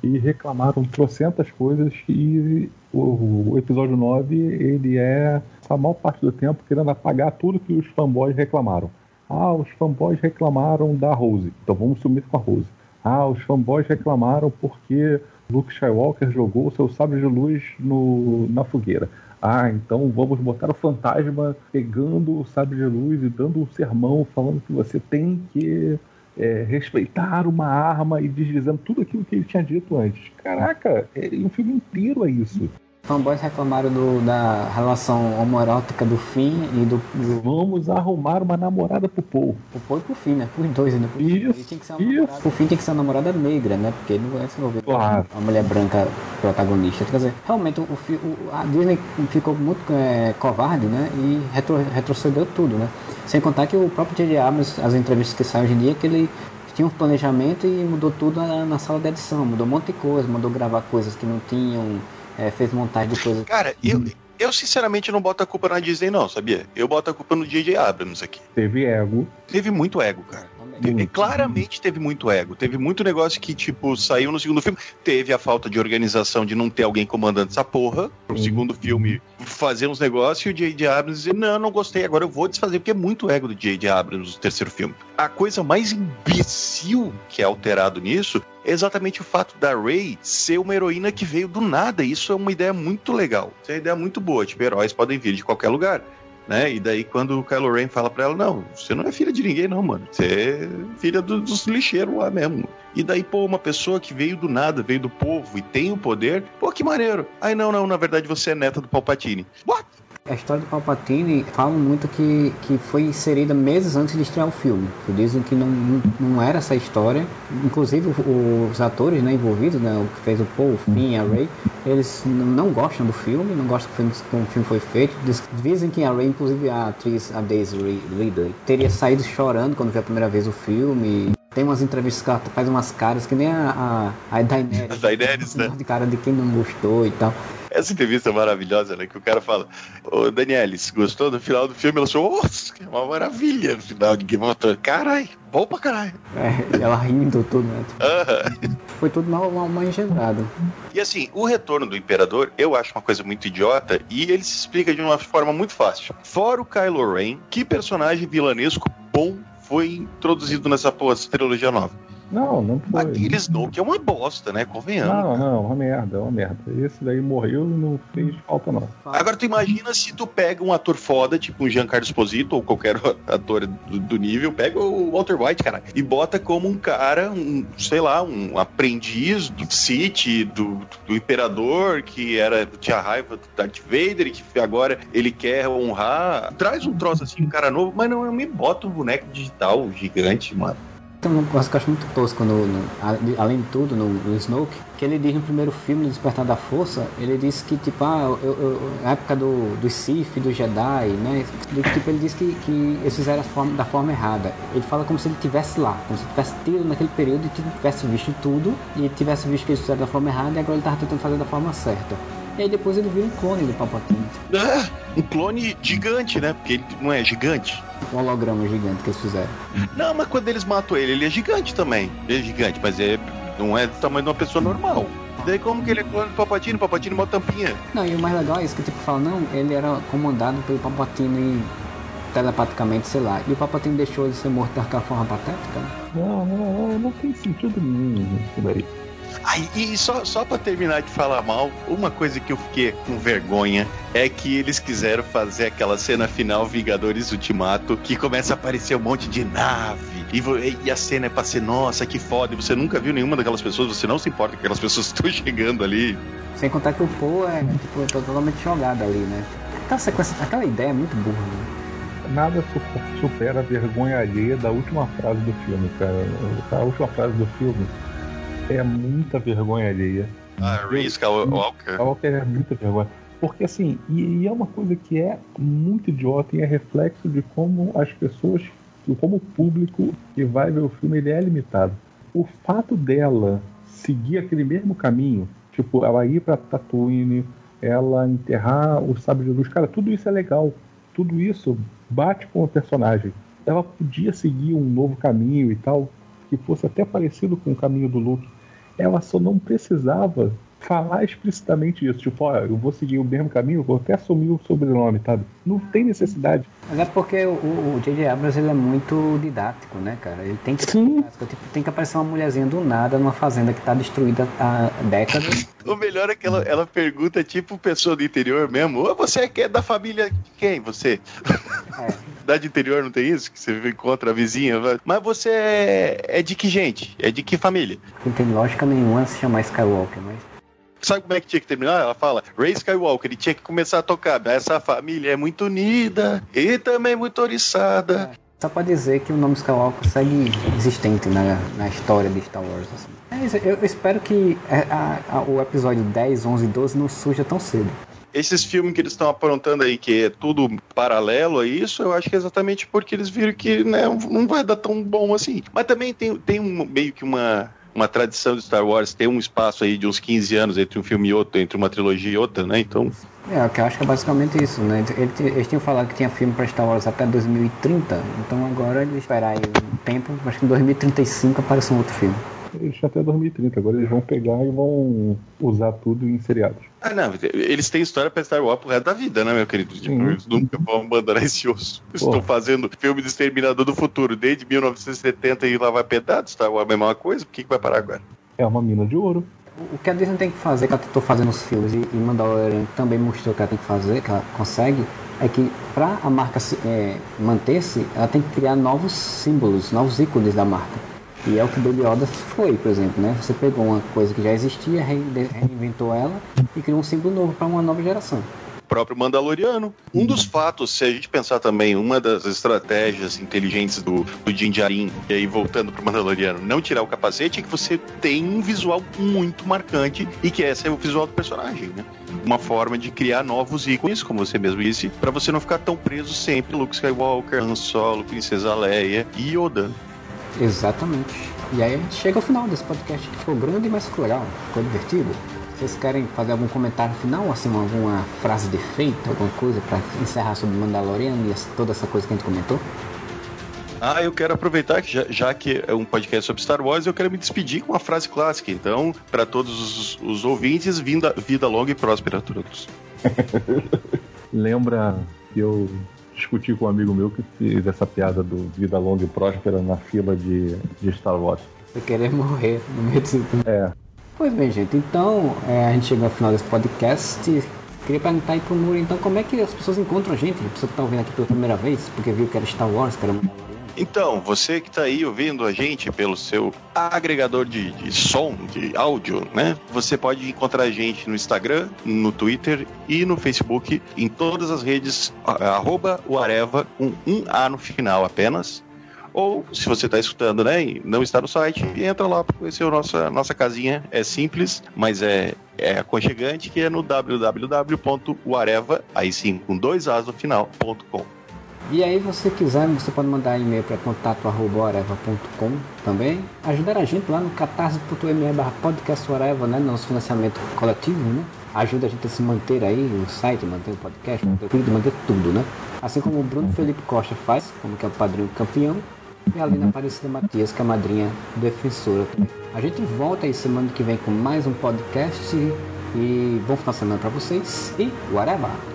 e reclamaram trocentas coisas e o, o episódio 9 ele é a maior parte do tempo querendo apagar tudo que os fanboys reclamaram. Ah, os fanboys reclamaram da Rose, então vamos sumir com a Rose. Ah, os fanboys reclamaram porque Luke Skywalker jogou o seu sabre de luz no, na fogueira. Ah, então vamos botar o fantasma pegando o sabre de luz e dando um sermão falando que você tem que é, respeitar uma arma e deslizando tudo aquilo que ele tinha dito antes. Caraca, é um filme inteiro é isso. Fanboys reclamaram do- da relação homoerótica do Finn e do, do, Vamos arrumar uma namorada pro Paul. pro Paul e pro Finn, né? Pros dois, né? Pro Finn. Isso, uma isso. namorada. Finn tem que ser uma namorada negra, né? Porque ele não vai se envolver Claro. com uma mulher branca protagonista. Quer dizer, realmente o, o- a Disney ficou muito é, covarde, né? E retro- retrocedeu tudo, né? Sem contar que o próprio J.J. Abrams, as entrevistas que saem hoje em dia, que ele tinha um planejamento e mudou tudo na, na sala de edição. Mudou um monte de coisa, mandou gravar coisas que não tinham, é, fez montagem de coisas Cara, eu, eu sinceramente não boto a culpa na Disney, não, sabia? Eu boto a culpa no J.J. Abrams aqui. Teve ego. Teve muito ego, cara. Teve- claramente teve muito ego. Teve muito negócio que, tipo, saiu no segundo filme. Teve a falta de organização de não ter alguém comandando essa porra. Pro Uhum. segundo filme fazer uns negócios e o J.J. Abrams dizer: Não, não gostei, agora eu vou desfazer, porque é muito ego do J.J. Abrams no terceiro filme. A coisa mais imbecil que é alterado nisso exatamente o fato da Rey ser uma heroína que veio do nada. Isso é uma ideia muito legal. Isso é uma ideia muito boa. Tipo, heróis podem vir de qualquer lugar né? E daí quando o Kylo Ren fala pra ela, não, você não é filha de ninguém não, mano. Você é filha do- dos lixeiros lá mesmo. E daí, pô, uma pessoa que veio do nada, veio do povo e tem o poder, pô, que maneiro. Aí não, não, na verdade você é neta do Palpatine. What? A história do Palpatine falam muito que, que foi inserida meses antes de estrear o filme. Dizem que não, não, era essa história. Inclusive os atores né, envolvidos, né, o que fez o Paul, o Finn e a Rey, eles não gostam do filme, não gostam como o filme foi feito. Diz- Dizem que a Rey, inclusive a atriz, a Daisy Ri- Ridley, teria saído chorando quando viu a primeira vez o filme. Tem umas entrevistas que ela faz umas caras que nem a, a, a Daenerys. A Daenerys, né? De cara de quem não gostou e tal. Essa entrevista maravilhosa, né? Que o cara fala, ô Danielis, gostou do final do filme? Ela falou, nossa, que é uma maravilha no final de Game of Thrones. Caralho, bom pra caralho. É, ela rindo tudo, né? Aham. Foi tudo mal, mal, mal engendrado. E assim, o retorno do Imperador, eu acho uma coisa muito idiota e ele se explica de uma forma muito fácil. Fora o Kylo Ren, que personagem vilanesco bom foi introduzido nessa porra, trilogia nova? Não, não foi. Aquele Snoke é uma bosta, né? Convenhamos. Não, não, uma merda, uma merda. Esse daí morreu e não fez falta, não. Agora tu imagina se tu pega um ator foda, tipo um Giancarlo Esposito ou qualquer ator do, do nível, pega o Walter White, cara, e bota como um cara, um, sei lá, um aprendiz do Sith, do, do Imperador, que era tinha raiva do Darth Vader e que agora ele quer honrar. Traz um troço assim, um cara novo, mas não me bota um boneco digital gigante, mano. Tem uma coisa que eu acho muito tosca, no, no- a- além de tudo, no, no Snoke, que ele diz no primeiro filme, no Despertar da Força, ele disse que, tipo, ah, eu, eu- na época do, do Sith, do Jedi, né, tipo, ele disse que, que eles fizeram a forma, da forma errada. Ele fala como se ele tivesse lá, como se ele tivesse tido naquele período e tivesse visto tudo, e tivesse visto que eles fizeram da forma errada, e agora ele tava tentando fazer da forma certa. E aí depois ele vira um clone do Palpatine, Ah, um clone gigante, né? Porque ele não é gigante. um holograma gigante que eles fizeram. Não, mas quando eles matam ele, ele é gigante também. Ele é gigante, mas é, não é do tamanho de uma pessoa normal. Daí como que ele é clone do Papatino? Papatino é uma tampinha. Não, e o mais legal é isso que tipo fala, não, ele era comandado pelo Palpatine telepaticamente, sei lá. E o Palpatine deixou ele ser morto daquela forma patética. né? Não, não, não, não tem sentido nenhum isso daí. Ai, e só, só pra terminar de falar mal, uma coisa que eu fiquei com vergonha é que eles quiseram fazer aquela cena final Vingadores Ultimato, que começa a aparecer um monte de nave, e, e a cena é pra ser, nossa, que foda, e você nunca viu nenhuma daquelas pessoas, você não se importa com aquelas pessoas que estão chegando ali. Sem contar que o Poe é tipo, totalmente jogado ali, né? Aquela sequência, aquela ideia é muito burra, né? Nada su- supera a vergonha alheia da última frase do filme, cara. A última frase do filme é muita vergonha alheia. A Ray Skywalker. Skywalker é muita vergonha. Porque assim, e, e é uma coisa que é muito idiota e é reflexo de como as pessoas, como o público que vai ver o filme ele é limitado. O fato dela seguir aquele mesmo caminho, tipo, ela ir pra Tatooine, ela enterrar o sábio de luz, cara, tudo isso é legal. Tudo isso bate com o personagem. Ela podia seguir um novo caminho e tal, que fosse até parecido com o caminho do Luke. Ela só não precisava falar explicitamente isso. Tipo, ó, eu vou seguir o mesmo caminho, vou até assumir o sobrenome, sabe? Não tem necessidade. Mas é porque o- J.J. Abrams ele é muito didático, né, cara? Ele tem que, Sim. tipo, tem que aparecer uma mulherzinha do nada numa fazenda que tá destruída há décadas. O melhor é que ela, ela pergunta, tipo, pessoa do interior mesmo. Ô, você é que é da família de quem? Você? É. Cidade interior não tem isso? Que você encontra a vizinha. Mas você é, é de que gente? É de que família? Não tem lógica nenhuma se chamar Skywalker, mas. Sabe como é que tinha que terminar? Ela fala, Ray Skywalker, ele tinha que começar a tocar. Essa família é muito unida e também muito oriçada. Só pra dizer que o nome Skywalker segue existente na, na história de Star Wars. Assim. É isso, eu, eu espero que é, a- a- o episódio 10, 11 e 12 não surja tão cedo. Esses filmes que eles estão aprontando aí, que é tudo paralelo a isso, eu acho que é exatamente porque eles viram que né, não vai dar tão bom assim. Mas também tem, tem um, meio que uma, uma tradição de Star Wars, tem um espaço aí de uns 15 anos entre um filme e outro, entre uma trilogia e outra, né? Então, É, eu acho que é basicamente isso, né? Ele- Eles tinham falado que tinha filme pra Star Wars até 2030, então agora eles esperar aí um tempo, acho que em 2035 aparece um outro filme. Eles até 2030, agora eles vão pegar e vão usar tudo em seriados. Ah, não, eles têm história pra Star Wars pro resto da vida, né, meu querido? Tipo, eles nunca vão abandonar esse osso. Estão fazendo filme de Exterminador do Futuro desde 1970 e lá vai pedaço, Star Wars é a mesma coisa, por que, que vai parar agora? É uma mina de ouro. O que a Disney tem que fazer, que ela tentou fazer nos filmes e e Mandalorian também mostrou que ela tem que fazer, que ela consegue, é que pra a marca é, manter-se, ela tem que criar novos símbolos, novos ícones da marca. E é o que Baby Yoda foi, por exemplo, né? Você pegou uma coisa que já existia, re- reinventou ela e criou um símbolo novo para uma nova geração. Próprio Mandaloriano. Um dos fatos, se a gente pensar também, uma das estratégias inteligentes do, do Din Djarin, e aí voltando pro Mandaloriano, não tirar o capacete, é que você tem um visual muito marcante e que esse é o visual do personagem, né? Uma forma de criar novos ícones, como você mesmo disse, para você não ficar tão preso sempre Luke Skywalker, Han Solo, Princesa Leia e Yoda. Exatamente. E aí a gente chega ao final desse podcast que ficou grande, mas ficou legal, ficou divertido. Vocês querem fazer algum comentário final, assim, alguma frase de efeito, alguma coisa para encerrar sobre Mandalorian e toda essa coisa que a gente comentou? Ah, eu quero aproveitar que já, já que é um podcast sobre Star Wars, eu quero me despedir com uma frase clássica. Então, para todos os, os ouvintes, vinda, vida longa e próspera a todos. Lembra que eu discuti com um amigo meu que fez essa piada do Vida Longa e Próspera na fila de, de Star Wars. Você querer morrer no meio disso tudo. É, Pois bem, gente, então é, a gente chegou ao final desse podcast. Queria perguntar aí pro Muri, então, como é que as pessoas encontram a gente? A pessoa que tá ouvindo aqui pela primeira vez, porque viu que era Star Wars, que era. Então, você que está aí ouvindo a gente pelo seu agregador de, de som, de áudio, né? Você pode encontrar a gente no Instagram, no Twitter e no Facebook, em todas as redes, arroba o Areva, com um A no final apenas. Ou, se você está escutando, né, e não está no site, entra lá para conhecer a nossa, nossa casinha. É simples, mas é, é aconchegante, que é no www.uareva, aí sim, com dois As no final, ponto com. E aí, você quiser, você pode mandar e-mail para contato.areva.com também. Ajudar a gente lá no catarse.me barra podcast whatever, né? Nosso financiamento coletivo, né? Ajuda a gente a se manter aí, o site, manter o podcast, manter o vídeo, manter tudo, né? Assim como o Bruno Felipe Costa faz, como que é o padrinho campeão. E a Lina Aparecida Matias, que é a madrinha defensora. A gente volta aí semana que vem com mais um podcast. E bom final de semana para vocês. E whatever!